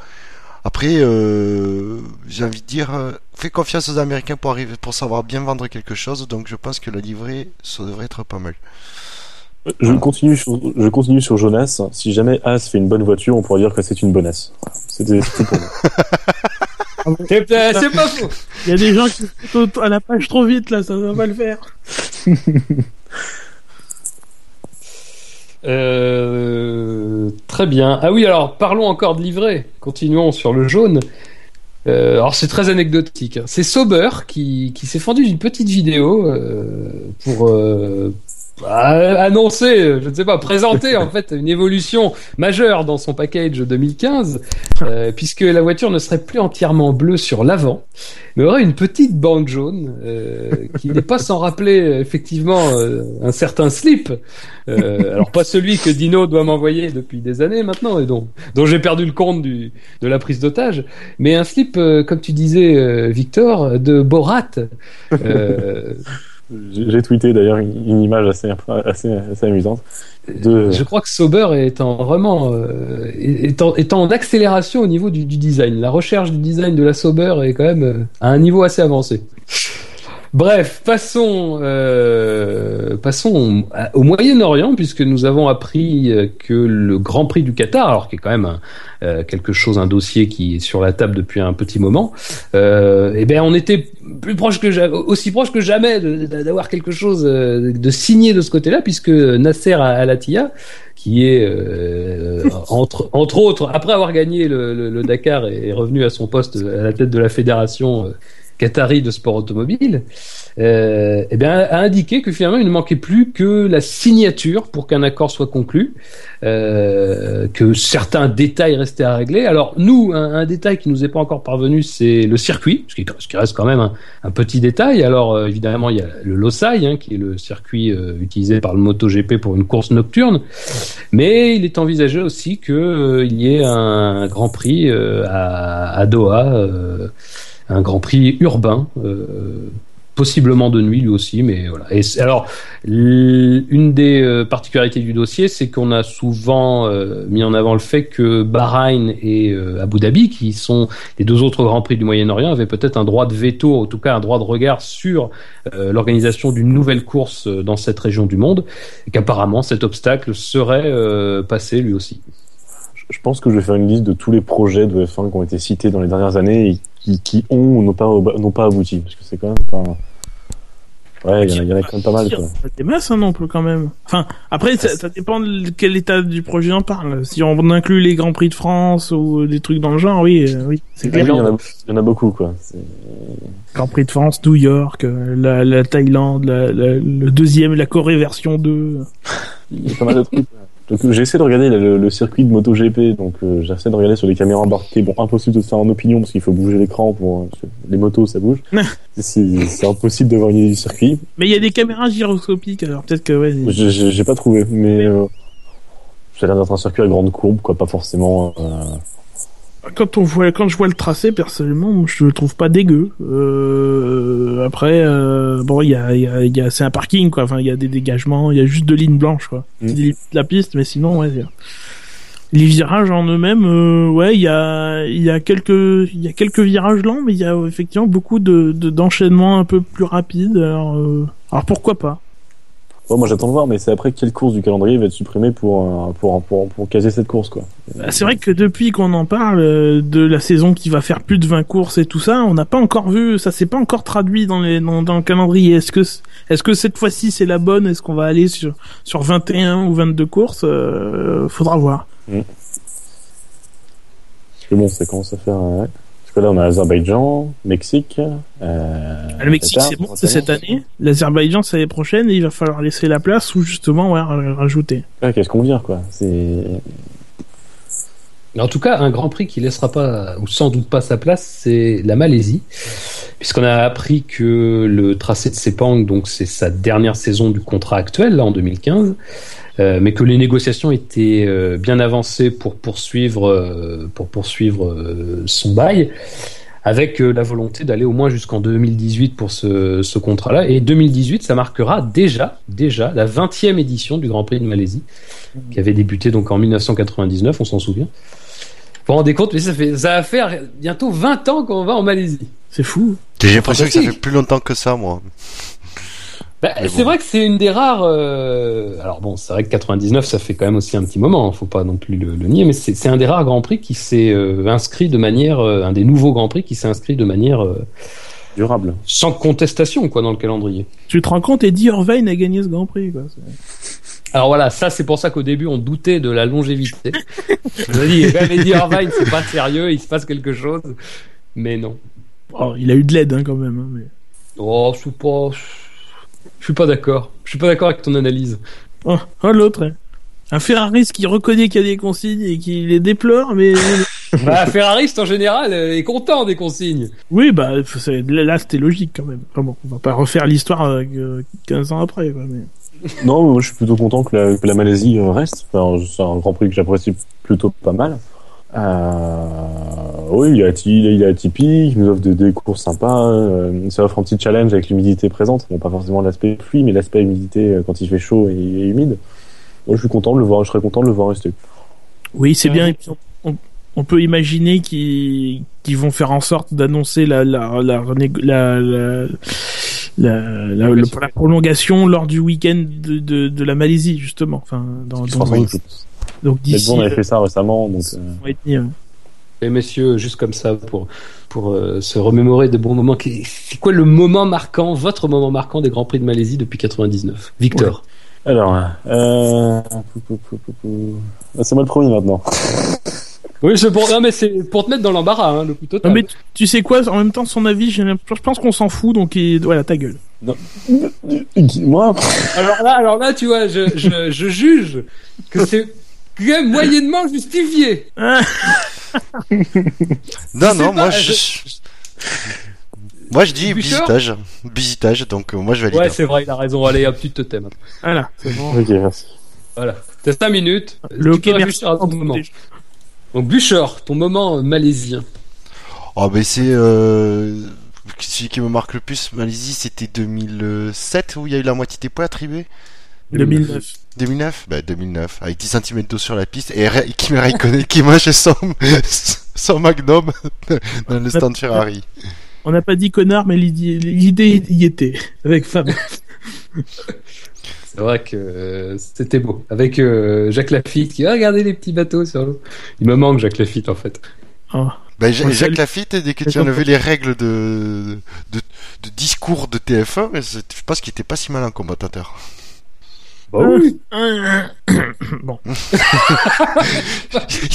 Après, euh, j'ai envie de dire, euh, fais confiance aux Américains pour arriver, pour savoir bien vendre quelque chose. Donc, je pense que la livrée, ça devrait être pas mal. Je continue, sur, je continue sur Jonas. Si jamais As fait une bonne voiture, on pourrait dire que c'est une bonne As. C'était tout pour moi. C'est euh, c'est pas faux. Il y a des gens qui sautent à la page trop vite là, ça va pas le faire. Euh, très bien. Ah oui, alors parlons encore de livret. Continuons sur le jaune. Euh, alors c'est très anecdotique. hein. C'est Sauber qui, s'est fendu d'une petite vidéo euh, pour bah, annoncer, je ne sais pas, présenter en fait une évolution majeure dans son package 2015, euh, puisque la voiture ne serait plus entièrement bleue sur l'avant, mais aurait une petite bande jaune euh, qui n'est pas sans rappeler effectivement euh, un certain slip. Euh, alors pas celui que Dino doit m'envoyer depuis des années maintenant et dont, dont j'ai perdu le compte du, de la prise d'otage, mais un slip, euh, comme tu disais euh, Victor, de Borat. Euh, J'ai tweeté d'ailleurs une, image assez, assez, amusante. De... Je crois que Sauber est en vraiment euh, est en accélération au niveau du, du design. La recherche du design de la Sauber est quand même euh, à un niveau assez avancé. Bref, passons euh, passons au, Moyen-Orient puisque nous avons appris euh, que le Grand Prix du Qatar, alors qui est quand même un, euh, quelque chose, un dossier qui est sur la table depuis un petit moment, euh, eh ben on était plus proche que aussi proche que jamais d'avoir quelque chose de signé de ce côté-là puisque Nasser Al-Attiyah qui est euh, entre entre autres après avoir gagné le, le- le Dakar et est revenu à son poste à la tête de la fédération qatari de sport automobile, euh, eh bien, a indiqué que finalement il ne manquait plus que la signature pour qu'un accord soit conclu, euh, que certains détails restaient à régler. Alors nous, un, détail qui nous est pas encore parvenu, c'est le circuit, ce qui, reste quand même un, petit détail. Alors euh, évidemment, il y a le Losail, hein, qui est le circuit euh, utilisé par le MotoGP pour une course nocturne, mais il est envisagé aussi que euh, il y ait un Grand Prix à, à Doha. Un Grand Prix urbain, euh, possiblement de nuit lui aussi, mais voilà. Et alors, une des euh, particularités du dossier, c'est qu'on a souvent euh, mis en avant le fait que Bahreïn et Abu Dhabi, qui sont les deux autres Grands Prix du Moyen-Orient, avaient peut-être un droit de veto, en tout cas un droit de regard sur l'organisation d'une nouvelle course dans cette région du monde, et qu'apparemment cet obstacle serait passé lui aussi. Je pense que je vais faire une liste de tous les projets de F1 qui ont été cités dans les dernières années et qui, qui ont ou n'ont pas, n'ont pas abouti. Parce que c'est quand même. Ouais, il y, en a- il y en a quand même pas mal. Quoi. Des masses, non plus, quand même. Enfin, après, ça, ça dépend de quel état du projet on parle. Si on inclut les Grands Prix de France ou des trucs dans le genre, oui, euh, oui, c'est il clair. y, en a, il y en a beaucoup. Quoi. Grand Prix de France, New York, euh, la, la Thaïlande, la, la- le deuxième, la Corée version 2. Il y a pas mal de trucs. Donc, j'ai essayé de regarder le, le circuit de MotoGP, donc euh, j'essaie de regarder sur les caméras embarquées. Bon, impossible de se faire en opinion parce qu'il faut bouger l'écran pour euh, les motos, ça bouge. c'est impossible d'avoir une idée du circuit. Mais il y a des caméras gyroscopiques, alors peut-être que, ouais. J'ai- pas trouvé, mais euh, ça a l'air d'être un circuit à grande courbe, quoi, pas forcément. Quand on voit, quand je vois le tracé, personnellement, je le trouve pas dégueu. Euh, après, euh, bon, il y a, il y a, y a c'est un parking, quoi. Enfin, il y a des dégagements, il y a juste deux lignes blanches, quoi. Mm. La piste, mais sinon, ouais. Les virages en eux-mêmes, euh, ouais, il y a, il y a quelques, il y a quelques virages lents, mais il y a effectivement beaucoup de, de- d'enchaînements un peu plus rapides. Alors, euh, alors pourquoi pas? Moi j'attends de voir, mais c'est après quelle course du calendrier va être supprimée pour, euh, pour, pour, pour caser cette course, quoi. Bah, C'est vrai que depuis qu'on en parle euh, de la saison qui va faire plus de 20 courses et tout ça, on n'a pas encore vu, ça s'est pas encore traduit dans les dans, dans le calendrier. Est-ce que est-ce que cette fois-ci c'est la bonne? Est-ce qu'on va aller sur sur 21 ou 22 courses? Euh, Faudra voir. Que bon, ça commence à faire. ouais. Parce que là, on a Azerbaïdjan, Mexique. Euh, Le Mexique c'est bon, c'est cette année. L'Azerbaïdjan c'est l'année prochaine et il va falloir laisser la place ou justement ouais, ra- rajouter. Ouais, Qu'est-ce qu'on vient, quoi. Mais en tout cas, un Grand Prix qui laissera pas, ou sans doute pas sa place, c'est la Malaisie, puisqu'on a appris que le tracé de Sepang, donc c'est sa dernière saison du contrat actuel, là en 2015, euh, mais que les négociations étaient euh, bien avancées pour poursuivre, euh, pour poursuivre euh, son bail, avec euh, la volonté d'aller au moins jusqu'en 2018 pour ce, ce contrat-là. Et 2018, ça marquera déjà, déjà la 20e édition du Grand Prix de Malaisie, qui avait débuté donc en 1999, on s'en souvient. Vous vous rendez compte, mais ça, fait, ça va faire bientôt 20 ans qu'on va en Malaisie. C'est fou. J'ai l'impression que ça fait plus longtemps que ça, moi. Bah, c'est bon. vrai que c'est une des rares. euh, Alors bon, c'est vrai que 99, ça fait quand même aussi un petit moment. hein, Faut pas non plus le, le nier, mais c'est c'est un des rares grands prix qui s'est euh, inscrit de manière, euh, un des nouveaux grands prix qui s'est inscrit de manière euh, Durable. sans contestation quoi dans le calendrier. Tu te rends compte Eddie Irvine a gagné ce Grand Prix quoi. Alors voilà, ça c'est pour ça qu'au début on doutait de la longévité. Je vous ai dit, quand même, Eddie Irvine, c'est pas sérieux, il se passe quelque chose, mais non. Oh, il a eu de l'aide hein, quand même. hein, mais... Oh, je suis pas, je suis pas d'accord. Je suis pas d'accord avec ton analyse. Oh, oh, l'autre. hein. Un Ferrariste qui reconnaît qu'il y a des consignes et qui les déplore, mais Bah, Ferrariste en général euh, est content des consignes. oui, bah là c'était logique quand même. Enfin bon, on va pas refaire l'histoire euh, que 15 ans après. Quoi, mais... Non, mais moi je suis plutôt content que la, que la Malaisie euh, reste. Enfin, c'est un grand prix que j'apprécie plutôt pas mal. Euh, oui, il est, ati- il est atypique, il nous offre des, des courses sympas, euh, ça offre un petit challenge avec l'humidité présente. Bon, pas forcément l'aspect pluie, mais l'aspect humidité euh, quand il fait chaud et, et humide. Moi, je suis content de le voir, je serais content de le voir rester. Oui, c'est bien. Et puis, on, on- peut imaginer qu'ils vont faire en sorte d'annoncer la la la, rené- la, la, la, la- le- la prolongation lors du week-end de, de, de la Malaisie justement. Enfin, dans, donc d'ici. Bull avait euh, fait ça récemment, donc euh, et demi, ouais. Et messieurs, juste comme ça, pour, pour euh, se remémorer des bons moments. qui- C'est quoi le moment marquant, votre moment marquant des Grands Prix de Malaisie depuis 99 Victor. Alors, euh... c'est moi le premier maintenant. Oui, c'est pour, non, mais c'est pour te mettre dans l'embarras, hein, le coup total. Non mais tu- tu sais quoi En même temps, son avis, je pense qu'on s'en fout. Donc il- voilà, ta gueule. Moi, Alors là, alors là, tu vois, je, je, je juge que c'est moyennement justifié. Non, non, pas, moi je- je... Moi je dis Bouchard visitage. Visitage, donc euh, moi je valide. Ouais, c'est vrai, il a raison. Allez, hop, tu te t'aimes. voilà, c'est bon. ok, merci. Voilà. T'as 5 minutes. Le merci. réfléchir à ton moment. Donc, Bûcheur, ton moment euh, malaisien. Oh, ben c'est. Euh... Celui qui me marque le plus, Malaisie, c'était 2007 où il y a eu la moitié des points attribués 2009. 2009 Bah 2009, avec 10 cm d'eau sur la piste et Kimi Raikkonen qui mange son, son Magnum dans le stand Ferrari. On n'a pas dit connard, mais l'idée y était avec Fab. C'est vrai que euh, c'était beau. Avec euh, Jacques Lafitte qui a regardé les petits bateaux sur l'eau. Il me manque Jacques Lafitte en fait. Oh. Bah, Jacques. Lafitte, dès que tu D'accord. enlevais les règles de, de, de discours de TF1, mais c'est- je pense qu'il était pas si mal en commentateur. Bah oui. bon, Il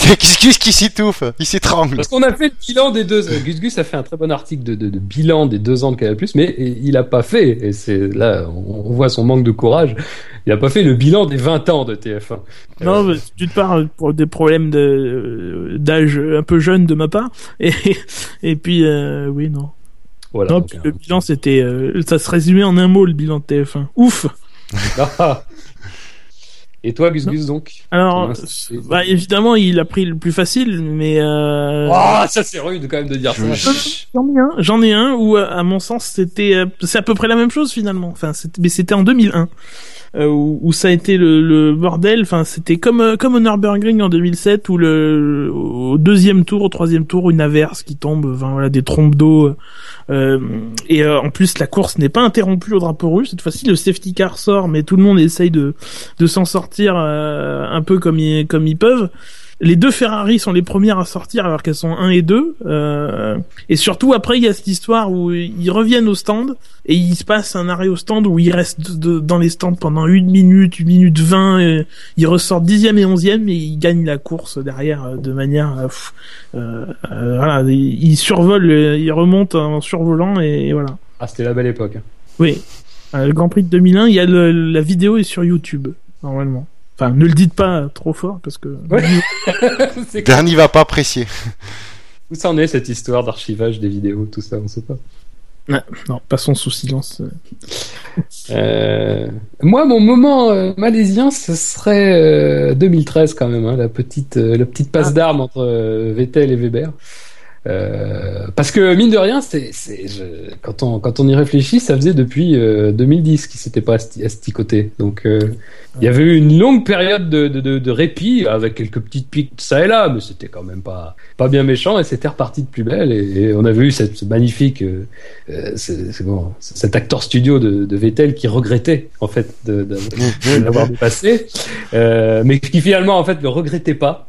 y a Gus Gus qui s'étouffe, il s'étrangle. Parce qu'on a fait le bilan des deux. euh, Gus Gus a fait un très bon article de, de, de bilan des deux ans de Canal+, mais il a pas fait. Et c'est là, on voit son manque de courage. Il a pas fait le bilan des 20 ans de TF1. non, mais tu te parles pour des problèmes de d'âge un peu jeune de ma part, et et puis euh, oui non. Voilà. non donc, puis le bilan c'était, euh, ça se résumait en un mot le bilan de TF1. Ouf. Et toi, Gus Gus, donc? Alors, bah, évidemment, il a pris le plus facile, mais euh... Oh, ça c'est rude quand même de dire ça. J'en ai un, j'en ai un où, à mon sens, c'était, euh, c'est à peu près la même chose finalement. Enfin, c'était- mais c'était en 2001. Euh, où, où ça a été le, le bordel. Enfin, c'était comme euh, comme au Nürburgring en 2007 où le au deuxième tour, au troisième tour, une averse qui tombe, enfin voilà, des trompes d'eau. Euh, et euh, en plus, la course n'est pas interrompue au drapeau rouge. Cette fois-ci, le safety car sort, mais tout le monde essaye de de s'en sortir euh, un peu comme ils comme ils peuvent. Les deux Ferrari sont les premières à sortir alors qu'elles sont 1 et 2. Euh, et surtout, après, il y a cette histoire où ils reviennent au stand et il se passe un arrêt au stand où ils restent de- dans les stands pendant une minute, une minute vingt. Et ils ressortent dixième et onzième et ils gagnent la course derrière euh, de manière... euh, euh, euh, voilà, ils, survolent, ils remontent en survolant et, voilà. Ah, c'était la belle époque. Oui. Le Grand Prix de 2001, il y a le- la vidéo est sur YouTube, normalement. Enfin, ne le dites pas trop fort parce que... Ouais. Bernie va pas apprécier. Où ça en est cette histoire d'archivage des vidéos, tout ça, on sait pas. Non, passons sous silence. Euh, Moi, mon moment euh, malaisien, ce serait euh, 2013 quand même, hein, la petite, euh, la petite passe Ah. d'armes entre euh, Vettel et Weber. Euh, parce que mine de rien, c'est, c'est, je- quand on quand on y réfléchit, ça faisait depuis euh, 2010 qu'il s'était pas asti- asticoté. Donc euh, il y avait eu une longue période de, de, de, de répit avec quelques petites piques ça et là, mais c'était quand même pas pas bien méchant et c'était reparti de plus belle. Et, et on avait eu cette ce magnifique euh, euh, c'est, c'est bon, cet acteur studio de, de Vettel qui regrettait en fait de, l'avoir dépassé, euh, mais qui finalement en fait le regrettait pas.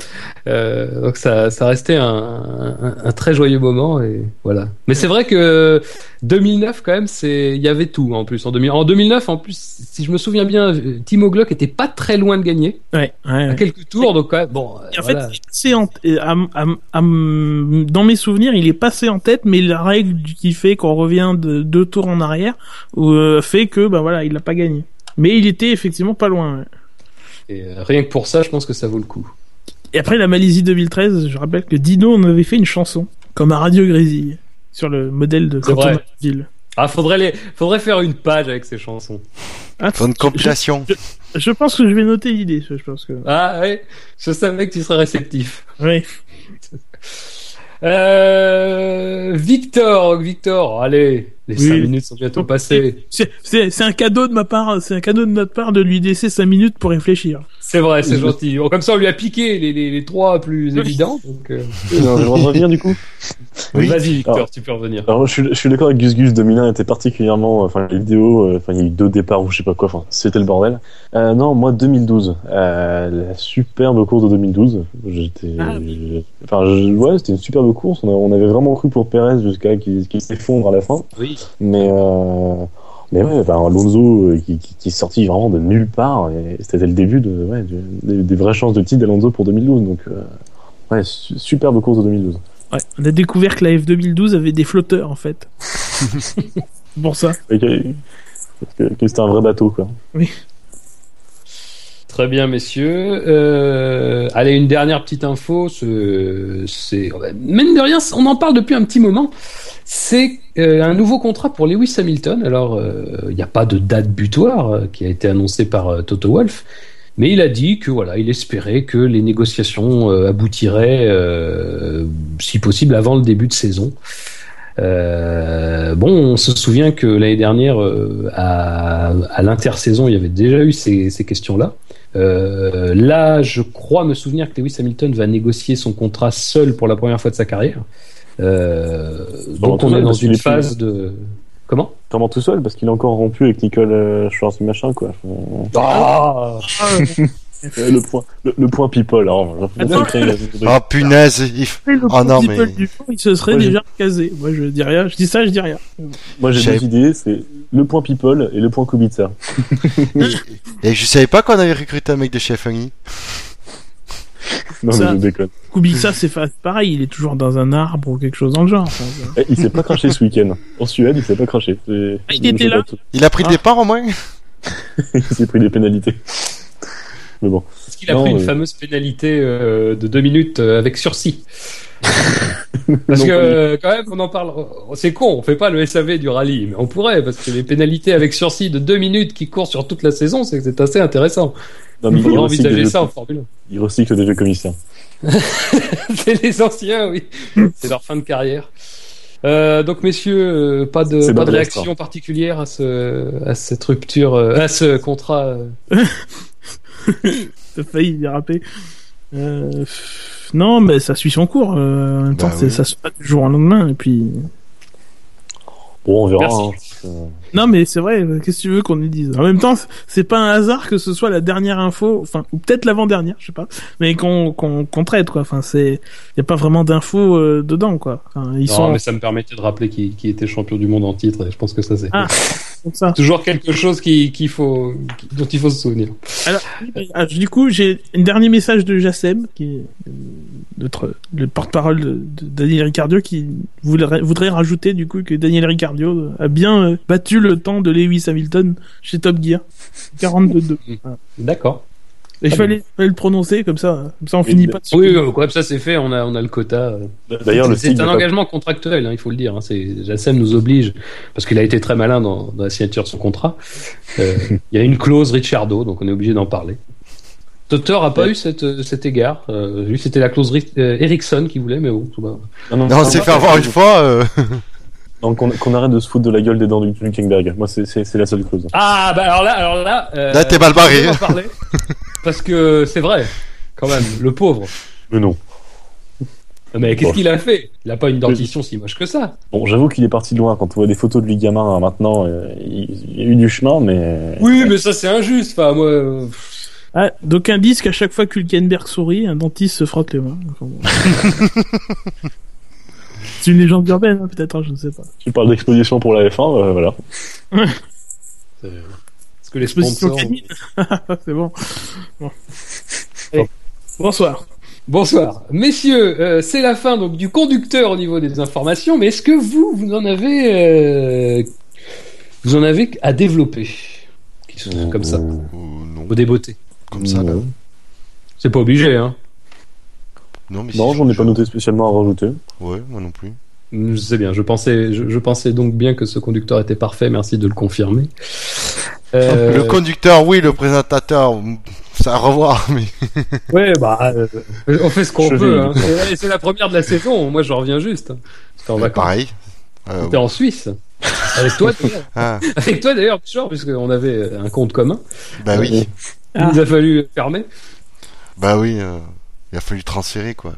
Euh, donc ça, ça restait un, un, un très joyeux moment et voilà. Mais c'est vrai que 2009 quand même, c'est il y avait tout en plus en 2000. En 2009 en plus, si je me souviens bien, Timo Glock était pas très loin de gagner Ouais, ouais, à quelques tours, donc quand même, bon. Et en voilà. fait, il est passé en- euh, à- à- à- dans mes souvenirs, il est passé en tête, mais la règle qui fait qu'on revient de deux tours en arrière euh, fait que, bah voilà, il l'a pas gagné. Mais il était effectivement pas loin. Et euh, rien que pour ça, je pense que ça vaut le coup. Et après la Malaisie 2013, je rappelle que Dino en avait fait une chanson, comme à Radio Grésille, sur le modèle de C'est Canton. Ville. Ah, faudrait les, faudrait faire une page avec ces chansons. Ah, Faut une compilation. je pense que je vais noter l'idée. Je pense que. Ah ouais, je savais que tu serais réceptif. Oui. Euh, Victor, Victor, allez, les Oui. 5 minutes sont bientôt passées. C'est- C'est c'est un cadeau de ma part, c'est un cadeau de notre part de lui laisser cinq minutes pour réfléchir. C'est vrai, c'est Oui. gentil. Bon, Comme ça, on lui a piqué les, les, les trois plus évidents. Donc, euh, Non, je vais revenir du coup. Oui. Vas-y, Victor, Alors- tu peux revenir. Alors, je suis, je suis d'accord avec Gus Gus, 2001 était particulièrement, enfin, les vidéos, euh, enfin, il y a eu deux départs ou je sais pas quoi, enfin, c'était le bordel. Euh, non, moi, 2012, euh, la superbe course de 2012, j'étais, Ah. j'ai- enfin, je- ouais, c'était une superbe course, on, avait vraiment cru pour Perez jusqu'à qu'il qu'il s'effondre à la fin, Oui. Mais, euh, mais ouais, enfin, Alonso euh, qui, qui, qui est sorti vraiment de nulle part, et c'était le début de, ouais, du- des, des vraies chances de titre d'Alonso pour 2012, donc, euh, ouais, su- superbe course de 2012. Ouais, on a découvert que la F 2012 avait des flotteurs en fait. pour ça. Et que, que- que c'était un vrai bateau, quoi. Très bien, messieurs. Euh, allez, une dernière petite info. ce- C'est, mine de rien, on en parle depuis un petit moment. C'est euh, un nouveau contrat pour Lewis Hamilton. Alors, euh, il n'y a pas de date butoir qui a été annoncée par Toto Wolff, mais il a dit que voilà, il espérait que les négociations aboutiraient, si possible, avant le début de saison. Bon, on se souvient que l'année dernière, à, l'intersaison, il y avait déjà eu ces questions-là. Euh, là, je crois me souvenir que Lewis Hamilton va négocier son contrat seul pour la première fois de sa carrière. Euh, donc on est dans une phase de comment? Comment tout seul, parce qu'il est encore rompu avec Nicole euh, Schwarz machin, quoi. Enfin, Ah euh, le point, le, le point people, hein. Attends. Ah punaise, il le Ah non, people mais- du jour, il se serait Moi, déjà casé. Moi, je dis rien. Je dis ça, je dis rien. Moi, j'ai deux idées, c'est le point people et le point Kubica. Et je savais pas qu'on avait recruté un mec de chez F1i. Non, Ça- mais je déconne. Kubica, c'est fa- pareil. Il est toujours dans un arbre ou quelque chose dans le genre. Enfin, Eh, il s'est pas craché ce week-end. En Suède, il s'est pas craché. Ah, il était là a pris Ah. des parts au moins Il s'est pris des pénalités. Mais bon. Est-ce qu'il a Non, pris une fameuse pénalité euh, de deux minutes euh, avec sursis Parce Non, que euh, quand même, on en parle. C'est con, on fait pas le SAV du rallye, mais on pourrait parce que les pénalités avec sursis de deux minutes qui courent sur toute la saison, c'est c'est assez intéressant. Non, mais Il faudrait envisager ça en Formule il recycle des vieux commissaires. 1. C'est les anciens, oui. C'est leur fin de carrière. Euh, donc messieurs, euh, pas de pas réaction particulière à ce à cette rupture, euh, à ce contrat. T'as failli déraper. Euh, non, mais ça suit son cours. euh, en même temps, Bah oui. ça se passe du jour au lendemain. Et puis, Bon, on verra. Merci. hein. Euh, non, mais c'est vrai. Qu'est-ce que tu veux qu'on lui dise? En même temps, c'est pas un hasard que ce soit la dernière info, enfin, ou peut-être l'avant-dernière, je sais pas, mais qu'on qu'on traite quoi. Enfin, c'est, y a pas vraiment d'infos euh, dedans quoi. Enfin, ils Non, sont mais ça me permettait de rappeler qui, qui était champion du monde en titre. Et je pense que ça c'est Ah. toujours quelque chose qui qu'il faut qui- dont il faut se souvenir. Alors, ah, du coup, j'ai un dernier message de Jassem, qui est euh, notre le porte-parole de, de Daniel Ricciardo, qui voudrait, voudrait rajouter du coup que Daniel Ricciardo a bien euh, battu le temps de Lewis Hamilton chez Top Gear, 42-2. Voilà. D'accord. Et il Ah fallait, fallait le prononcer comme ça, comme ça on Et finit pas. dessus. Oui, oui, comme ça c'est fait, on a on a le quota. D'ailleurs, le c'est un pas- engagement contractuel, hein, il faut le dire. Hein, c'est Jassem nous oblige parce qu'il a été très malin dans, dans la signature de son contrat. Euh, il y a une clause Richardo, donc on est obligé d'en parler. Totter a pas Ouais. eu cette, cet égard. Euh, lui, c'était la clause Ri- euh, Ericsson qui voulait, mais bon, tout va. Non, non, Non, on s'est fait avoir une fois. euh, Non, qu'on arrête de se foutre de la gueule des dents du Hülkenberg. Moi, c'est- la seule clause. Ah, bah alors là, alors là. euh, Là, t'es mal barré. parler parce que c'est vrai, quand même, le pauvre. Mais non. Mais qu'est-ce Bon. qu'il a fait? Il a pas une dentition si moche que ça. Bon, j'avoue qu'il est parti de loin. Quand on voit des photos de lui gamin hein, maintenant, euh, il, il y a eu du chemin, mais. Oui, mais ça c'est injuste. Enfin, moi. euh, Ah, donc un disque à chaque fois que Hülkenberg sourit, un dentiste se frotte les mains. C'est une légende urbaine, hein, peut-être, hein, je ne sais pas. Tu parles d'exposition pour la F1, euh, voilà. c'est- Est-ce que les Exposition sponsors. canine. C'est bon. bon. Allez. Bonsoir. Bonsoir, messieurs. euh, c'est la fin donc du conducteur au niveau des informations. Mais est-ce que vous, vous en avez, euh, vous en avez à développer, qui sont comme ça, ou non, au débeauté comme ça C'est pas obligé, hein. Non, mais Non, si, j'en ai je- pas noté spécialement à rajouter. Ouais, moi non plus. Je sais bien. Je pensais, je, je pensais donc bien que ce conducteur était parfait. Merci de le confirmer. Euh, Le conducteur, oui, le présentateur, mm, c'est à revoir, mais Ouais, bah, euh, on fait ce qu'on peut. Hein. C'est la première de la saison. Moi, je reviens juste. J'étais en vacances. pareil. Euh, J'étais en Suisse. Avec toi, d'ailleurs. ah, avec toi d'ailleurs, puisqu'on avait un compte commun. bah oui, Il nous a fallu fermer. bah oui, euh, il a fallu transférer quoi.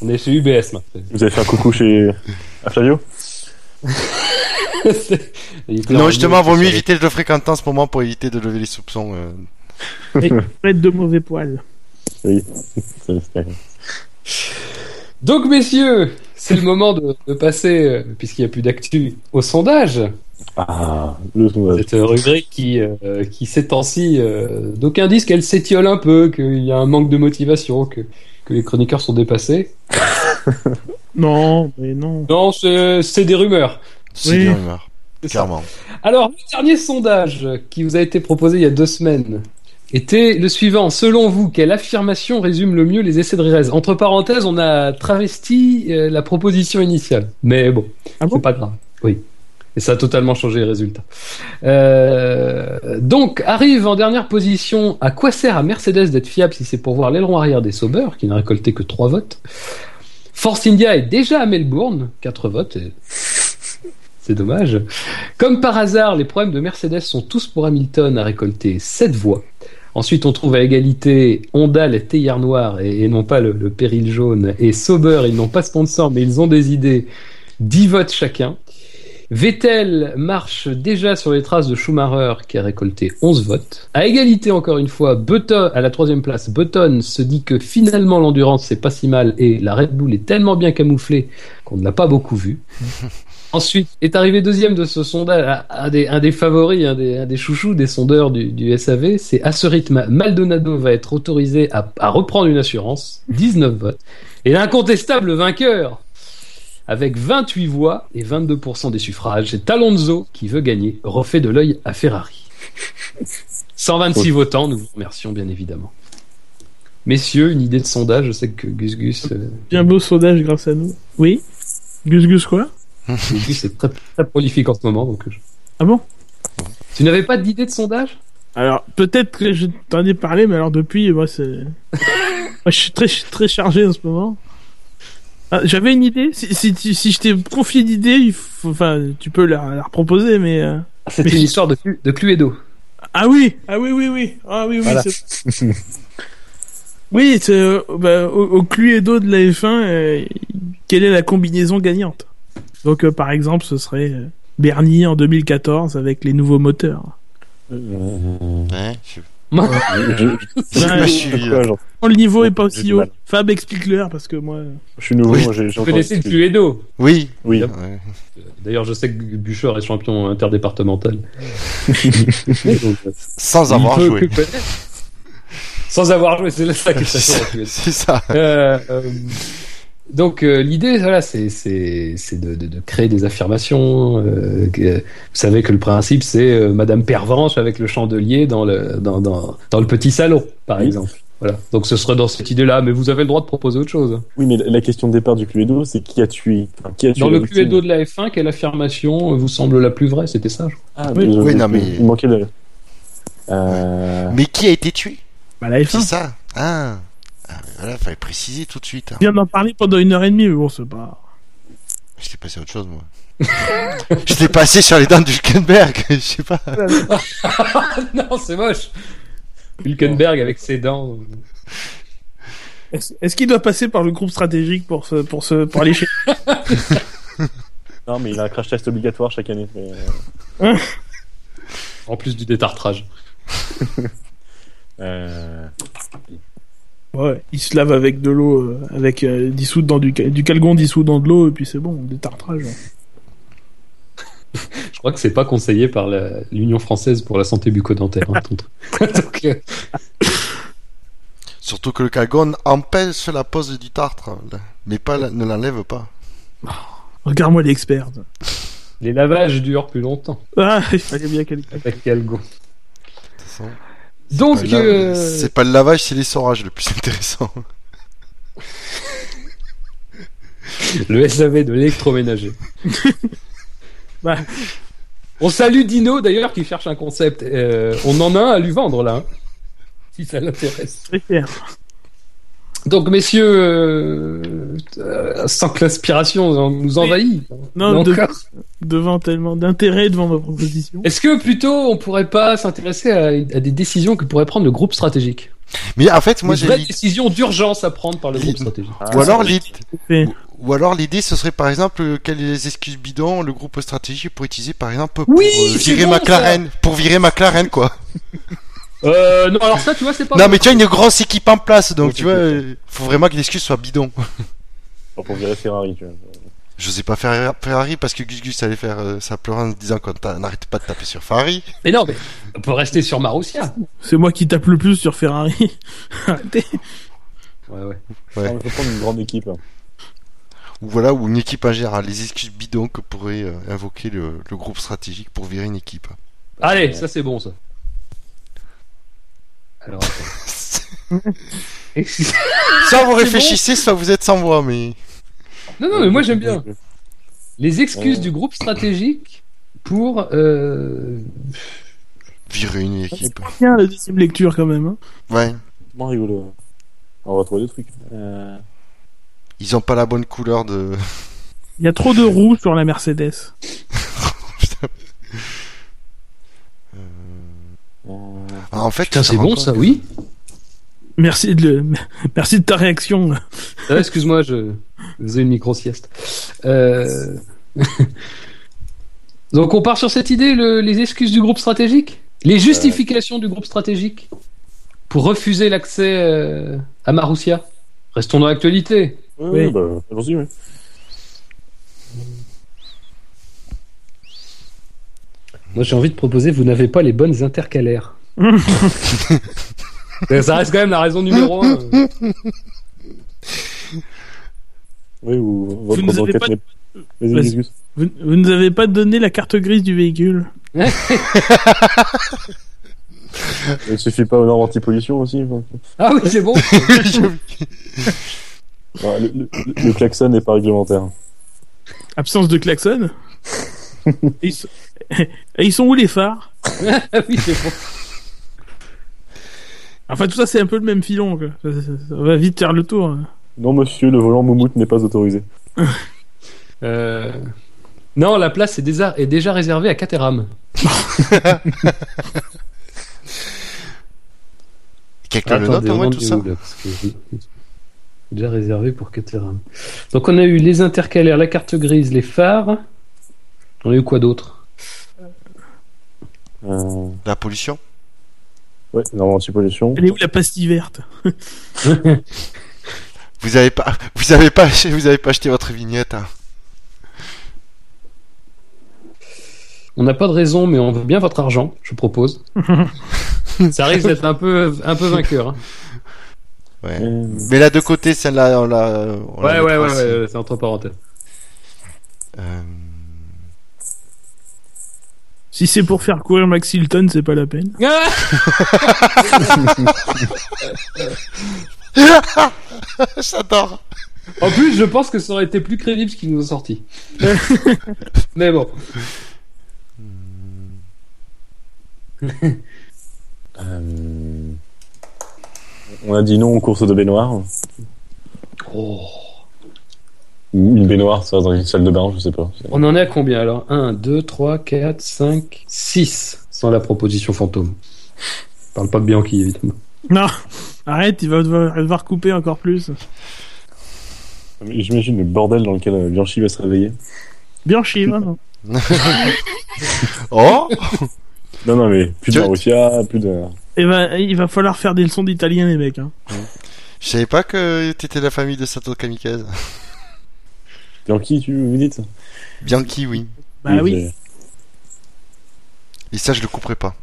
On est chez UBS maintenant. Vous avez fait un coucou chez à Flavio Non, justement, vaut mieux éviter de le fréquenter en ce moment pour éviter de lever les soupçons. euh. Prête de mauvais poils. Oui. Donc, messieurs, c'est le moment de, de passer, euh, puisqu'il n'y a plus d'actu, au sondage. Ah, le. Cette rubrique qui, euh, qui ces temps-ci, euh, d'aucuns disent qu'elle s'étiole un peu, qu'il y a un manque de motivation, que, que les chroniqueurs sont dépassés. Non, mais non. Non, c'est c'est des rumeurs. C'est Oui. des rumeurs, clairement. Alors, le dernier sondage qui vous a été proposé il y a deux semaines était le suivant. Selon vous, quelle affirmation résume le mieux les essais de Rérez Entre parenthèses, on a travesti euh, la proposition initiale. Mais bon, Ah bon? c'est pas grave. Oui. Et ça a totalement changé les résultats. Euh, donc, arrive en dernière position, à quoi sert à Mercedes d'être fiable si c'est pour voir l'aileron arrière des Sauber, qui n'a récolté que 3 votes? Force India est déjà à Melbourne, 4 votes. et C'est dommage. Comme par hasard, les problèmes de Mercedes sont tous pour Hamilton à récolter 7 voix. Ensuite, on trouve à égalité Honda, les théières noires, et, non pas le, le péril jaune, et Sauber, ils n'ont pas sponsor, mais ils ont des idées, 10 votes chacun. Vettel marche déjà sur les traces de Schumacher qui a récolté 11 votes. À égalité encore une fois, Button à la troisième place, Button se dit que finalement l'endurance c'est pas si mal et la Red Bull est tellement bien camouflée qu'on ne l'a pas beaucoup vu. Ensuite est arrivé deuxième de ce sondage, un des, un des favoris, un des, un des chouchous des sondeurs du, du SAV, c'est à ce rythme, Maldonado va être autorisé à, à reprendre une assurance, 19 votes. Et l'incontestable vainqueur, avec 28 voix et 22% des suffrages, c'est Alonso qui veut gagner, refait de l'œil à Ferrari. 126 votants, nous vous remercions bien évidemment. Messieurs, une idée de sondage, je sais que Gus Gus, euh, Bien beau sondage grâce à nous. Oui Gus Gus quoi? Gus Gus est très, très prolifique en ce moment. Donc je- Ah bon? Tu n'avais pas d'idée de sondage? Alors, peut-être que je t'en ai parlé, mais alors depuis, moi, c'est. moi, je suis très, très chargé en ce moment. Ah, J'avais une idée. Si, si, si, si je t'ai confié l'idée, il faut... enfin, tu peux la, la reproposer, mais. euh, C'était Mais- une histoire de, de Cluedo. Ah oui, ah oui, oui, oui, ah oui, oui. Voilà. oui, c'est euh, bah, au, au Cluedo de la F1, euh, quelle est la combinaison gagnante? Donc, euh, par exemple, ce serait Bernie en 2014 avec les nouveaux moteurs. Ouais, je- je- je- Ouais, quoi, le niveau est pas aussi haut. Fab, explique-leur parce que moi. Je suis nouveau, Oui. moi j'ai j'ai Vous encore connaissez le. Cluedo Oui. Oui. Ouais. D'ailleurs, je sais que Bûcheur est champion interdépartemental. Donc, euh, Sans avoir joué. que. Sans avoir joué, c'est ça qui est très Cluedo. C'est ça. Euh, euh, donc euh, l'idée, voilà, c'est c'est c'est de, de, de créer des affirmations. euh, que- vous savez que le principe, c'est euh, Madame Pervenche avec le chandelier dans le dans dans, dans le petit salon, par Oui. exemple. Voilà. Donc ce serait dans cette idée-là, mais vous avez le droit de proposer autre chose. Oui, mais la question de départ du Cluedo, c'est qui a tué enfin, qui a tué Dans le Cluedo de la F1, quelle affirmation vous semble la plus vraie? C'était ça. je crois. Ah, Oui. non, mais- Il manquait. Euh... Mais qui a été tué? Bah, la C'est F1. ça. Ah. Ah voilà, fallait préciser tout de suite. hein. Je viens d'en parler pendant une heure et demie, mais bon, c'est pas. J'étais passé à autre chose, moi. J'étais passé sur les dents du Hülkenberg. Je sais pas. non, c'est moche. Hülkenberg avec ses dents. Est-ce qu'il doit passer par le groupe stratégique pour se, pour se, pour aller chez. Non, mais il a un crash test obligatoire chaque année. mais, euh, En plus du détartrage. Euh... Ouais, il se lave avec de l'eau, euh, avec euh, dissous dans du, du calgon dissous dans de l'eau, et puis c'est bon, des tartrages. Je crois que c'est pas conseillé par la- l'Union française pour la santé bucco-dentaire. hein, ton truc. Donc, euh, Surtout que le calgon empêche la pose du tartre, mais pas la- ne l'enlève pas. Regarde-moi l'expert. les lavages durent plus longtemps Ah, il fallait bien quelqu'un. avec Calgon. De toute façon, Donc, pas euh, c'est pas le lavage, c'est l'essorage le plus intéressant. le SAV de l'électroménager. Bah. On salue Dino d'ailleurs qui cherche un concept. Euh, on en a un à lui vendre là, hein, si ça l'intéresse. Clair. Donc messieurs, euh, euh, sans que l'inspiration nous envahit. Non, de- devant tellement d'intérêt devant ma proposition. Est-ce que plutôt on pourrait pas s'intéresser à, à des décisions que pourrait prendre le groupe stratégique? Mais en fait, moi Une j'ai vraie l'idée- décision d'urgence à prendre par le groupe stratégique. Ou alors l'idée, Fait. ou alors l'idée, ce serait par exemple quelles les excuses bidons le groupe stratégique pour utiliser par exemple pour Oui, euh, virer bon, McLaren, pour virer McLaren quoi. Euh, non, alors ça, tu vois, c'est pas. non mais tu as une grosse équipe en place, donc Oui, tu vois, faut vraiment que l'excuse soit bidon. Pour pour virer Ferrari, tu vois. Je sais pas faire Ferrari parce que Gus Gus allait faire euh, sa pleurant en disant qu'on n'arrête pas de taper sur Ferrari. Mais non, mais on peut rester sur Marussia. C'est moi qui tape le plus sur Ferrari. Arrêtez. Ouais, ouais. Ouais. Faut prendre une grande équipe. hein. Ou voilà, ou une équipe en général, les excuses bidons que pourrait euh, invoquer le, le groupe stratégique pour virer une équipe. Allez, ça c'est bon, ça. Alors, soit vous C'est réfléchissez, soit vous êtes sans voix, mais non, non, mais moi j'aime bien. Les excuses Ouais. du groupe stratégique pour. Euh... virer une équipe. Bien la deuxième lecture quand même. hein. Ouais. Bon, rigolo. On va trouver des trucs. Euh... Ils ont pas la bonne couleur de. Il y a trop de roues sur la Mercedes. euh, Ah, en fait, Putain, c'est bon ça, oui. Merci de, le... Merci de ta réaction. Ah, Excuse-moi, je je faisais une micro-sieste. Euh... Donc on part sur cette idée, le- les excuses du groupe stratégique? Les justifications du groupe stratégique Pour refuser l'accès euh, à Marussia? Restons dans l'actualité. Oui, Oui. bah, allons-y, oui. Moi j'ai envie de proposer, vous n'avez pas les bonnes intercalaires. Ça reste quand même la raison numéro un. Oui, ou votre nous avez enquête pas- n'est- Vas-y, Vas-y. Gus Gus. Vous, vous nous avez pas donné la carte grise du véhicule. Il suffit pas aux normes anti-pollution aussi. Ah oui, c'est bon. Ouais, le, le- le klaxon n'est pas réglementaire. Absence de klaxon. et, ils sont... et ils sont où les phares Ah oui, c'est bon. Enfin, tout ça, c'est un peu le même filon. Quoi. Ça, ça- ça va vite faire le tour. hein. Non, monsieur, le volant moumoute n'est pas autorisé. Euh, Non, la place est déjà, est déjà réservée à Caterham. Quelqu'un le note Attendez, au on moins en tout ça où, là, parce que c'est Déjà réservé pour Caterham. Donc on a eu les intercalaires, la carte grise, les phares. On a eu quoi d'autre? Euh... La pollution? Ouais, norme anti-pollution. Elle est où la pastille verte? Vous avez pas, vous avez pas, acheté- vous avez pas acheté votre vignette. hein. On n'a pas de raison, mais on veut bien votre argent, je propose. Ça risque d'être un peu, un peu vainqueur. hein. Ouais. Euh, Mais là de côté, celle-là, on l'a. on Ouais, la ouais, ouais, ouais, c'est entre parenthèses. Euh, Si c'est pour faire courir Max Hilton, c'est pas la peine. J'adore. En plus, je pense que ça aurait été plus crédible ce qu'ils nous ont sorti. mais bon. euh, On a dit non aux courses de baignoire. Oh. Ou une baignoire, ça, dans une salle de bain, je sais pas. On en est à combien alors? 1, 2, 3, 4, 5, 6 sans la proposition fantôme. Je parle pas de Bianchi évidemment. Non, arrête, il va devoir, couper encore plus. J'imagine le bordel dans lequel euh, Bianchi va se réveiller. Bien chier, vraiment. Oh Non, non, mais plus de Marussia, plus de. Il va, il va falloir faire des leçons d'italien, les mecs. Hein. Je savais pas que t'étais la famille de Sato Kamikaze. Bianchi, tu vous dites Bianchi, oui. Bah oui. Et ça, je le couperai pas.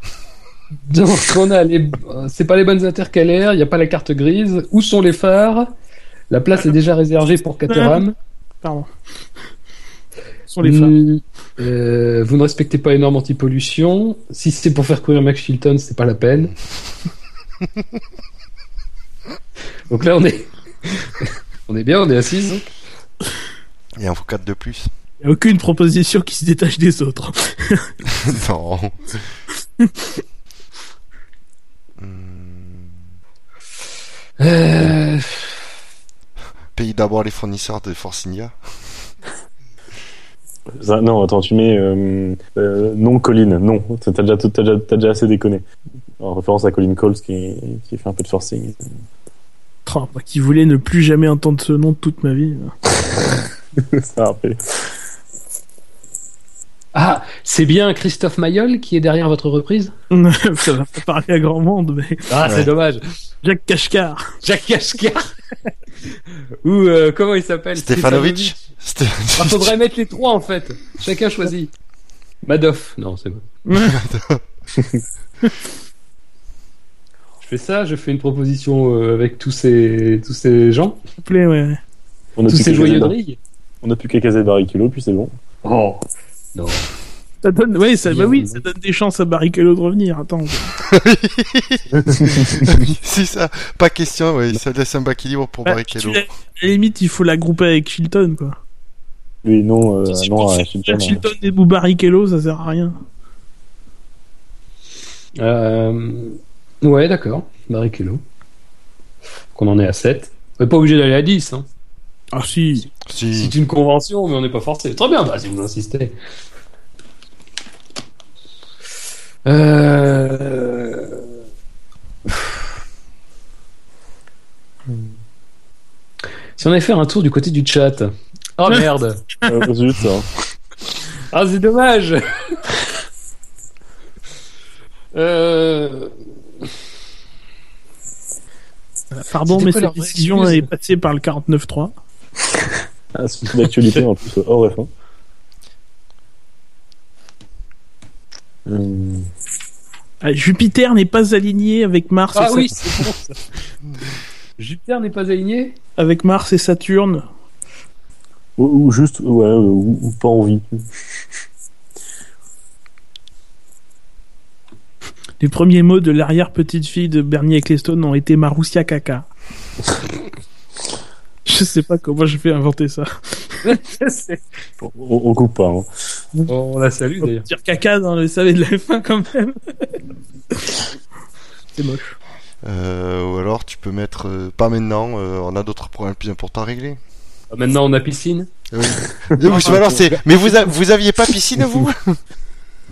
Donc on a les, euh, c'est pas les bonnes intercalaires, il n'y a pas la carte grise. Où sont les phares? La place est déjà réservée pour Caterham. Pardon. Sont les femmes. Mm, euh, vous ne respectez pas les normes anti-pollution. Si c'est pour faire courir Max Chilton, c'est pas la peine. Donc là, on est, on est bien, on est à 6. Il en faut 4 de plus. Il n'y a aucune proposition qui se détache des autres. non. Hmm. Euh, Paye d'abord les fournisseurs de Forcinia. Ça- non, attends, tu mets euh, euh, non Colline, non. T'as déjà, déjà, assez déconné. En référence à Colin Coles qui, qui fait un peu de forcing. Oh, qui voulais ne plus jamais entendre ce nom de toute ma vie. Ah, c'est bien Christophe Mayol qui est derrière votre reprise? Ça va pas parler à grand monde, mais Ah, Ouais. c'est dommage. Jacques Cashcar. Jacques Kashkar Ou euh, comment il s'appelle? Stefanovic C'était- Ah, faudrait mettre les trois en fait. Chacun choisit. Madoff. Non, c'est bon. Je fais ça, je fais une proposition euh, avec tous ces tous ces gens, S'il vous plaît, ouais. On a tous ces joyeux de riz. On a plus qu'à caser Barrichello, puis c'est bon. Oh non. Ça donne, ouais, ça, bah oui, ça donne des chances à Barrichello de revenir. Attends. C'est ça. Pas question, ouais. Ça laisse un bac libre pour Bah, Barrichello. à la limite, il faut la grouper avec Chilton, quoi. Oui, non, euh, Si non on à fait Chilton. Chilton, et ou Barrichello, ça sert à rien. Euh... Ouais, d'accord. Barrichello. Qu'on en est à 7. On n'est pas obligé d'aller à 10. Hein. Ah si. Si. C'est une convention, mais on n'est pas forcé. Très bien, bah, si vous insistez. Euh... Si on allait faire un tour du côté du chat. Oh merde Euh, zut, hein. Ah, c'est dommage euh... Pardon, mais cette décision est passée par le 49.3. Ah, c'est une actualité en plus hors F1. Hum, Ah, Jupiter n'est pas aligné avec Mars, Ah et oui, Saturne- c'est bon ça. Jupiter n'est pas aligné avec Mars et Saturne. Ou, ou juste, ouais, ou, ou pas envie. Les premiers mots de l'arrière-petite-fille de Bernie Ecclestone ont été Marussia caca. Je sais pas comment je vais inventer ça. On, on coupe pas. Hein. On la salue d'ailleurs. Dire caca dans le SAV de la F1 quand même. C'est moche. Euh, ou alors tu peux mettre euh, pas maintenant, euh, on a d'autres problèmes plus importants à régler. Ah, Maintenant, on a piscine. Oui. Alors, mais vous, a- vous aviez pas piscine vous?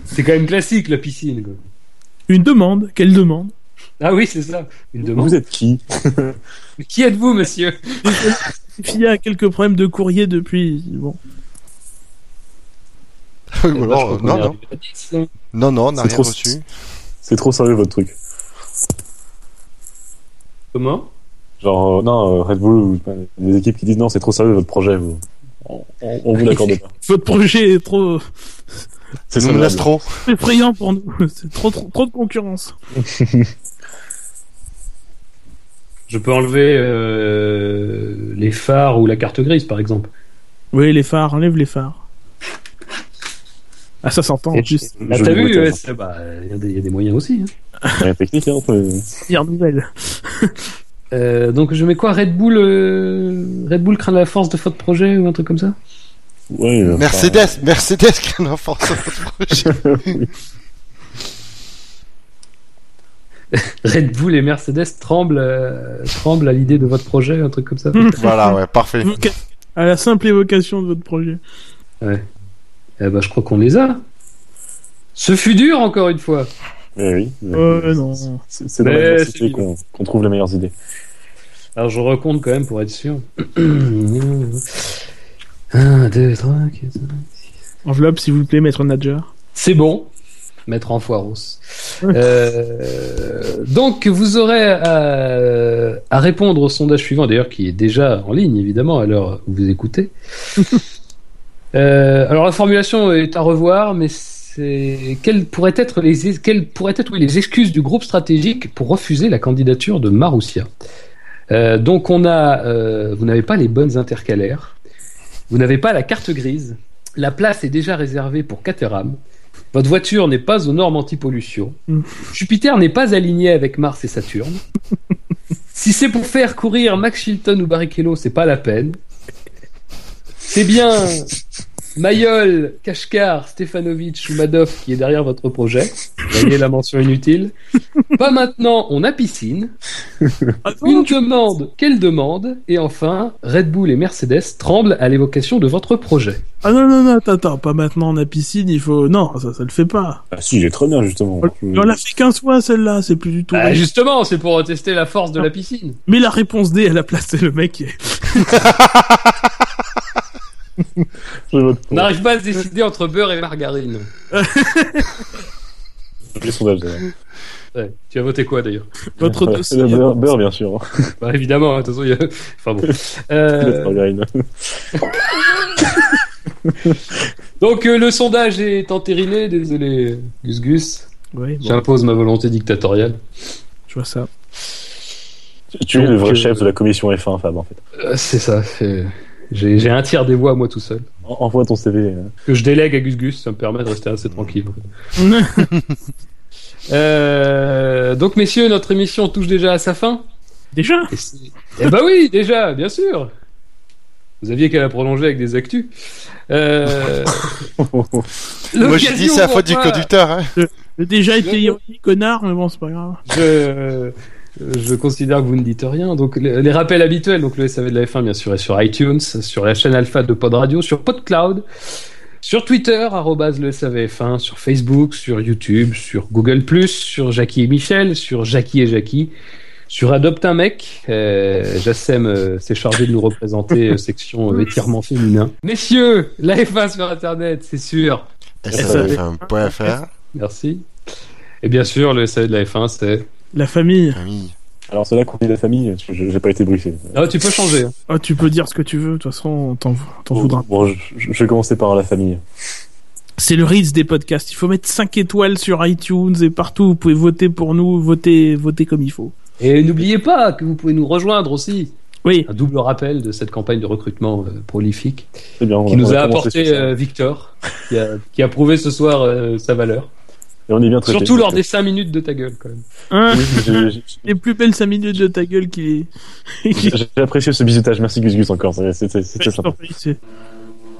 C'est quand même classique, la piscine. quoi. Une demande. Quelle demande? Ah oui, c'est ça. Une demande. Vous êtes qui Qui êtes-vous, monsieur? Il y a quelques problèmes de courrier depuis. Bon. Alors, crois euh, qu'on non, non, arrivé à 10, là. non, non, on n'a C'est rien trop- reçu. C'est trop sérieux votre truc. Comment? Genre, euh, non, euh, Red Bull, des équipes qui disent non, c'est trop sérieux votre projet. Vous. On, on, on vous l'accorde pas. Votre projet est trop C'est trop. effrayant pour nous. C'est trop, trop, trop de concurrence. Je peux enlever euh, les phares ou la carte grise, par exemple. Oui, les phares. Enlève les phares. Ah, ça s'entend en plus. Ah, t'as vu ouais, c'est- bah, Il y, a des- il y a des moyens aussi. hein. Technique, hein, mais- Première nouvelle. Euh, donc je mets quoi Red Bull euh, Red Bull craint la force de votre projet ou un truc comme ça? Ouais, euh, enfin, Mercedes, Mercedes force votre projet. Red Bull et Mercedes tremblent, euh, tremblent à l'idée de votre projet, un truc comme ça. Voilà, ouais, parfait. À la simple évocation de votre projet. Eh ben, je crois qu'on les a. Ce fut dur encore une fois. Eh oui. mais- Euh, non. C'est dans Mais l'adversité c'est qu'on qu'on trouve les meilleures idées. Alors je recompte quand même pour être sûr. 1, 2, 3, 4, 5. Enveloppe, s'il vous plaît, maître Nadger. C'est bon. Mettre en foiros. Euh, donc vous aurez à, à répondre au sondage suivant, d'ailleurs qui est déjà en ligne évidemment à l'heure où vous écoutez. Euh, alors la formulation est à revoir, mais quelles pourraient être les quelles pourraient être oui, les excuses du groupe stratégique pour refuser la candidature de Marussia? Euh, donc on a, euh, vous n'avez pas les bonnes intercalaires, vous n'avez pas la carte grise, la place est déjà réservée pour Caterham. Votre voiture n'est pas aux normes anti-pollution. Jupiter n'est pas aligné avec Mars et Saturne. si c'est pour faire courir Max Chilton ou Barrichello, c'est pas la peine. C'est bien Mayol, Kashkar, Stefanovic ou Madoff qui est derrière votre projet. Vous voyez la mention inutile. Pas maintenant, on a piscine. Une demande, quelle demande Et enfin, Red Bull et Mercedes tremblent à l'évocation de votre projet. Ah non, non, non, attends, attends, pas maintenant, on a piscine, il faut... Non, ça, ça le fait pas. Ah si, j'ai très bien justement. On l'a fait 15 fois, celle-là, c'est plus du tout... Bah, justement, c'est pour tester la force de la piscine. Mais la réponse D à la place, c'est le mec qui est... Je vote On pour. n'arrive pas à se décider entre beurre et margarine. Les sondages, d'ailleurs. Ouais. Tu as voté quoi d'ailleurs? Votre Ouais, dossier. le beurre, beurre, bien sûr. bah, Évidemment, hein, de toute façon, il y a... Enfin bon. Euh, margarine. donc euh, le sondage est entériné, désolé Gus Gus. Oui, bon, J'impose ma volonté dictatoriale. je vois ça. Tu es le vrai euh, chef de la commission F1, Fab, en fait. Euh, c'est ça. c'est- J'ai j'ai un tiers des voix moi tout seul. En- Envoie ton CV. euh. Que je délègue à Gus Gus, ça me permet de rester assez tranquille. Euh, donc messieurs, notre émission touche déjà à sa fin. Déjà? Eh ben oui, déjà, bien sûr. Vous aviez qu'à la prolonger avec des actus. Euh, Moi j'ai dit c'est la faute du conducteur. Hein. Déjà été ironique, connard, mais bon, c'est pas grave. Je, je considère que vous ne dites rien. Donc les, les rappels habituels, donc le SAV de la F1 bien sûr est sur iTunes, sur la chaîne Alpha de Pod Radio, sur PodCloud, sur Twitter le SAVF1, sur Facebook, sur YouTube, sur Google sur Jackie et Michel, sur Jackie et Jackie. Sur Adopte un mec, euh, Jassem euh, s'est chargé de nous représenter euh, section euh, étirement féminin. Messieurs, la F1 sur Internet, c'est sûr. SAVF1.fr. Merci. Et bien sûr, le SAV de la F1, c'est... La famille. Famille. Alors, c'est là qu'on dit la famille, j'ai pas été briefé. Ah, tu peux changer. Oh, tu peux dire ce que tu veux, de toute façon, t'en t'en voudras. Bon, je, vais commencer par la famille. C'est le Ritz des podcasts. Il faut mettre 5 étoiles sur iTunes et partout. Vous pouvez voter pour nous, voter, voter comme il faut. Et n'oubliez pas que vous pouvez nous rejoindre aussi. Oui, Un double rappel de cette campagne de recrutement euh, prolifique C'est bien. on qui nous on a apporté euh, Victor, qui a, qui a prouvé ce soir euh, sa valeur. Et on est bien traité. Surtout lors des 5 minutes de ta gueule, quand même. hein, Oui, les plus belles 5 minutes de ta gueule qui J'ai apprécié ce bisutage. Merci Gus Gus encore. Très sympa.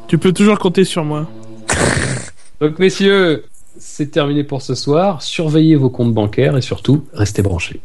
Tu peux toujours compter sur moi. Donc, messieurs, c'est terminé pour ce soir. Surveillez vos comptes bancaires et surtout, restez branchés.